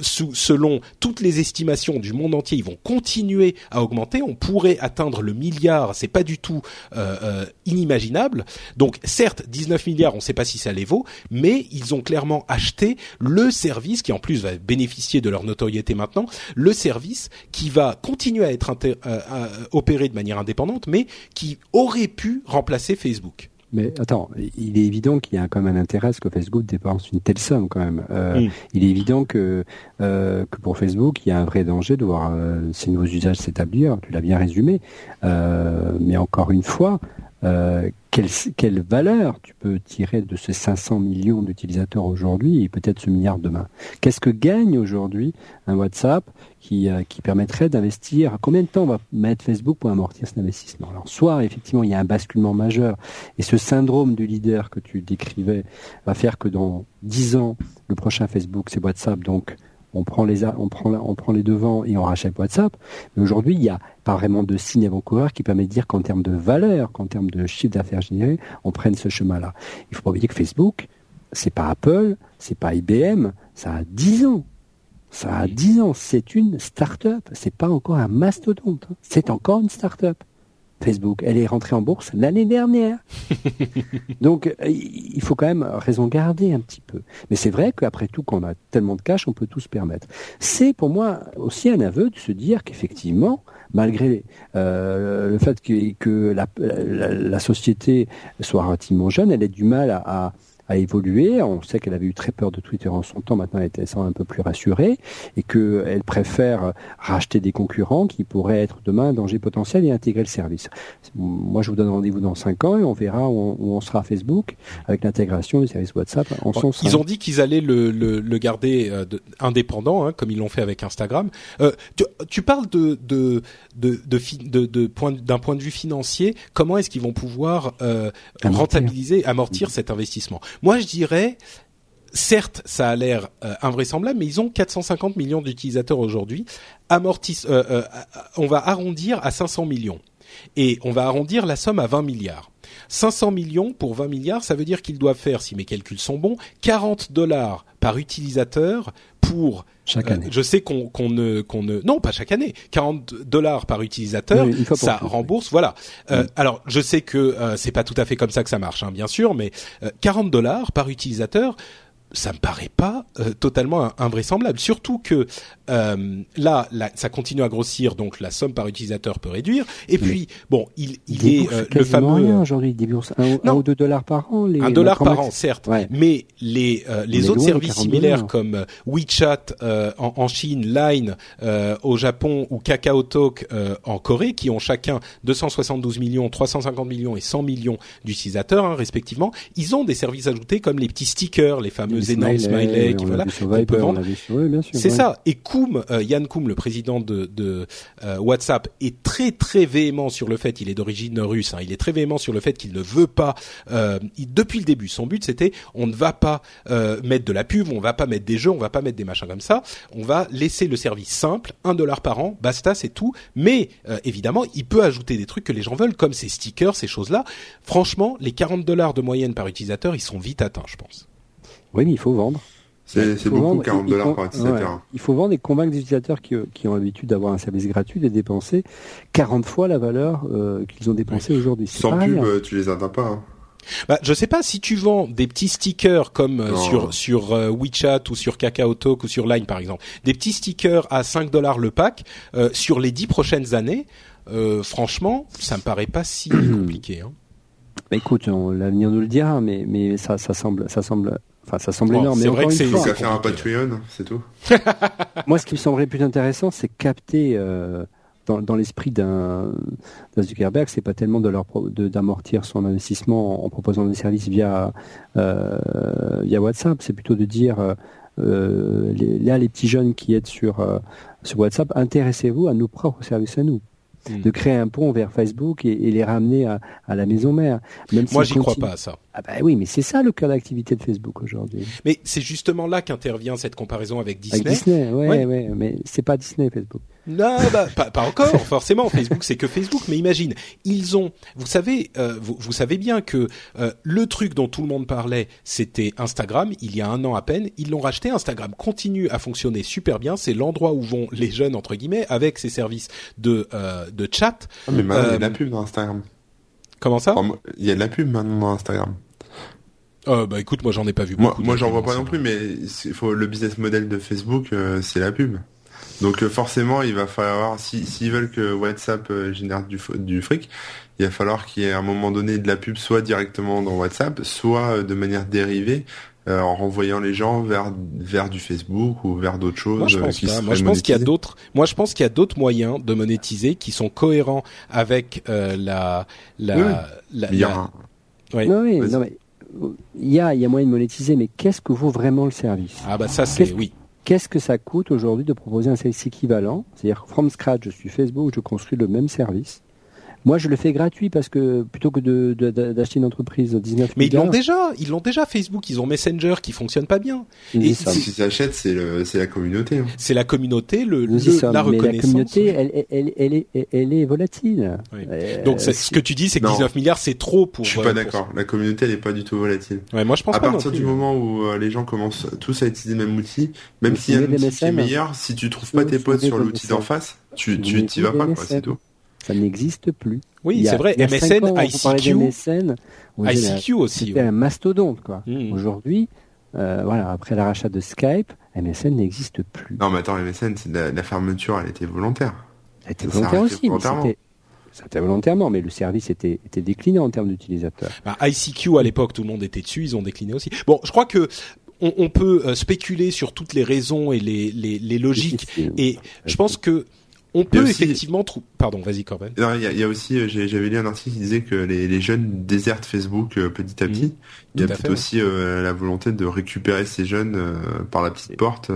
selon toutes les estimations du monde entier, ils vont continuer à augmenter. On pourrait atteindre le milliard, c'est pas du tout euh, euh, inimaginable. Donc certes, 19 milliards, on ne sait pas si ça les vaut, mais ils ont clairement acheté le service qui en plus va bénéficier de leur notoriété maintenant, le service qui va continuer à être euh, opéré de manière indépendante, mais qui aurait pu remplacer Facebook. Mais attends, il est évident qu'il y a quand même un intérêt à ce que Facebook dépense une telle somme quand même. Euh, mm. Il est évident que, euh, que pour Facebook, il y a un vrai danger de voir euh, ces nouveaux usages s'établir. Tu l'as bien résumé. Euh, mais encore une fois, euh, quelle, quelle, valeur tu peux tirer de ces 500 millions d'utilisateurs aujourd'hui et peut-être ce milliard demain? Qu'est-ce que gagne aujourd'hui un WhatsApp qui, euh, qui permettrait d'investir? Combien de temps va mettre Facebook pour amortir cet investissement? Alors, soit effectivement il y a un basculement majeur et ce syndrome du leader que tu décrivais va faire que dans 10 ans, le prochain Facebook c'est WhatsApp, donc on prend les on devants et on rachète WhatsApp. Mais aujourd'hui, il n'y a pas vraiment de signe avant-coureur qui permet de dire qu'en termes de valeur, qu'en termes de chiffre d'affaires généré, on prenne ce chemin-là. Il faut pas oublier que Facebook, c'est pas Apple, c'est pas IBM, ça a 10 ans. Ça a 10 ans. C'est une start-up. C'est pas encore un mastodonte. Hein. C'est encore une start-up. Facebook. Elle est rentrée en bourse l'année dernière. Donc, euh, il faut quand même raison garder un petit peu. Mais c'est vrai qu'après tout, quand on a tellement de cash, on peut tout se permettre. C'est pour moi aussi un aveu de se dire qu'effectivement, malgré euh, le fait que, la, société soit relativement jeune, elle a du mal à a évolué. On sait qu'elle avait eu très peur de Twitter en son temps. Maintenant, elle est un peu plus rassurée et qu'elle préfère racheter des concurrents qui pourraient être demain un danger potentiel et intégrer le service. Moi, je vous donne rendez-vous dans 5 ans et on verra où on, sera Facebook avec l'intégration du service WhatsApp en son Ils ont dit qu'ils allaient le, le, le garder euh, indépendant, hein, comme ils l'ont fait avec Instagram. Euh, tu, tu, parles de de de de, de, point d'un point de vue financier. Comment est-ce qu'ils vont pouvoir euh, rentabiliser, amortir cet investissement? Moi, je dirais, certes, ça a l'air euh, invraisemblable, mais ils ont 450 millions d'utilisateurs aujourd'hui. Euh, euh, on va arrondir à 500 millions et on va arrondir la somme à 20 milliards. 500 millions pour 20 milliards, ça veut dire qu'ils doivent faire, si mes calculs sont bons, 40 dollars par utilisateur pour chaque année. je sais qu'on ne qu'on ne non pas chaque année 40 dollars par utilisateur ça rembourse voilà euh, alors je sais que euh, c'est pas tout à fait comme ça que ça marche hein, bien sûr mais 40 dollars par utilisateur ça me paraît pas euh, totalement invraisemblable. Surtout que euh, là, ça continue à grossir, donc la somme par utilisateur peut réduire. Et puis, bon, il, il, est euh, le fameux. aujourd'hui, il un, ou deux dollars par an. Les, un dollar par an, certes. Mais les euh, les autres services similaires comme WeChat en, en, Chine, Line au Japon ou KakaoTalk en Corée, qui ont chacun 272 millions, 350 millions et 100 millions d'utilisateurs hein, respectivement, ils ont des services ajoutés comme les petits stickers, les fameux énormes smileys, qui, voilà, C'est ça. Et Koum, euh, Yann Koum, le président de, de euh, WhatsApp, est très très véhément sur le fait, il est d'origine russe, hein, il est très véhément sur le fait qu'il ne veut pas, euh, depuis le début, son but c'était, on ne va pas mettre de la pub, on va pas mettre des jeux, on va pas mettre des machins comme ça, on va laisser le service simple, un dollar par an, basta, c'est tout. Mais évidemment, il peut ajouter des trucs que les gens veulent, comme ces stickers, ces choses-là. Franchement, les 40 dollars de moyenne par utilisateur, ils sont vite atteints, je pense. Oui, mais il faut vendre. C'est beaucoup, 40 dollars par utilisateur. il faut vendre et convaincre des utilisateurs qui, qui ont l'habitude d'avoir un service gratuit de dépenser 40 fois la valeur euh, qu'ils ont dépensé aujourd'hui. Sans pub, hein. tu les atteins pas. Hein. Bah, je sais pas si tu vends des petits stickers comme euh, sur sur euh, WeChat ou sur KakaoTalk ou sur Line par exemple, des petits stickers à 5 dollars le pack sur les 10 prochaines années. franchement, ça me paraît pas si compliqué. Hein. Bah, écoute, l'avenir nous le dira, mais mais ça ça semble ça semble Enfin, ça semble énorme. C'est vrai que c'est qu'à faire un Patreon, c'est tout. Moi, ce qui me semblerait plus intéressant, c'est capter euh, dans, dans l'esprit d'un Zuckerberg, c'est pas tellement de leur d'amortir son investissement en, proposant des services via euh, via WhatsApp, c'est plutôt de dire euh, les, là les petits jeunes qui aident sur sur WhatsApp, intéressez-vous à nos propres services à nous. Hmm. de créer un pont vers Facebook et, les ramener à, la maison mère. Même Moi, j'y crois pas à ça. Ah bah oui, mais c'est ça le cœur d'activité de Facebook aujourd'hui. Mais c'est justement là qu'intervient cette comparaison avec Disney. Avec Disney, ouais, ouais, mais c'est pas Disney Facebook. Non, bah, pas, encore, forcément. Facebook, c'est que Facebook. Mais imagine, ils ont, vous savez, euh, vous, savez bien que euh, le truc dont tout le monde parlait, c'était Instagram. Il y a un an à peine, ils l'ont racheté. Instagram continue à fonctionner super bien. C'est l'endroit où vont les jeunes entre guillemets avec ses services de euh, de chat. Ah, mais maintenant, il y a de la pub dans Instagram. Comment ça? Il y a de la pub maintenant dans Instagram. bah écoute, moi j'en ai pas vu beaucoup. Moi, j'en vois pas non plus, mais faut, le business model de Facebook, c'est la pub. Donc euh, forcément, il va falloir, s'ils si, veulent que WhatsApp euh, génère du, du fric, il va falloir qu'il y ait à un moment donné de la pub, soit directement dans WhatsApp, soit euh, de manière dérivée, en renvoyant les gens vers vers du Facebook ou vers d'autres choses. Moi, je pense Moi, je pense qu'il y a d'autres. Moi, je pense qu'il y a d'autres moyens de monétiser qui sont cohérents avec la la la. Il y a... Oui. Non, oui, non, mais il y a, il y a moyen de monétiser, mais qu'est-ce que vaut vraiment le service? Ah bah ça c'est oui. Qu'est-ce que ça coûte aujourd'hui de proposer un service équivalent? C'est-à-dire, from scratch, je suis Facebook, je construis le même service. Moi, je le fais gratuit parce que plutôt que d'acheter une entreprise 19 Mais ils l'ont déjà, ils l'ont déjà Facebook, ils ont Messenger qui fonctionne pas bien. Et si tu achètent, c'est la communauté. Hein. C'est la communauté, le, la reconnaissance. la communauté, elle, elle, elle, est, elle est volatile. Euh, Donc ce que tu dis, c'est que 19 milliards, c'est trop pour. Je suis pas euh, d'accord. La communauté, elle est pas du tout volatile. Ouais, moi je pense à pas. À partir du moment où euh, les gens commencent tous à utiliser le même outil, même s'il y a un outil qui est meilleur, si tu trouves pas tes potes sur l'outil d'en face, tu tu vas pas, quoi, c'est tout. Ça n'existe plus. Oui, c'est vrai. MSN, ICQ, MSN, ICQ aussi. C'était un mastodonte, quoi. Hmm. Aujourd'hui, euh, voilà, après le rachat de Skype, MSN n'existe plus. Non, mais attends, MSN, c'est la, fermeture, elle était volontaire. Elle était volontaire aussi, c'était volontairement, mais le service était, était décliné en termes d'utilisateurs. Bah, ICQ à l'époque, tout le monde était dessus, ils ont décliné aussi. Bon, je crois que on, peut euh, spéculer sur toutes les raisons et les, les, les logiques, et je pense que on peut effectivement trouver. Pardon, vas-y Corben. il y, a, aussi, euh, j'avais lu un article qui disait que les, jeunes désertent Facebook euh, petit à petit. Mmh. Il y a peut-être aussi euh, la volonté de récupérer ces jeunes par la petite porte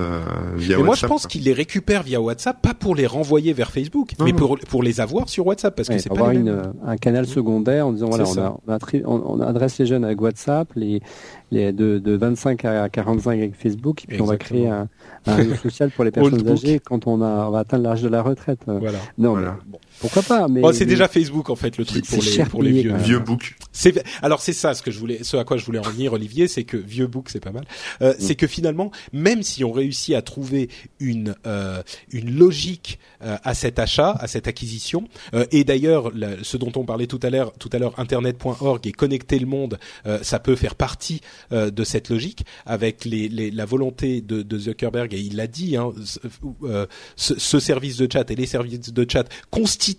via WhatsApp. Moi, je pense qu'ils les récupèrent via WhatsApp, pas pour les renvoyer vers Facebook, mais pour, pour les avoir sur WhatsApp, parce que c'est pas avoir un canal secondaire en disant voilà, on, on, adresse les jeunes avec WhatsApp, les, les de, de 25 à 45 avec Facebook, et puis on va créer un, un réseau social pour les personnes âgées quand on, a, on va atteindre l'âge de la retraite. Voilà. Non, bon, pourquoi pas mais, oh, c'est déjà Facebook en fait le truc pour les pour les vieux vieux book. C'est alors c'est ça ce que je voulais ce à quoi je voulais en venir Olivier, c'est que vieux book c'est pas mal. Euh, mm. c'est que finalement même si on réussit à trouver une euh, une logique euh, à cet achat, à cette acquisition euh, et d'ailleurs ce dont on parlait tout à l'heure tout à l'heure internet.org et connecter le monde, euh, ça peut faire partie de cette logique avec les, les la volonté de, de Zuckerberg et il l'a dit hein, ce, ce service de chat et les services de chat constituent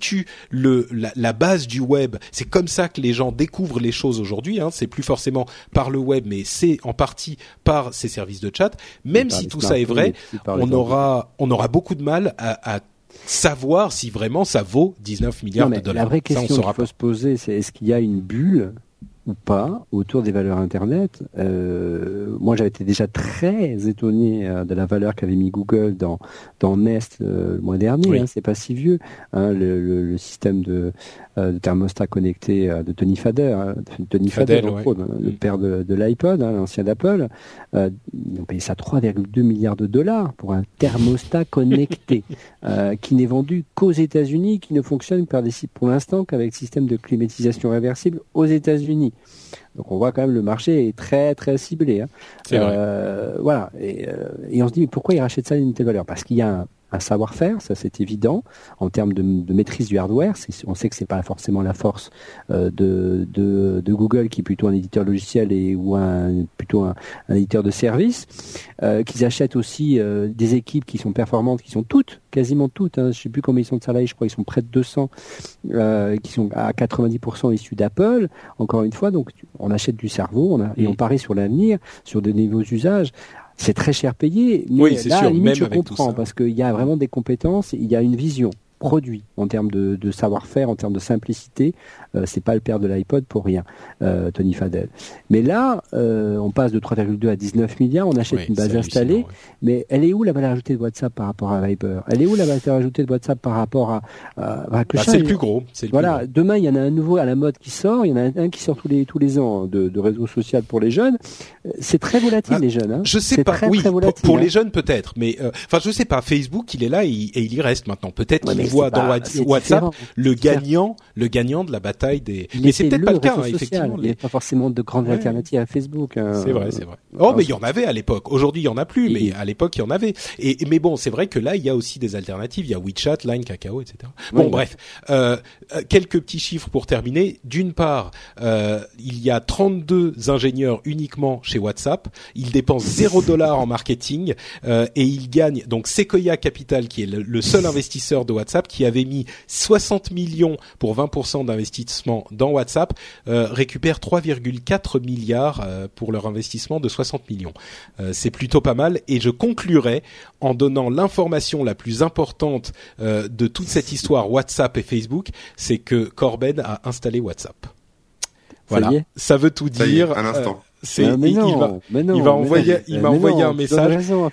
le la, base du web. C'est comme ça que les gens découvrent les choses aujourd'hui. Hein. C'est plus forcément par le web, mais c'est en partie par ces services de chat. Même si tout ça est vrai, on aura on aura beaucoup de mal à, savoir si vraiment ça vaut 19 milliards de dollars. La vraie question qu'il faut se poser, c'est est-ce qu'il y a une bulle ou pas autour des valeurs Internet. Euh, moi, j'avais été déjà très étonné euh, de la valeur qu'avait mis Google dans dans Nest euh, le mois dernier. Hein, c'est pas si vieux. Hein, le, le, le, système de de thermostat connecté euh, de Tony Fader, hein, Tony Fader, le père de, de l'iPod, hein, l'ancien d'Apple, euh, ils ont payé ça 3,2 milliards de dollars pour un thermostat connecté qui n'est vendu qu'aux États-Unis, qui ne fonctionne par des, pour l'instant qu'avec système de climatisation réversible aux États-Unis. Donc on voit quand même le marché est très très ciblé. Hein. Euh, voilà. Et, et, on se dit mais pourquoi ils rachètent ça à une telle valeur? Parce qu'il y a un, un savoir-faire, ça c'est évident. En termes de, maîtrise du hardware, on sait que c'est pas forcément la force euh, de, de, Google, qui est plutôt un éditeur logiciel et ou un plutôt un, éditeur de services. Euh, qu'ils achètent aussi euh, des équipes qui sont performantes, qui sont toutes, quasiment toutes. Hein, je sais plus combien ils sont de salariés, je crois qu'ils sont près de 200, qui sont à 90% issus d'Apple. Encore une fois, donc on achète du cerveau et on parie sur l'avenir, sur de nouveaux usages c'est très cher payé, mais oui, là, sûr, limite, je comprends, parce qu'il y a vraiment des compétences, il y a une vision produit en termes de, de savoir-faire, en termes de simplicité. Euh, c'est pas le père de l'iPod pour rien, euh, Tony Fadell. Mais là, euh, on passe de 3,2 à 19 milliards, on achète une base installée, mais elle est où la valeur ajoutée de WhatsApp par rapport à Viber? Elle est où la valeur ajoutée de WhatsApp par rapport à, à, bah, c'est le plus gros. Le voilà, plus gros. demain il y en a un nouveau à la mode qui sort, il y en a un qui sort tous les tous les ans de, de réseau social pour les jeunes. C'est très volatile ah, les jeunes. Hein. Je sais pas. oui, pour, les hein. jeunes peut-être, mais enfin je sais pas. Facebook, il est là et, il y reste maintenant. Peut-être qu'il voit dans WhatsApp le gagnant, le gagnant de la bataille des. Mais c'est peut-être pas le cas, hein, effectivement. Il n'y a pas forcément de grandes alternatives à Facebook. Hein. C'est vrai, c'est vrai. Oh, mais il y en avait à l'époque. Aujourd'hui, il y en a plus, mais à l'époque, il y en avait. Et mais bon, c'est vrai que là, il y a aussi des alternatives. Il y a WeChat, Line, Kakao, etc. Bon, bref, euh, euh, quelques petits chiffres pour terminer. D'une part, euh, il y a 32 ingénieurs uniquement chez WhatsApp. Ils dépensent 0 dollar en marketing euh, et ils gagnent. Donc Sequoia Capital, qui est le, le seul investisseur de WhatsApp, qui avait mis 60 millions pour 20% d'investissement dans WhatsApp, euh, récupère 3,4 milliards euh, pour leur investissement de 60 millions. Euh, c'est plutôt pas mal et je conclurai en donnant l'information la plus importante de toute cette histoire WhatsApp et Facebook, c'est que Corben a installé WhatsApp. Voilà, ça, veut tout dire. un instant. C'est il, va, il va envoyer, il m'a envoyé un message. Raison,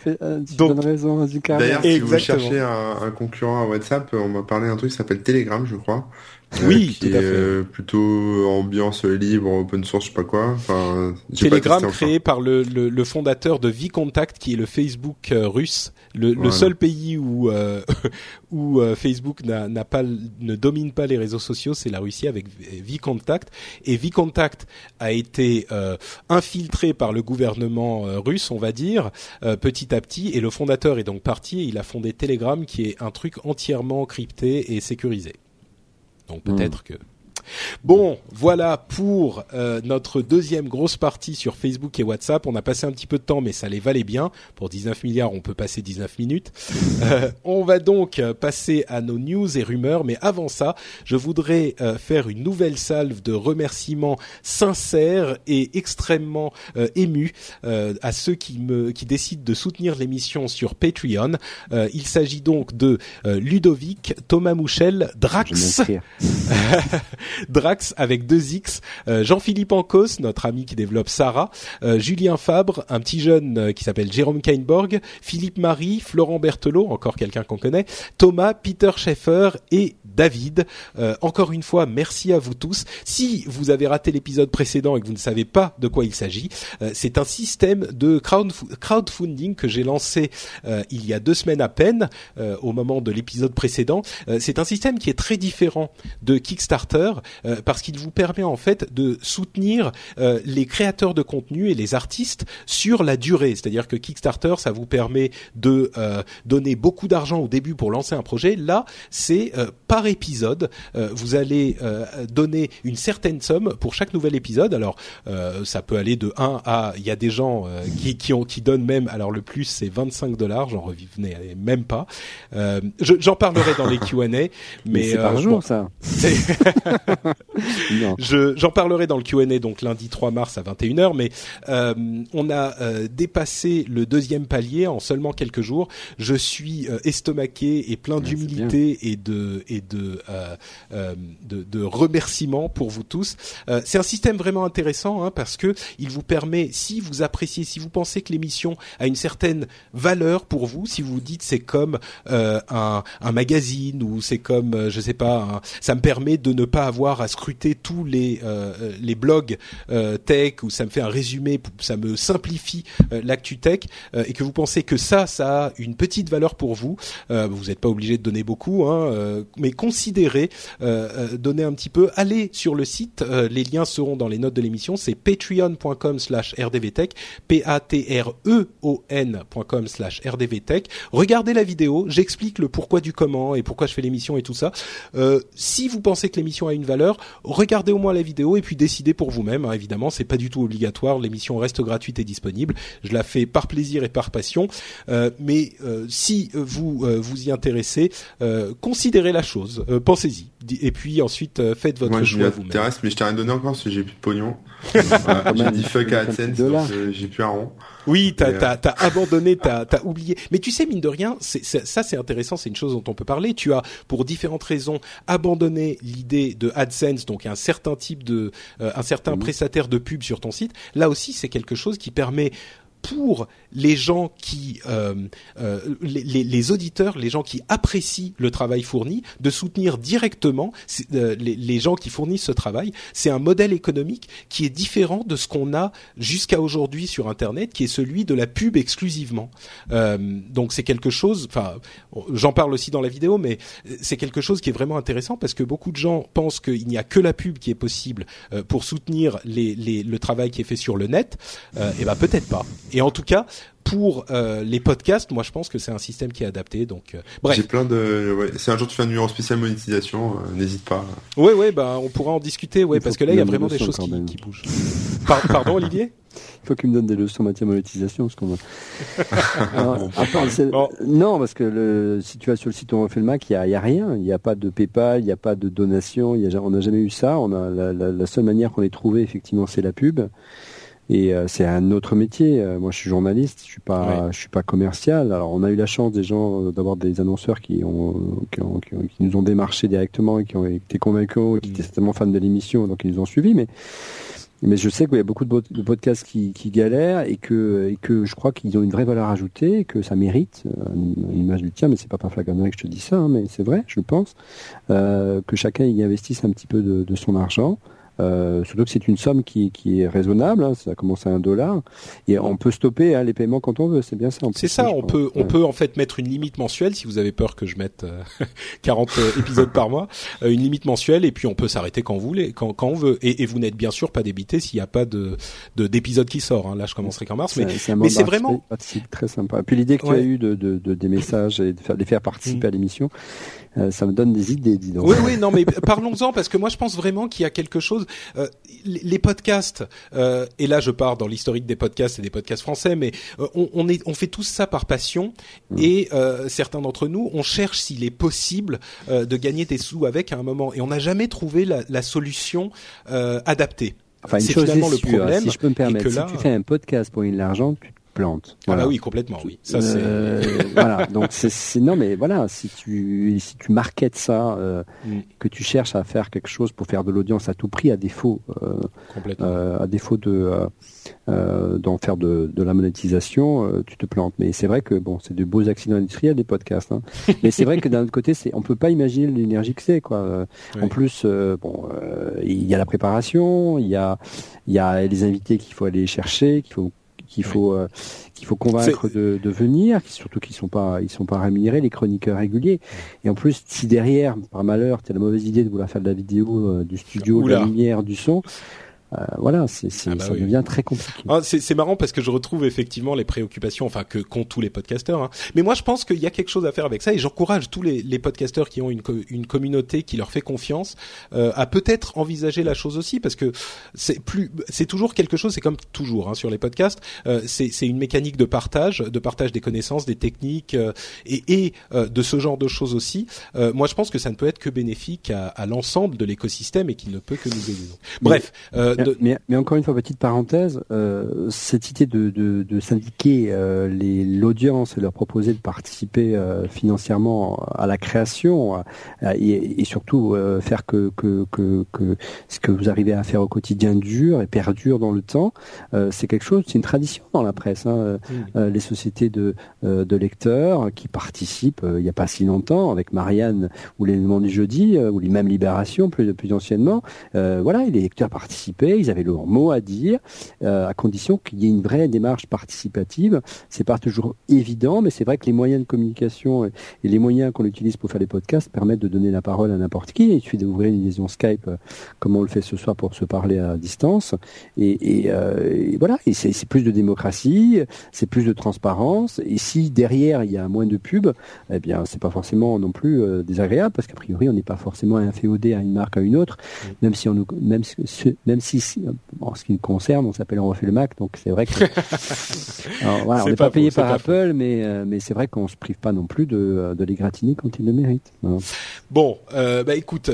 Donc, raison, D'ailleurs, si vous cherchez un, un, concurrent à WhatsApp, on m'a parlé d'un truc qui s'appelle Telegram, je crois. Euh, oui, qui tout à fait. Est plutôt ambiance libre, open source, je sais pas quoi. Enfin, Telegram créé par le, le, le, fondateur de VKontakte, qui est le Facebook euh, russe, le, le, seul pays où euh, où Facebook n'a pas ne domine pas les réseaux sociaux, c'est la Russie avec VKontakte. Et VKontakte a été infiltré par le gouvernement russe, on va dire, petit à petit. Et le fondateur est donc parti. Et il a fondé Telegram, qui est un truc entièrement crypté et sécurisé. Donc peut-être hmm. que Bon, voilà pour euh, notre deuxième grosse partie sur Facebook et WhatsApp. On a passé un petit peu de temps, mais ça les valait bien. Pour 19 milliards, on peut passer 19 minutes. Euh, on va donc passer à nos news et rumeurs, mais avant ça, je voudrais euh, faire une nouvelle salve de remerciements sincères et extrêmement émus à ceux qui me qui décident de soutenir l'émission sur Patreon. il s'agit donc de Ludovic, Thomas Mouchel, Drax. Drax avec deux X, euh, Jean-Philippe Ancos, notre ami qui développe Sarah, euh, Julien Fabre, un petit jeune euh, qui s'appelle Jérôme Kainborg, Philippe Marie, Florent Berthelot, encore quelqu'un qu'on connaît, Thomas, Peter Schaeffer et David. encore une fois, merci à vous tous. Si vous avez raté l'épisode précédent et que vous ne savez pas de quoi il s'agit, c'est un système de crowdfunding que j'ai lancé il y a deux semaines à peine, au moment de l'épisode précédent. c'est un système qui est très différent de Kickstarter euh, parce qu'il vous permet en fait de soutenir euh, les créateurs de contenu et les artistes sur la durée. C'est-à-dire que Kickstarter, ça vous permet de euh, donner beaucoup d'argent au début pour lancer un projet. Là, c'est par épisode. vous allez donner une certaine somme pour chaque nouvel épisode. Alors, ça peut aller de 1 à... Il y a des gens qui, qui, ont, qui donnent même... Alors, le plus, c'est 25 dollars. J'en revenais même pas. J'en parlerai dans les Q&A. Mais, mais c'est par jour, ça. J'en parlerai dans le Q&A donc lundi 3 mars à 21h, mais euh, on a euh, dépassé le deuxième palier en seulement quelques jours. Je suis euh, estomaqué et plein d'humilité et de et de, de, de remerciements pour vous tous. C'est un système vraiment intéressant hein, parce que il vous permet, si vous appréciez, si vous pensez que l'émission a une certaine valeur pour vous, si vous vous dites c'est comme un, un magazine ou c'est comme je sais pas, ça me permet de ne pas avoir à scruter tous les les blogs tech ou ça me fait un résumé, ça me simplifie l'actu tech et que vous pensez que ça, ça a une petite valeur pour vous, vous n'êtes pas obligé de donner beaucoup, hein, mais considérez donner un petit peu. Allez sur le site, les liens seront dans les notes de l'émission. C'est patreon.com/slash rdvtech, p a t r e o n.com slash rdvtech. Regardez la vidéo, j'explique le pourquoi du comment et pourquoi je fais l'émission et tout ça. Euh, si vous pensez que l'émission a une valeur, regardez au moins la vidéo et puis décidez pour vous-même. Hein, évidemment, c'est pas du tout obligatoire. L'émission reste gratuite et disponible. Je la fais par plaisir et par passion. Euh, mais euh, si vous vous y intéressez, considérez la chose, pensez-y. Et puis ensuite, faites votre Moi, choix vous-même. mais je t'ai rien donné encore parce que j'ai plus de pognon. J'ai dit fuck à AdSense, j'ai plus un rond. Oui, t'as euh, as, abandonné, t'as as oublié. Mais tu sais, mine de rien, c'est ça c'est intéressant, c'est une chose dont on peut parler. Tu as, pour différentes raisons, abandonné l'idée de AdSense, donc un certain type de, euh, un certain prestataire de pub sur ton site. Là aussi, c'est quelque chose qui permet pour les gens qui, euh, euh, les, les, auditeurs, les gens qui apprécient le travail fourni, de soutenir directement euh, les, les, gens qui fournissent ce travail. C'est un modèle économique qui est différent de ce qu'on a jusqu'à aujourd'hui sur Internet, qui est celui de la pub exclusivement. Euh, donc c'est quelque chose. Enfin, j'en parle aussi dans la vidéo, mais c'est quelque chose qui est vraiment intéressant parce que beaucoup de gens pensent qu'il n'y a que la pub qui est possible euh, pour soutenir les, le travail qui est fait sur le net. et ben peut-être pas. Et en tout cas, pour euh, les podcasts, moi je pense que c'est un système qui est adapté. Donc euh, bref. J'ai plein de. Ouais. Si un jour tu fais un numéro spécial monétisation, euh, n'hésite pas. Oui, oui, bah on pourra en discuter, ouais, parce que là il y a vraiment des choses qui, qui, bougent. pardon, Olivier? Il faut qu'il me donne des leçons en matière de monétisation, parce qu'on. Non, parce que le, si tu vas sur le site où on fait le Mac, il y a, rien. Il n'y a pas de PayPal, il n'y a pas de donation. Y a, on n'a jamais eu ça. On a la, la, la seule manière qu'on ait trouvé effectivement, c'est la pub. Et euh, c'est un autre métier. Euh, moi, je suis journaliste, je suis pas, je suis pas commercial. Alors, on a eu la chance des gens euh, d'avoir des annonceurs qui ont, qui, ont, qui, nous ont démarché directement et qui ont été convaincus, qui étaient certainement fans de l'émission, donc ils nous ont suivis. Mais mais je sais qu'il y a beaucoup de, podcasts qui, qui, galèrent et que, et que je crois qu'ils ont une vraie valeur ajoutée, que ça mérite, une image du tien, mais c'est pas par flagrannerie que je te dis ça, hein, mais c'est vrai, je pense, euh, que chacun y investisse un petit peu de, de son argent. Euh, surtout que c'est une somme qui, qui est raisonnable, hein, ça commence à un dollar, et on peut stopper hein, les paiements quand on veut, c'est bien ça. C'est ça, on peut, on peut en fait mettre une limite mensuelle si vous avez peur que je mette 40 euh, euh, épisodes par mois, une limite mensuelle, et puis on peut s'arrêter quand vous voulez, quand, quand on veut. Et, et vous n'êtes bien sûr pas débité s'il n'y a pas de d'épisode qui sort. Hein. Là, je commencerai qu'en mars, mais mais c'est vraiment très sympa. Et puis l'idée que tu as eu de, de, de, des messages et de faire, de les faire participer mm. à l'émission, euh, ça me donne des idées, dis donc. Oui, oui, non, mais parlons-en parce que moi je pense vraiment qu'il y a quelque chose. Euh, les, podcasts, euh, et là je pars dans l'historique des podcasts et des podcasts français, mais euh, on, on, est, on fait tout ça par passion mm. et certains d'entre nous, on cherche s'il est possible de gagner des sous avec à un moment, et on n'a jamais trouvé la, la solution adaptée. Enfin, une chose finalement le problème. Si je peux me permettre, si tu fais un podcast pour une l'argent, tu Ah bah oui, complètement, oui. Ça. Euh, voilà, donc c'est non mais voilà, si tu si tu marketes ça, euh, mm. que tu cherches à faire quelque chose pour faire de l'audience à tout prix, à défaut, euh, à défaut de d'en faire de, de la monétisation, tu te plantes. Mais c'est vrai que bon, c'est de beaux accidents industriels des podcasts. Hein. mais c'est vrai que d'un autre côté, c'est on peut pas imaginer l'énergie que c'est quoi. En plus, bon, il y a la préparation, il y a il y a les invités qu'il faut aller chercher, qu'il faut qu'il faut euh, qu'il faut convaincre de, de, venir, surtout qu'ils sont pas ils sont pas rémunérés les chroniqueurs réguliers. Et en plus, si derrière par malheur tu as la mauvaise idée de vouloir faire de la vidéo, euh, du studio, de la lumière, du son, euh, voilà, c'est, ah bah ça devient très compliqué. Ah, c'est, marrant parce que je retrouve effectivement les préoccupations, enfin que qu'ont tous les podcasteurs. Hein. Mais moi, je pense qu'il y a quelque chose à faire avec ça et j'encourage tous les, les podcasteurs qui ont une, une communauté qui leur fait confiance euh, à peut-être envisager la chose aussi parce que c'est plus, c'est toujours quelque chose. C'est comme toujours hein, sur les podcasts. Euh, c'est, une mécanique de partage, de partage des connaissances, des techniques euh, et, et euh, de ce genre de choses aussi. Euh, moi, je pense que ça ne peut être que bénéfique à, à l'ensemble de l'écosystème et qui ne peut que nous aider. Bref. De... Mais, mais, encore une fois, petite parenthèse, euh, cette idée de, de, de syndiquer euh, l'audience et leur proposer de participer euh, financièrement à la création et, et, surtout euh, faire que, que, que, que, ce que vous arrivez à faire au quotidien dure et perdure dans le temps, c'est quelque chose, c'est une tradition dans la presse. Hein. Les sociétés de, de lecteurs qui participent il n'y a pas si longtemps avec Marianne ou l'élément du jeudi ou les mêmes Libération plus, plus anciennement, voilà, les lecteurs participaient, ils avaient leur mot à dire, euh, à condition qu'il y ait une vraie démarche participative. C'est pas toujours évident, mais c'est vrai que les moyens de communication et, les moyens qu'on utilise pour faire les podcasts permettent de donner la parole à n'importe qui. Il suffit d'ouvrir une liaison Skype, euh, comme on le fait ce soir pour se parler à distance. Et, euh, voilà, et c'est plus de démocratie, c'est plus de transparence. Et si derrière il y a moins de pubs, eh bien c'est pas forcément non plus désagréable parce qu'a priori on n'est pas forcément inféodé à une marque à une autre, même si on nous, même même si en ce qui nous concerne, on s'appelle On refait le Mac, donc c'est vrai que voilà, on n'est pas, payé par Apple, mais euh, mais c'est vrai qu'on se prive pas non plus de, euh, de les gratiner quand ils le méritent. Bon, euh, bah écoute,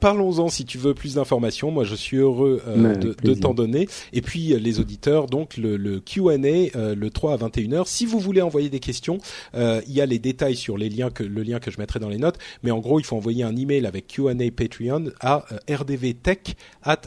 parlons-en si tu veux plus d'informations. Moi, je suis heureux de, de t'en donner. Et puis les auditeurs, donc le, le Q&A le 3 à 21 h Si vous voulez envoyer des questions, il y a les détails sur les liens que le lien que je mettrai dans les notes. Mais en gros, il faut envoyer un email avec Q&A Patreon à rdvtech at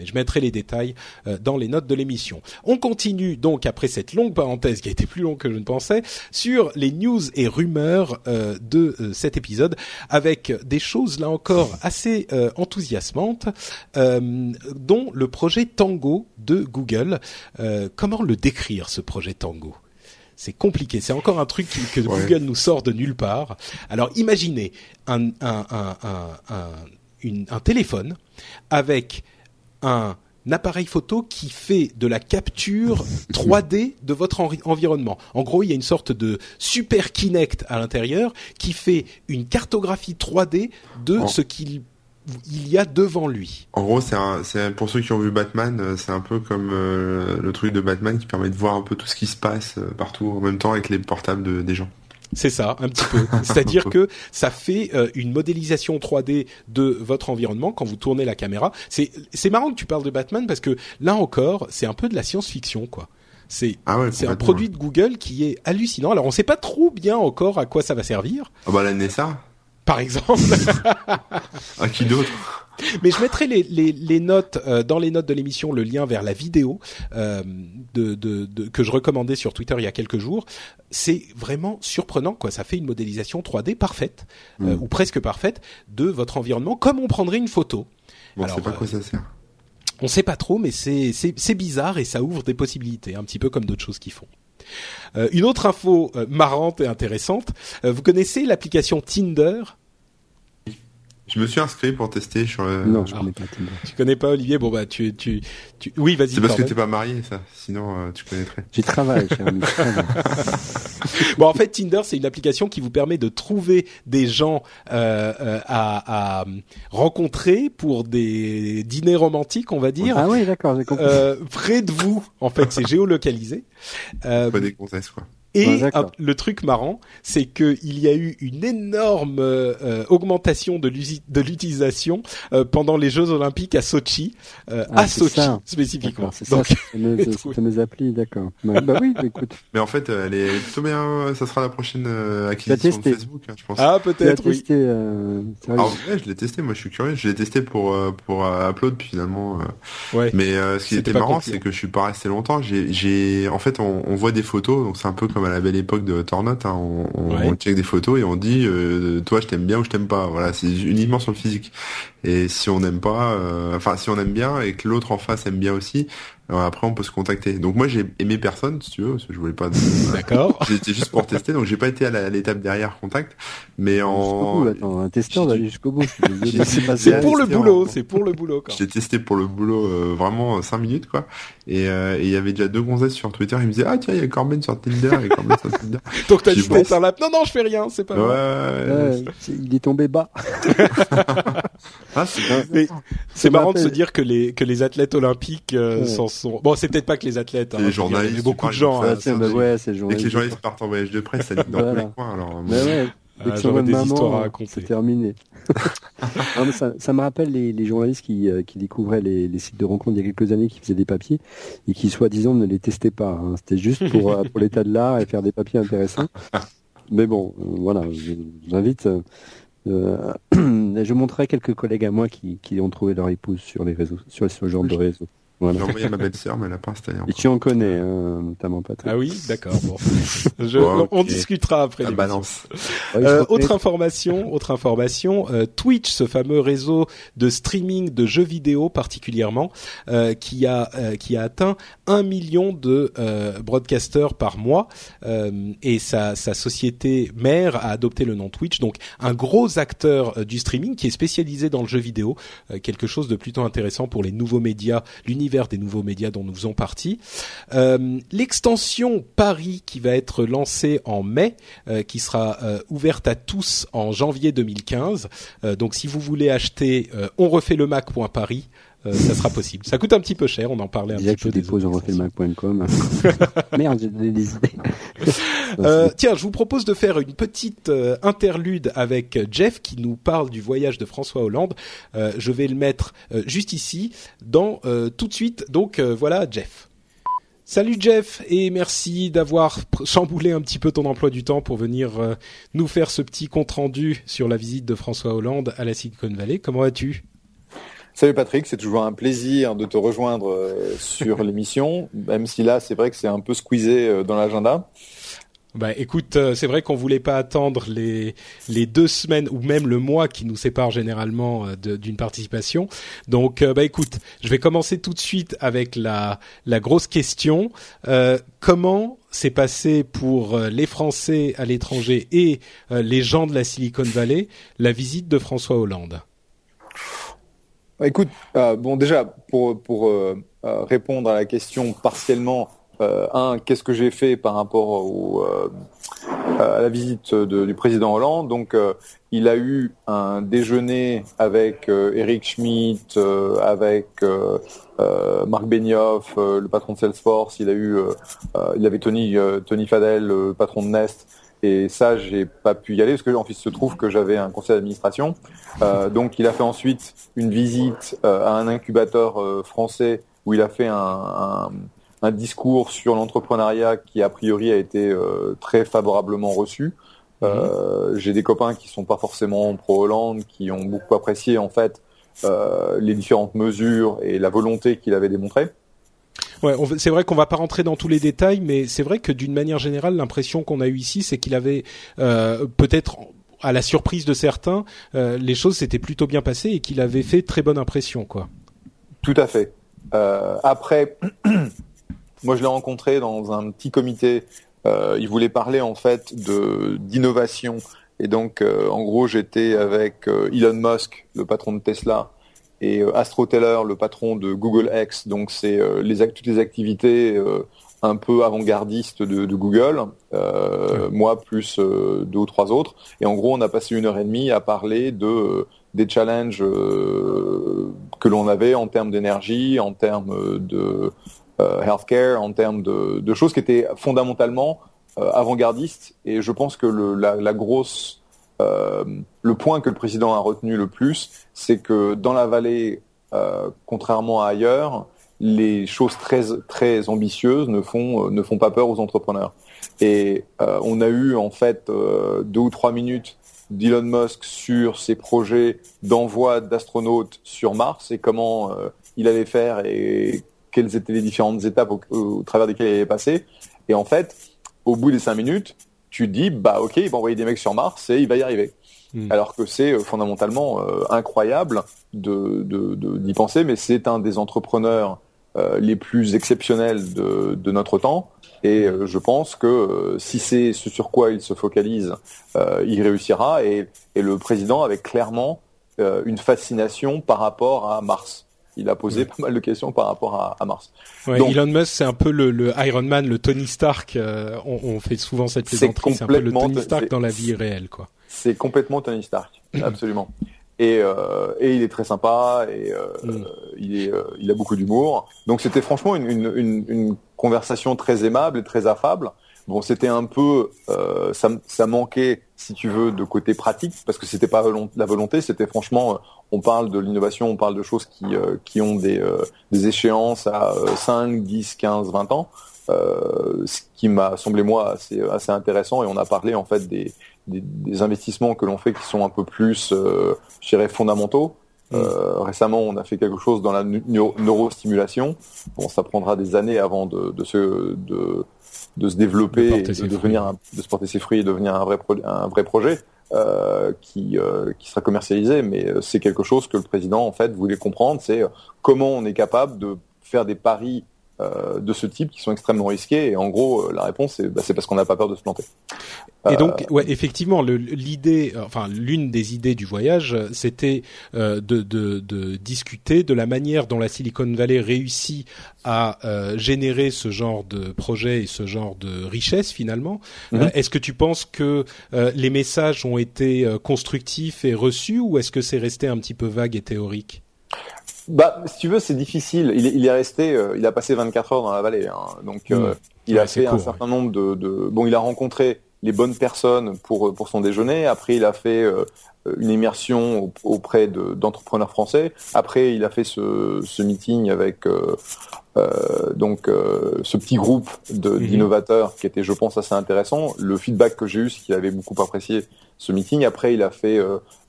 Et je mettrai les détails euh, dans les notes de l'émission. On continue donc après cette longue parenthèse qui a été plus longue que je ne pensais sur les news et rumeurs euh, de euh, cet épisode avec des choses là encore assez enthousiasmantes dont le projet Tango de Google. comment le décrire ce projet Tango? C'est compliqué. C'est encore un truc que Google nous sort de nulle part. Alors imaginez un, un, un, un téléphone avec un appareil photo qui fait de la capture 3D de votre environnement. En gros, il y a une sorte de super Kinect à l'intérieur qui fait une cartographie 3D de ce qu'il il y a devant lui. En gros, c'est pour ceux qui ont vu Batman, euh, c'est un peu comme euh, le truc de Batman qui permet de voir un peu tout ce qui se passe euh, partout en même temps avec les portables des gens. C'est ça, un petit peu. C'est-à-dire que ça fait euh, une modélisation 3D de votre environnement quand vous tournez la caméra. C'est c'est marrant que tu parles de Batman parce que là encore, c'est un peu de la science-fiction quoi. C'est ah c'est un produit de Google qui est hallucinant. Alors on sait pas trop bien encore à quoi ça va servir. Ah bah la NSA. Par exemple. à qui d'autre? Mais je mettrai les, les, les notes euh, dans les notes de l'émission le lien vers la vidéo euh, de, de, de, que je recommandais sur Twitter il y a quelques jours. C'est vraiment surprenant quoi. Ça fait une modélisation 3D parfaite euh, mm. ou presque parfaite de votre environnement comme on prendrait une photo. Bon, Alors, pas quoi ça sert. On sait pas trop, mais c'est c'est bizarre et ça ouvre des possibilités, un petit peu comme d'autres choses qu'ils font. Euh, une autre info marrante et intéressante, vous connaissez l'application Tinder? Je me suis inscrit pour tester sur le... Non, je connais pas Tinder. Tu connais pas Olivier? Bon bah tu tu, tu... oui vas-y. C'est parce que t'es pas marié ça. Sinon euh, tu connaîtrais. J'y travaille, cher ami. bon en fait Tinder c'est une application qui vous permet de trouver des gens euh, euh à, à, rencontrer pour des dîners romantiques on va dire. Ah oui d'accord j'ai compris. Euh, près de vous en fait c'est géolocalisé. Euh, pas des gonzesses quoi. Et le truc marrant, c'est qu'il y a eu une énorme euh, augmentation de l'utilisation euh, pendant les Jeux Olympiques à Sochi, euh, ah, à Sochi spécifiquement. C'est ça, c'est mes applis, d'accord. bah, oui, écoute. Mais en fait, elle est plutôt bien. Ça sera la prochaine acquisition de Facebook, hein, je pense. Ah peut-être. Oui. Testé, ah, ouais, je l'ai testé. Moi, je suis curieux. Je l'ai testé pour pour Upload, puis finalement. ouais. Mais ce qui était, marrant, c'est que je suis pas resté longtemps. J'ai, en fait, on, on voit des photos, donc c'est un peu comme à la belle époque de Tornote, hein, on, on, check des photos et on dit euh, toi je t'aime bien ou je t'aime pas. Voilà, c'est uniquement sur le physique. Et si on n'aime pas, euh, enfin si on aime bien et que l'autre en face aime bien aussi, après, on peut se contacter. Donc moi, j'ai aimé personne, si tu veux, parce que je voulais pas. D'accord. J'étais juste pour tester, donc j'ai pas été à l'étape derrière contact, mais en. Attends, un testeur d'aller jusqu'au bout. C'est pour le boulot, c'est pour le boulot. J'ai testé pour le boulot euh, vraiment 5 minutes quoi, euh, et il y avait déjà deux gonzesses sur Twitter, ils me disaient ah tiens il y a Corben sur Tinder, Corben sur Tinder. donc t'as juste bon. lap. Non non je fais rien, c'est pas. Ouais. ouais, il est tombé bas. Ah, c'est marrant de se dire que les que les athlètes olympiques euh, s'en Bon, c'est peut-être pas que les athlètes. Hein, les journalistes. Il y a beaucoup de gens. Hein, ouais, c'est Et que les journalistes partent en voyage de presse, ça dit dans tous les coins. Alors, ouais. Ah, J'aurais des histoires à raconter. C'est terminé. ça, me rappelle les, journalistes qui, découvraient les, sites de rencontres il y a quelques années, qui faisaient des papiers et qui, soi-disant, ne les testaient pas. Hein. C'était juste pour, pour l'état de l'art et faire des papiers intéressants. Mais bon, voilà, j'invite euh, je montrerai quelques collègues à moi qui, ont trouvé leur épouse sur les réseaux, sur ce genre de réseau. J'ai envoyé à ma belle-sœur, mais elle n'a pas installé encore. Et tu en connais, hein, notamment pas Ah oui, d'accord. Bon. On discutera après. La balance. Euh, autre information, autre information. Euh, Twitch, ce fameux réseau de streaming de jeux vidéo particulièrement, euh, qui a qui a atteint un million de broadcasters par mois, et sa sa société mère a adopté le nom Twitch. Donc un gros acteur du streaming qui est spécialisé dans le jeu vidéo, quelque chose de plutôt intéressant pour les nouveaux médias, l'univers des nouveaux médias dont nous faisons partie. Euh, l'extension Paris qui va être lancée en mai, euh, qui sera euh, ouverte à tous en janvier 2015. donc si vous voulez acheter on refait le euh, ça sera possible. Ça coûte un petit peu cher, on en parlait un petit peu. dépose en Merde, j'ai des idées. euh, tiens, je vous propose de faire une petite interlude avec Jeff qui nous parle du voyage de François Hollande. Euh, je vais le mettre juste ici, dans tout de suite. Donc voilà, Jeff. Salut Jeff et merci d'avoir chamboulé un petit peu ton emploi du temps pour venir nous faire ce petit compte rendu sur la visite de François Hollande à la Silicon Valley. Comment vas-tu? Salut Patrick, c'est toujours un plaisir de te rejoindre euh, sur l'émission, même si là c'est vrai que c'est un peu squeezé euh, dans l'agenda. Bah écoute, euh, c'est vrai qu'on voulait pas attendre les les deux semaines ou même le mois qui nous sépare généralement d'une participation. Donc bah écoute, je vais commencer tout de suite avec la la grosse question. comment s'est passé pour les Français à l'étranger et les gens de la Silicon Valley la visite de François Hollande? Écoute, euh, bon déjà pour pour euh, euh, répondre à la question partiellement, un, qu'est-ce que j'ai fait par rapport au, à la visite du président Hollande? Donc, il a eu un déjeuner avec Eric Schmidt, avec Marc Benioff, le patron de Salesforce. Il a eu, il avait Tony Tony Fadel, le patron de Nest. Et ça, j'ai pas pu y aller parce que en fait, il se trouve que j'avais un conseil d'administration. Euh, donc, il a fait ensuite une visite euh, à un incubateur euh, français où il a fait un, un, un discours sur l'entrepreneuriat qui a priori a été euh, très favorablement reçu. Mhm. j'ai des copains qui sont pas forcément pro Hollande, qui ont beaucoup apprécié en fait les différentes mesures et la volonté qu'il avait démontrée. Ouais, c'est vrai qu'on va pas rentrer dans tous les détails, mais c'est vrai que d'une manière générale, l'impression qu'on a eue ici, c'est qu'il avait euh, peut-être à la surprise de certains, euh, les choses s'étaient plutôt bien passées et qu'il avait fait très bonne impression, quoi. Tout à fait. Euh, après, moi je l'ai rencontré dans un petit comité. il voulait parler en fait de d'innovation et donc en gros j'étais avec Elon Musk, le patron de Tesla, et euh, Astro Teller, le patron de Google X, donc c'est euh, les toutes les activités euh, un peu avant-gardistes de, de, Google, euh, moi plus deux ou trois autres. Et en gros, on a passé une heure et demie à parler de des challenges que l'on avait en termes d'énergie, en termes de healthcare, en termes de, de, choses qui étaient fondamentalement avant-gardistes. Et je pense que le, la, la grosse euh, le point que le président a retenu le plus, c'est que dans la vallée, euh, contrairement à ailleurs, les choses très très ambitieuses ne font euh, ne font pas peur aux entrepreneurs. Et on a eu en fait deux ou trois minutes d'Elon Musk sur ses projets d'envoi d'astronautes sur Mars et comment il allait faire et quelles étaient les différentes étapes au, au, travers desquelles il allait passer. Et en fait, au bout des cinq minutes, tu dis bah ok il va envoyer des mecs sur Mars et il va y arriver. Hmm. Alors que c'est euh, fondamentalement euh, incroyable de d'y penser, mais c'est un des entrepreneurs euh, les plus exceptionnels de, de notre temps. Et je pense que si c'est ce sur quoi il se focalise, il réussira. Et, et, le président avait clairement une fascination par rapport à Mars il a posé pas mal de questions par rapport à, à Mars. Ouais, Elon Musk, c'est un peu le, le, Iron Man, le Tony Stark. Euh, on, on, fait souvent cette plaisanterie. C'est un peu le Tony Stark dans la vie réelle, quoi. C'est complètement Tony Stark, absolument. Et, euh, et il est très sympa et euh, mm. il est il a beaucoup d'humour. Donc c'était franchement une, une, une, une, conversation très aimable et très affable. Bon, c'était un peu, ça, ça manquait, si tu veux, de côté pratique, parce que c'était pas la volonté, c'était franchement, on parle de l'innovation, on parle de choses qui, qui ont des, des échéances à 5, 10, 15, 20 ans. Euh, ce qui m'a semblé moi assez, assez intéressant et on a parlé en fait des, des, des investissements que l'on fait qui sont un peu plus, euh, je dirais, fondamentaux. Mm. Euh, récemment, on a fait quelque chose dans la neurostimulation. Bon, ça prendra des années avant de, de se de, de se développer, de, et de devenir un, de se porter ses fruits et devenir un vrai un vrai projet. Euh, qui, euh, qui sera commercialisé, mais euh, c'est quelque chose que le président en fait voulait comprendre, c'est comment on est capable de faire des paris euh, de ce type qui sont extrêmement risqués. Et en gros, euh, la réponse, c'est bah, parce qu'on n'a pas peur de se planter. Et donc, euh, ouais, effectivement, l'idée, enfin, l'une des idées du voyage, c'était de, de, de, discuter de la manière dont la Silicon Valley réussit à générer ce genre de projet et ce genre de richesse finalement. Mhm. est-ce que tu penses que les messages ont été constructifs et reçus, ou est-ce que c'est resté un petit peu vague et théorique? Bah, si tu veux, c'est difficile. Il est, il est resté, euh, il a passé 24 heures dans la vallée, hein. donc euh, il a fait un certain nombre de, de, Bon, il a rencontré les bonnes personnes pour pour son déjeuner. Après, il a fait euh, une immersion auprès d'entrepreneurs français. Après, il a fait ce, ce meeting avec donc ce petit groupe mhm. d'innovateurs qui était, je pense, assez intéressant. Le feedback que j'ai eu, c'est qu'il avait beaucoup apprécié ce meeting. Après, il a fait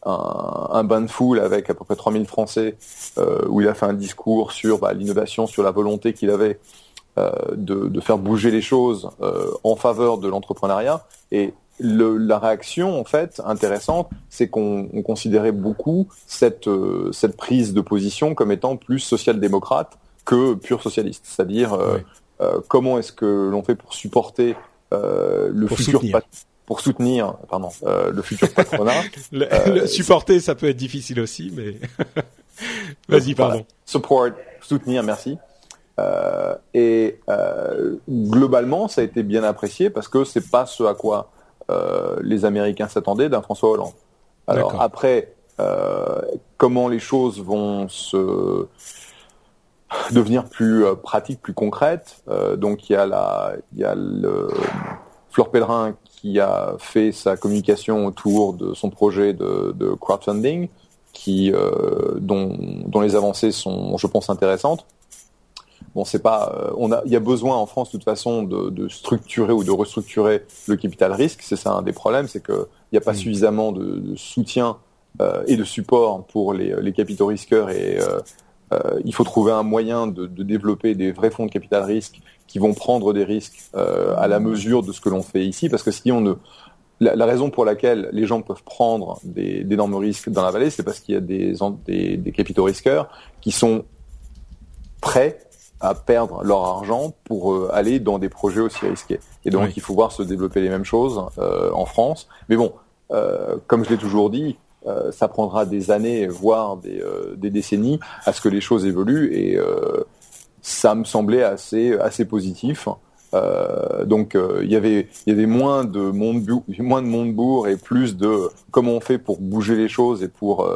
un, un, bain de foule avec à peu près 3000 Français euh, où il a fait un discours sur bah, l'innovation, sur la volonté qu'il avait euh, de, de, faire bouger les choses euh, en faveur de l'entrepreneuriat. Et le, la réaction, en fait, intéressante, c'est qu'on considérait beaucoup cette, euh, cette prise de position comme étant plus social-démocrate que pure socialiste. C'est-à-dire, euh, comment est-ce que l'on fait pour supporter le futur pour soutenir pardon, euh, le futur patronat. le, euh, supporter, ça peut être difficile aussi, mais vas-y, pardon. Support, soutenir, merci. Euh, et euh, globalement, ça a été bien apprécié parce que c'est pas ce à quoi euh, les Américains s'attendaient d'un François Hollande. Alors après, comment les choses vont se devenir plus pratiques, plus concrètes. donc il y a la, il y a le Flore Pellerin qui a fait sa communication autour de son projet de, de crowdfunding, qui, euh, dont, dont, les avancées sont, je pense, intéressantes. Bon, c'est pas, euh, on a, il y a besoin en France de toute façon de, de structurer ou de restructurer le capital risque. C'est ça un des problèmes, c'est qu'il n'y a pas mm. suffisamment de, de soutien euh, et de support pour les, les capitaux risqueurs et euh, euh, il faut trouver un moyen de, de, développer des vrais fonds de capital risque qui vont prendre des risques euh, à la mesure de ce que l'on fait ici, parce que si on ne la, la, raison pour laquelle les gens peuvent prendre d'énormes risques dans la vallée, c'est parce qu'il y a des, des, des, capitaux risqueurs qui sont prêts à perdre leur argent pour euh, aller dans des projets aussi risqués. Et donc, il faut voir se développer les mêmes choses euh, en France. Mais bon, euh, comme je l'ai toujours dit, ça prendra des années, voire des, des, décennies, à ce que les choses évoluent. Et ça me semblait assez assez positif. Donc il y avait il y avait moins de monde moins de Montebourg et plus de comment on fait pour bouger les choses et pour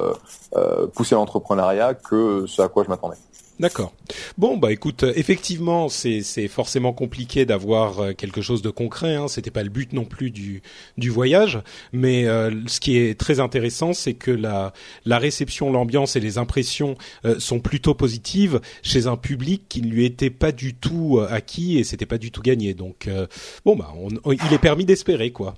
pousser l'entrepreneuriat que ce à quoi je m'attendais. D'accord. Bon, bah écoute, effectivement, c'est forcément compliqué d'avoir euh, quelque chose de concret. Hein. C'était pas le but non plus du du voyage, mais euh, ce qui est très intéressant, c'est que la la réception, l'ambiance et les impressions euh, sont plutôt positives chez un public qui ne lui était pas du tout acquis et c'était pas du tout gagné. Donc bon, bah il est permis d'espérer quoi.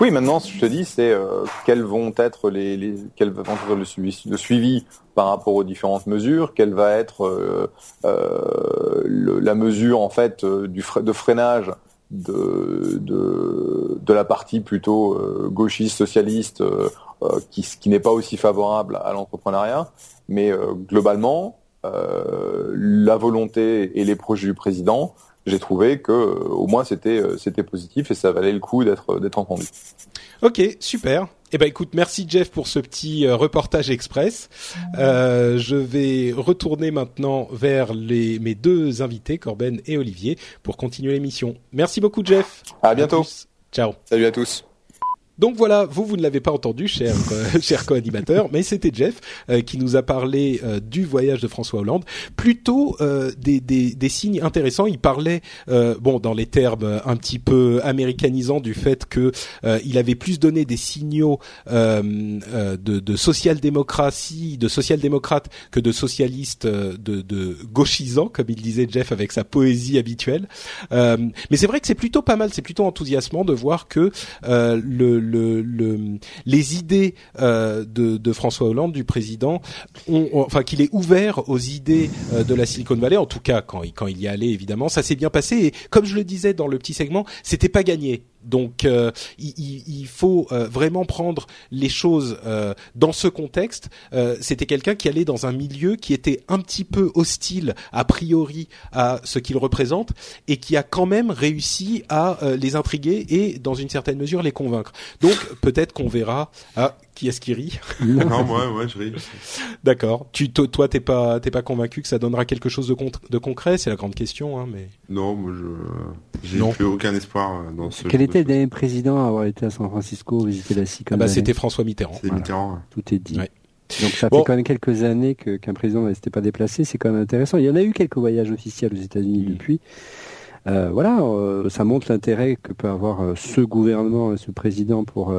Oui, maintenant, ce que je te dis, c'est euh, quels vont être les, être le suivi, par rapport aux différentes mesures, quelle va être euh, euh, la mesure en fait euh, de freinage de, de, la partie plutôt gauchiste socialiste qui, qui n'est pas aussi favorable à l'entrepreneuriat, mais globalement la volonté et les projets du président j'ai trouvé que euh, au moins c'était euh, c'était positif et ça valait le coup d'être d'être entendu. Ok, super. Eh ben écoute, merci Jeff pour ce petit euh, reportage express. Euh, je vais retourner maintenant vers les, mes deux invités, Corben et Olivier, pour continuer l'émission. Merci beaucoup Jeff. À bientôt. Ciao. Salut à tous. Donc voilà, vous vous ne l'avez pas entendu, cher euh, cher co-animateur, mais c'était Jeff euh, qui nous a parlé euh, du voyage de François Hollande. Plutôt des, des, des, signes intéressants. Il parlait, bon, dans les termes un petit peu américanisants, du fait que il avait plus donné des signaux de, de social-démocratie, de social-démocrate que de socialiste, de, de gauchisant, comme il disait Jeff avec sa poésie habituelle. mais c'est vrai que c'est plutôt pas mal, c'est plutôt enthousiasmant de voir que le le, les idées euh, de, François Hollande, du président, enfin qu'il est ouvert aux idées euh, de la Silicon Valley, en tout cas quand, quand il y allait évidemment, ça s'est bien passé. Et comme je le disais dans le petit segment, c'était pas gagné. Donc euh, il, il, faut euh, vraiment prendre les choses euh, dans ce contexte. C'était quelqu'un qui allait dans un milieu qui était un petit peu hostile a priori à ce qu'il représente et qui a quand même réussi à les intriguer et dans une certaine mesure les convaincre. Donc peut-être qu'on verra. Ah, qui est-ce qui rit Non, moi, moi, je ris. D'accord. Tu, toi, t'es pas, t'es pas convaincu que ça donnera quelque chose de, de concret? C'est la grande question, hein, mais. Non, moi, je, j'ai plus aucun espoir euh, dans ce. Quel était le dernier président à avoir été à San Francisco visiter la Silicon ah bah, c'était François Mitterrand. Mitterrand. Tout est dit. Donc ça fait quand même quelques années qu'un président ne s'était pas déplacé, c'est quand même intéressant. Il y en a eu quelques voyages officiels aux États-Unis mm. depuis. Euh, voilà, euh, ça montre l'intérêt que peut avoir euh, ce gouvernement, ce président pour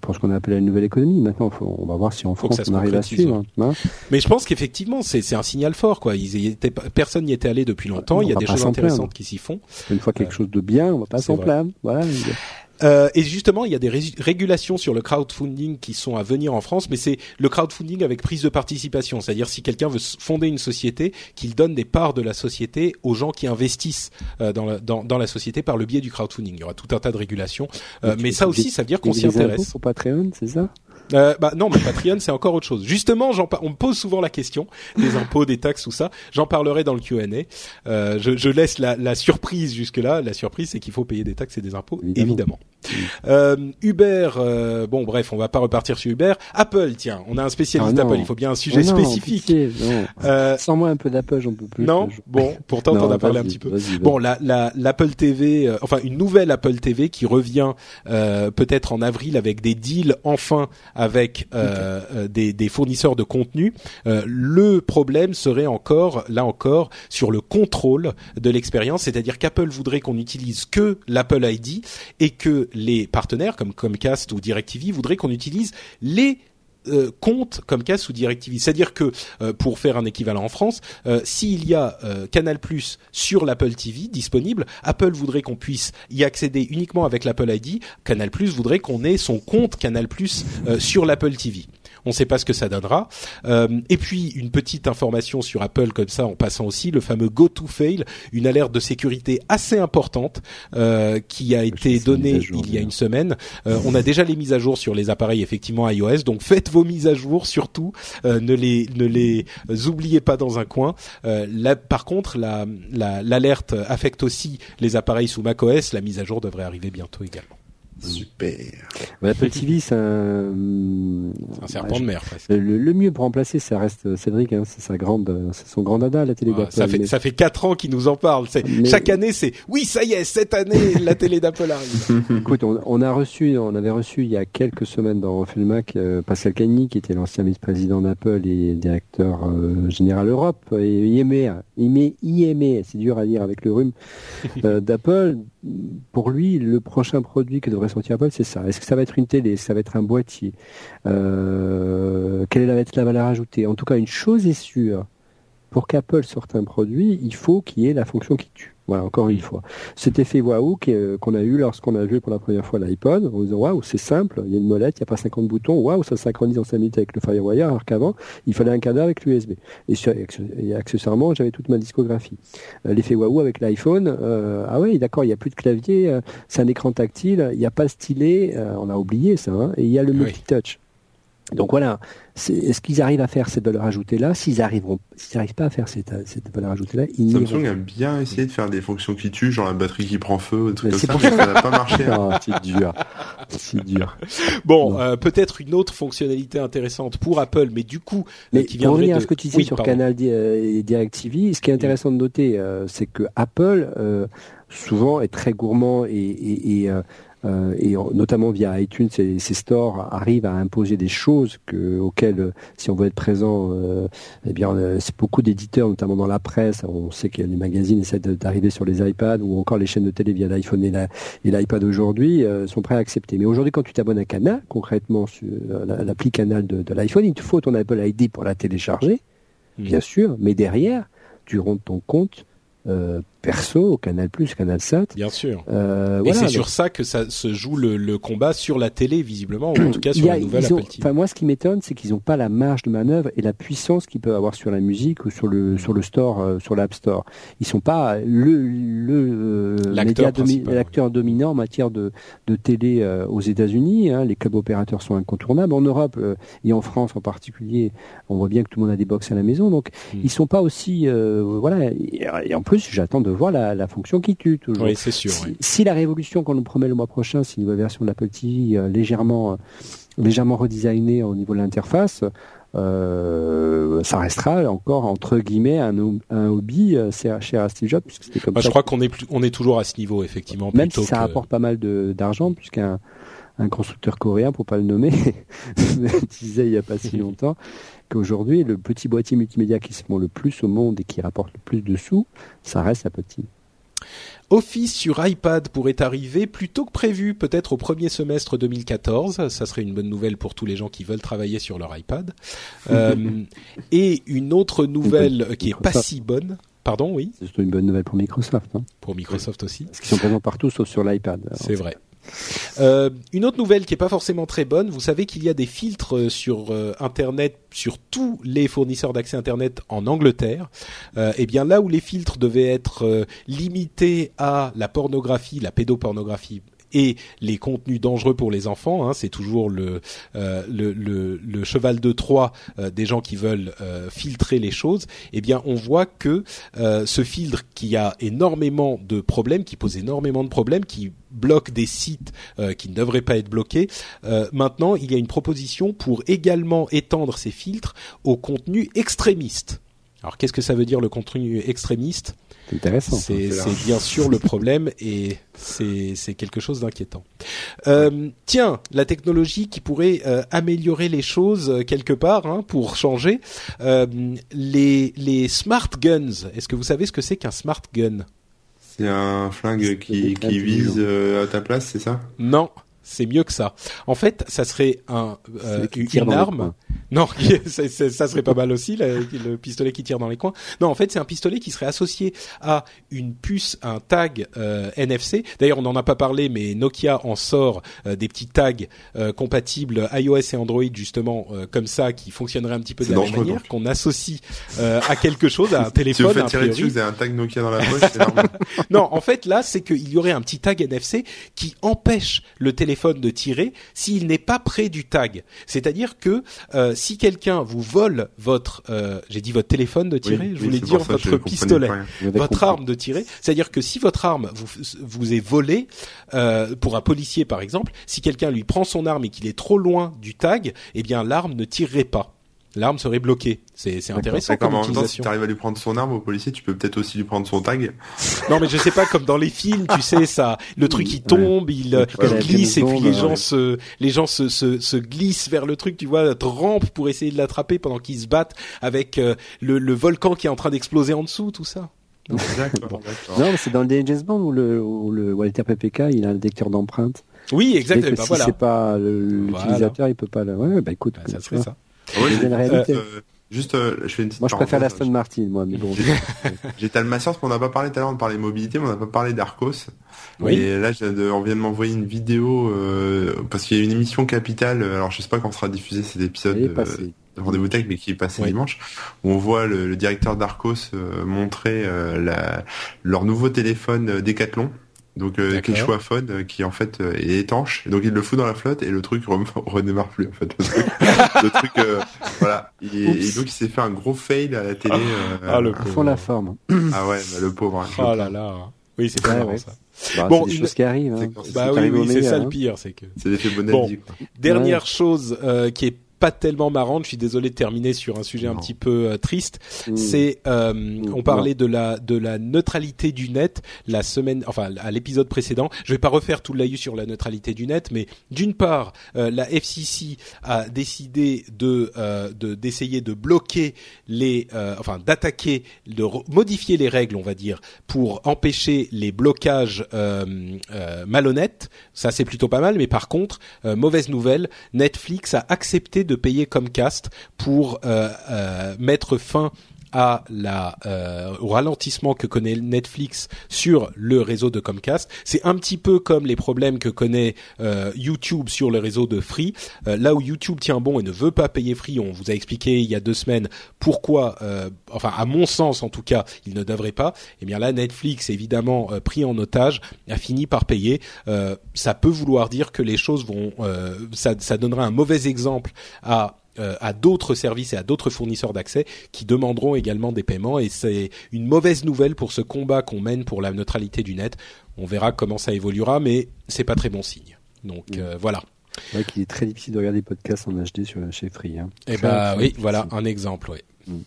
pour ce qu'on appelle la nouvelle économie. Maintenant, on va voir si en France on arrive à suivre. Hein. Mais je pense qu'effectivement, c'est un signal fort. Quoi. Ils personne n'y était allé depuis longtemps. Il y a des choses intéressantes qui s'y font. Une fois quelque chose de bien, on va pas s'en plaindre. Voilà. Euh, et justement, il y a des régulations sur le crowdfunding qui sont à venir en France, mais c'est le crowdfunding avec prise de participation, c'est-à-dire si quelqu'un veut fonder une société, qu'il donne des parts de la société aux gens qui investissent euh, dans, la, dans, dans, la société par le biais du crowdfunding. Il y aura tout un tas de régulations, euh, mais ça aussi, ça veut dire qu'on s'y intéresse. Pour Patreon, c'est ça? Euh, bah non, mais Patreon c'est encore autre chose. Justement, on me pose souvent la question des impôts, des taxes, tout ça. J'en parlerai dans le Q&A. Euh, je, je, laisse la, la surprise jusque là. La surprise, c'est qu'il faut payer des taxes et des impôts, évidemment. Euh, Uber, euh, bon bref, on va pas repartir sur Uber. Apple, tiens, on a un spécialiste ah d'Apple. Il faut bien un sujet oh spécifique. euh, Sans moi un peu d'Apple, j'en peux plus. Non, bon, pourtant t'en as parlé un petit peu. Bon, la, la l'Apple TV, euh, enfin une nouvelle Apple TV qui revient peut-être en avril avec des deals enfin avec euh, euh, des, des, fournisseurs de contenu. Euh, le problème serait encore, là encore, sur le contrôle de l'expérience, c'est-à-dire qu'Apple voudrait qu'on utilise que l'Apple ID et que les partenaires comme Comcast ou DirecTV voudraient qu'on utilise les euh, compte comme cas sous DirecTV. C'est-à-dire que pour faire un équivalent en France, s'il y a Canal+ sur l'Apple TV disponible, Apple voudrait qu'on puisse y accéder uniquement avec l'Apple ID. Canal+ voudrait qu'on ait son compte Canal+ sur l'Apple TV. On ne sait pas ce que ça donnera. Euh, et puis une petite information sur Apple comme ça en passant aussi le fameux Go to Fail, une alerte de sécurité assez importante euh, qui a été donnée il y a une semaine. Euh, on a déjà les mises à jour sur les appareils effectivement iOS, donc faites vos mises à jour surtout, ne les ne les oubliez pas dans un coin. Là, par contre, l'alerte la, affecte aussi les appareils sous macOS. La mise à jour devrait arriver bientôt également. Super. Apple TV, c'est un... un serpent de mer. Presque. Le, mieux pour remplacer, ça reste Cédric. Hein, c'est sa grande, c'est son grand dada la télé d'Apple. Ça fait ça fait quatre ans qu'il nous en parle. Chaque année, c'est oui, ça y est, cette année, la télé d'Apple arrive. Écoute, on, a reçu, on avait reçu il y a quelques semaines dans Refait Mac euh, Pascal Cagny, qui était l'ancien vice-président d'Apple et directeur euh, général Europe et IME, IME, IME c'est dur à dire avec le rhume euh, d'Apple pour lui, le prochain produit que devrait sortir Apple, c'est ça. Est-ce que ça va être une télé? Est-ce que ça va être un boîtier? Euh, Quelle va être la valeur ajoutée? En tout cas, une chose est sûre. Pour qu'Apple sorte un produit, il faut qu'il y ait la fonction qui tue. Voilà, encore une fois. Cet effet waouh euh, qu'on a eu lorsqu'on a vu pour la première fois l'iPod, on se dit waouh, c'est simple, il y a une molette, il n'y a pas 50 boutons, waouh, ça synchronise en 5 minutes avec le FireWire, alors qu'avant, il fallait un cadre avec l'USB. Et, et, accessoirement, j'avais toute ma discographie. Euh, l'effet waouh avec l'iPhone, euh, ah oui, d'accord, il n'y a plus de clavier, c'est un écran tactile, il n'y a pas de stylet, on a oublié ça, hein, et il y a le multi-touch. Donc voilà, est-ce qu'ils arrivent à faire cette valeur ajoutée là S'ils arriveront, s'ils n'arrivent pas à faire cette, cette valeur ajoutée là, ils Samsung a bien essayé de faire des fonctions qui tuent, genre la batterie qui prend feu, des trucs comme ça, mais ça n'a pas marché. Hein. c'est dur, c'est dur. Bon, euh, peut-être une autre fonctionnalité intéressante pour Apple, mais du coup, euh, mais qui vient de... à ce que tu disais sur Canal euh, et DirecTV, ce qui est intéressant de noter, c'est que Apple souvent est très gourmand et, et, et euh, et notamment via iTunes, ces, ces, stores arrivent à imposer des choses que, auxquelles, si on veut être présent, euh, eh bien, c'est beaucoup d'éditeurs, notamment dans la presse. On sait que les magazines essaient d'arriver sur les iPads ou encore les chaînes de télé via l'iPhone et l'iPad aujourd'hui sont prêts à accepter. Mais aujourd'hui, quand tu t'abonnes à Canal, concrètement sur l'appli Canal de, de l'iPhone, il te faut ton Apple ID pour la télécharger, mmh. bien sûr, mais derrière, tu rentres ton compte euh, perso, Canal+, Canal Sat. Bien sûr. Euh, et c'est sur ça que ça se joue le, le, combat sur la télé, visiblement, ou en tout cas sur la nouvelle Apple TV. Enfin, moi, ce qui m'étonne, c'est qu'ils n'ont pas la marge de manœuvre et la puissance qu'ils peuvent avoir sur la musique ou sur le sur le store, euh, sur l'App Store. Ils sont pas le le euh, l'acteur dominant en matière de de télé euh, aux États-Unis. Hein. Les clubs opérateurs sont incontournables en Europe et en France en particulier. On voit bien que tout le monde a des box à la maison, donc hmm. ils sont pas aussi voilà. Et, en plus, j'attends de voir la, la fonction qui tue toujours. Oui, c'est sûr. Si, la révolution qu'on nous promet le mois prochain, c'est une nouvelle version de l'Apple TV euh, légèrement, euh, légèrement redesignée au niveau de l'interface, euh, ça restera encore entre guillemets un, un hobby cher, à Steve Jobs puisque c'était comme bah, Je crois qu'on est on est toujours à ce niveau effectivement. Même si ça rapporte pas mal d'argent puisqu'un un constructeur coréen, pour pas le nommer, disait il y a pas si longtemps qu'aujourd'hui le petit boîtier multimédia qui se vend le plus au monde et qui rapporte le plus de sous, ça reste Apple. Office sur iPad pourrait arriver plus tôt que prévu, peut-être au premier semestre 2014. Ça serait une bonne nouvelle pour tous les gens qui veulent travailler sur leur iPad. euh, et une autre nouvelle qui est pas si bonne. Pardon, oui. C'est une bonne nouvelle pour Microsoft. Hein. Pour Microsoft aussi. Parce qu'ils sont présents partout sauf sur l'iPad. C'est vrai. Euh, une autre nouvelle qui est pas forcément très bonne, vous savez qu'il y a des filtres euh, sur euh, Internet, sur tous les fournisseurs d'accès Internet en Angleterre. et eh bien là où les filtres devaient être limités à la pornographie, la pédopornographie et les contenus dangereux pour les enfants. Hein, c'est toujours le, euh, le, cheval de Troie euh, des gens qui veulent euh, filtrer les choses. Eh bien, on voit que ce filtre qui a énormément de problèmes, qui pose énormément de problèmes, qui bloque des sites qui ne devraient pas être bloqués. maintenant, il y a une proposition pour également étendre ces filtres aux contenus extrémistes. Alors, qu'est-ce que ça veut dire le contenu extrémiste? C'est intéressant. C'est bien sûr le problème et c'est quelque chose d'inquiétant. Euh, tiens, la technologie qui pourrait euh, améliorer les choses euh, quelque part hein, pour changer. Euh, les, les smart guns. Est-ce que vous savez ce que c'est qu'un smart gun? C'est un flingue qui, qui vise à ta place, c'est ça? Non c'est mieux que ça. En fait, ça serait un euh, une arme. Non, ça, ça, serait pas mal aussi le pistolet qui tire dans les coins. Non, en fait, c'est un pistolet qui serait associé à une puce, un tag euh, NFC. D'ailleurs, on n'en a pas parlé, mais Nokia en sort euh, des petits tags euh, compatibles iOS et Android justement comme ça, qui fonctionneraient un petit peu de la même manière, qu'on associe à quelque chose, à un téléphone. Si vous faites tirer dessus, vous avez un tag Nokia dans la poche. non, en fait, là, c'est qu'il y aurait un petit tag NFC qui empêche le téléphone de tirer s'il n'est pas près du tag. C'est-à-dire que euh, si quelqu'un vous vole votre, euh, j'ai dit votre téléphone de tirer, je voulais dire votre pistolet, votre arme de tirer. C'est-à-dire que si votre arme vous, vous est volée euh, pour un policier par exemple, si quelqu'un lui prend son arme et qu'il est trop loin du tag, eh bien l'arme ne tirerait pas l'arme serait bloquée. C'est intéressant comme en Temps, si tu arrives à lui prendre son arme au policier, tu peux peut-être aussi lui prendre son tag. Non, mais je sais pas comme dans les films, tu sais ça, le truc il tombe, il, euh, glisse et puis les gens se les gens se, se, se glissent vers le truc, tu vois, rampe pour essayer de l'attraper pendant qu'ils se battent avec euh, le, le volcan qui est en train d'exploser en dessous, tout ça. Non, c'est dans le James Bond où le, où le Walter PPK, il a un détecteur d'empreintes. Oui, exactement. Bah, si c'est pas l'utilisateur, il peut pas le. Ouais, bah écoute. Bah, ça serait ça. Oui, euh, euh, juste, euh, je fais une petite Moi, je préfère l'Aston Martin, moi, mais bon. J'ai tellement parce qu'on n'a pas parlé tout à l'heure, on parlait mobilité, mais on n'a pas parlé d'Arcos. Oui. Et là, on vient de m'envoyer une vidéo, parce qu'il y a une émission capitale, alors je sais pas quand sera diffusé cet épisode de Rendez-vous Tech, mais qui est passé dimanche, où on voit le, directeur d'Arcos montrer la, leur nouveau téléphone Decathlon donc euh, phone euh, qui en fait euh, est étanche. Et donc il le fout dans la flotte et le truc redémarre plus en fait. Le truc, euh, voilà. Et, donc il s'est fait un gros fail à la télé. ah, le pauvre. la forme. Ah ouais, bah, le pauvre. Hein, oh là là. Oui, c'est pas ouais, ça. Bah, bon, des choses qui arrivent. Hein. Bah oui, oui c'est ça le pire, c'est que. C'est l'effet. Bon, dernière chose qui est pas tellement marrante. Je suis désolé de terminer sur un sujet un petit peu euh, triste. Mmh. C'est, mmh. on parlait de la de la neutralité du net la semaine, enfin à l'épisode précédent. Je vais pas refaire tout le sur la neutralité du net, mais d'une part, la FCC a décidé de d'essayer de, bloquer les, enfin d'attaquer, de modifier les règles, on va dire, pour empêcher les blocages malhonnêtes. Ça c'est plutôt pas mal, mais par contre, mauvaise nouvelle, Netflix a accepté de payer Comcast pour euh, euh, mettre fin à la euh, au ralentissement que connaît Netflix sur le réseau de Comcast. C'est un petit peu comme les problèmes que connaît euh, YouTube sur le réseau de Free. Euh, là où YouTube tient bon et ne veut pas payer Free, on vous a expliqué il y a deux semaines pourquoi. enfin, à mon sens en tout cas, il ne devrait pas. Et eh bien là, Netflix évidemment pris en otage a fini par payer. ça peut vouloir dire que les choses vont, ça, ça donnera un mauvais exemple à euh, à d'autres services et à d'autres fournisseurs d'accès qui demanderont également des paiements et c'est une mauvaise nouvelle pour ce combat qu'on mène pour la neutralité du net. On verra comment ça évoluera, mais c'est pas très bon signe. Donc mm. euh, voilà. C'est vrai qu'il est très difficile de regarder des podcasts en HD sur chez Free. Hein. Eh bah oui, voilà un exemple. Mm.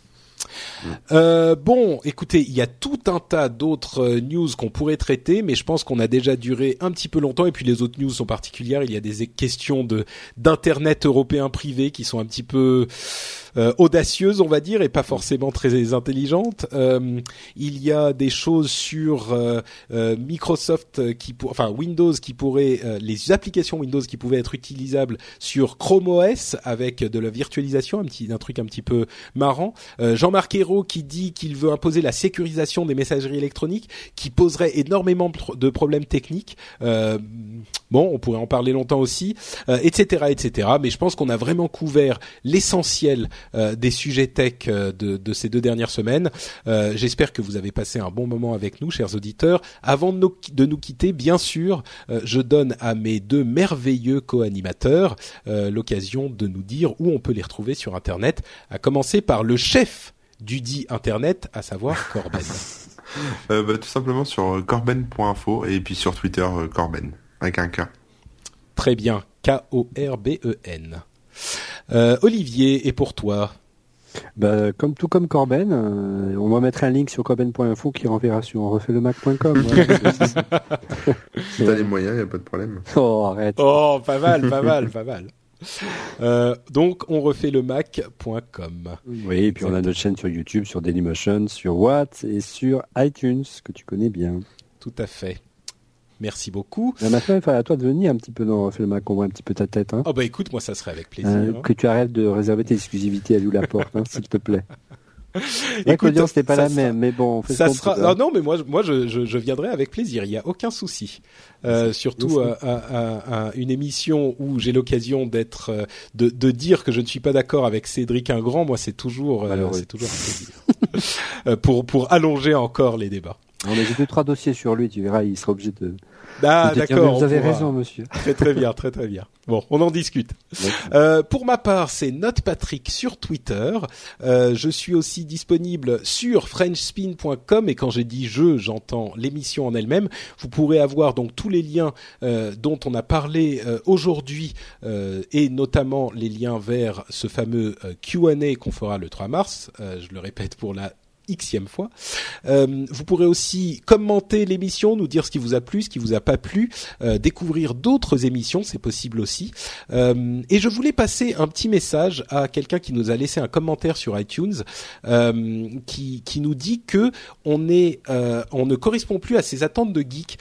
Euh, bon, écoutez, il y a tout un tas d'autres euh, news qu'on pourrait traiter, mais je pense qu'on a déjà duré un petit peu longtemps. Et puis les autres news sont particulières. Il y a des questions de d'internet européen privé qui sont un petit peu euh, audacieuse, on va dire, et pas forcément très intelligente. Euh, il y a des choses sur euh, Microsoft qui, pour, enfin Windows qui pourrait, les applications Windows qui pouvaient être utilisables sur Chrome OS avec de la virtualisation, un petit, un truc un petit peu marrant. Jean-Marc Ayrault qui dit qu'il veut imposer la sécurisation des messageries électroniques, qui poserait énormément de problèmes techniques. bon, on pourrait en parler longtemps aussi, etc., etc. Mais je pense qu'on a vraiment couvert l'essentiel euh, des sujets tech euh, de, ces deux dernières semaines. Euh, j'espère que vous avez passé un bon moment avec nous, chers auditeurs. Avant de nous, quitter, bien sûr, je donne à mes deux merveilleux co-animateurs l'occasion de nous dire où on peut les retrouver sur Internet, à commencer par le chef du dit Internet, à savoir Corben. bah, tout simplement sur corben.info et puis sur Twitter Corben avec un K. Très bien, K-O-R-B-E-N. Euh, Olivier, et pour toi bah, comme tout comme Corben, euh, on va mettre un link sur corben.info qui renverra sur refaitlemac.com. Si T'as les moyens, il n'y a pas de problème. Oh, arrête. Oh, pas mal, pas mal, pas mal. Euh, donc on refait le mac.com. Oui, et puis on a notre chaîne sur YouTube, sur Dailymotion, sur Watt et sur iTunes que tu connais bien. Tout à fait. Merci beaucoup. maintenant, il faudrait à toi de venir un petit peu dans le Mac, on voit un petit peu ta tête. Hein. Oh bah écoute, moi ça serait avec plaisir. Euh, hein. Que tu arrêtes de réserver tes exclusivités à lui la porte, hein, s'il te plaît. L'audience n'est pas la même, mais bon. fait ça sera. Non, non, mais moi, moi, je, je, je, viendrai avec plaisir. Il n'y a aucun souci. Euh, surtout à, à, à, une émission où j'ai l'occasion d'être, euh, de, de, dire que je ne suis pas d'accord avec Cédric Ingrand. Moi, c'est toujours, euh, c'est toujours un plaisir pour pour allonger encore les débats. On a deux trois dossiers sur lui. Tu verras, il sera obligé de ah, d'accord. Vous avez raison, monsieur. Très très bien, très très bien. Bon, on en discute. Euh, pour ma part, c'est Note Patrick sur Twitter. Euh, je suis aussi disponible sur FrenchSpin.com et quand j'ai dit je, j'entends l'émission en elle-même. Vous pourrez avoir donc tous les liens euh, dont on a parlé aujourd'hui et notamment les liens vers ce fameux Q&A qu'on fera le 3 mars. je le répète pour la xème fois. Euh, vous pourrez aussi commenter l'émission, nous dire ce qui vous a plu, ce qui vous a pas plu, euh, découvrir d'autres émissions, c'est possible aussi. Euh, et je voulais passer un petit message à quelqu'un qui nous a laissé un commentaire sur iTunes, euh, qui, qui nous dit que on est, euh, on ne correspond plus à ses attentes de geek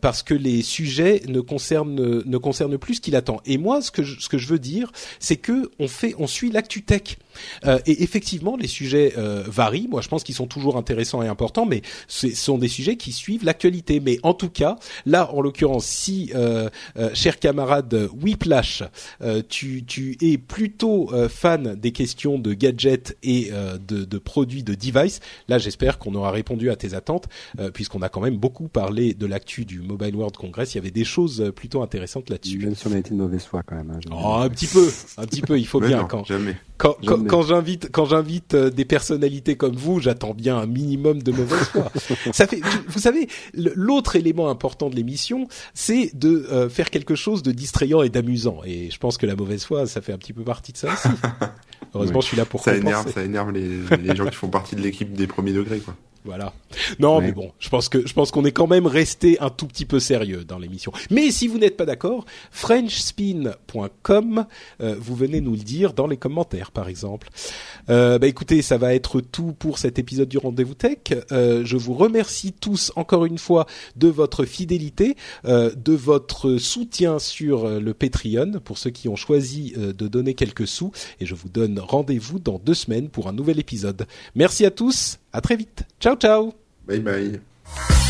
parce que les sujets ne concernent ne concernent plus ce qu'il attend. Et moi, ce que je, ce que je veux dire, c'est que on fait, on suit l'actu tech. et effectivement, les sujets varient. Moi, je pense qu'ils sont toujours intéressants et importants, mais ce sont des sujets qui suivent l'actualité. Mais en tout cas, là, en l'occurrence, si, euh, euh, cher camarade Whiplash, euh, tu, tu es plutôt euh, fan des questions de gadgets et euh, de, de, produits de device, là, j'espère qu'on aura répondu à tes attentes, puisqu'on a quand même beaucoup parlé de l'actu du Mobile World Congress. Il y avait des choses plutôt intéressantes là-dessus. Même si on a été de mauvaise foi quand même. Hein, oh, un petit peu, un petit peu. Il faut bien quand. Jamais. Quand, quand, quand j'invite quand j'invite des personnalités comme vous, j'attends bien un minimum de mauvaise foi. ça fait, vous savez, l'autre élément important de l'émission, c'est de euh, faire quelque chose de distrayant et d'amusant. Et je pense que la mauvaise foi, ça fait un petit peu partie de ça aussi. Heureusement, je suis là pour ça énerve, ça énerve les, les gens qui font partie de l'équipe des premiers degrés, quoi. Voilà. Non, mais bon, je pense que je pense qu'on est quand même resté un tout petit peu sérieux dans l'émission. Mais si vous n'êtes pas d'accord, frenchspin.com, euh, vous venez nous le dire dans les commentaires, par exemple. Euh, bah écoutez, ça va être tout pour cet épisode du Rendez-vous Tech. Euh, je vous remercie tous encore une fois de votre fidélité, de votre soutien sur le Patreon pour ceux qui ont choisi de donner quelques sous. Et je vous donne rendez-vous dans deux semaines pour un nouvel épisode. Merci à tous. À très vite. Ciao, ciao. Bye bye.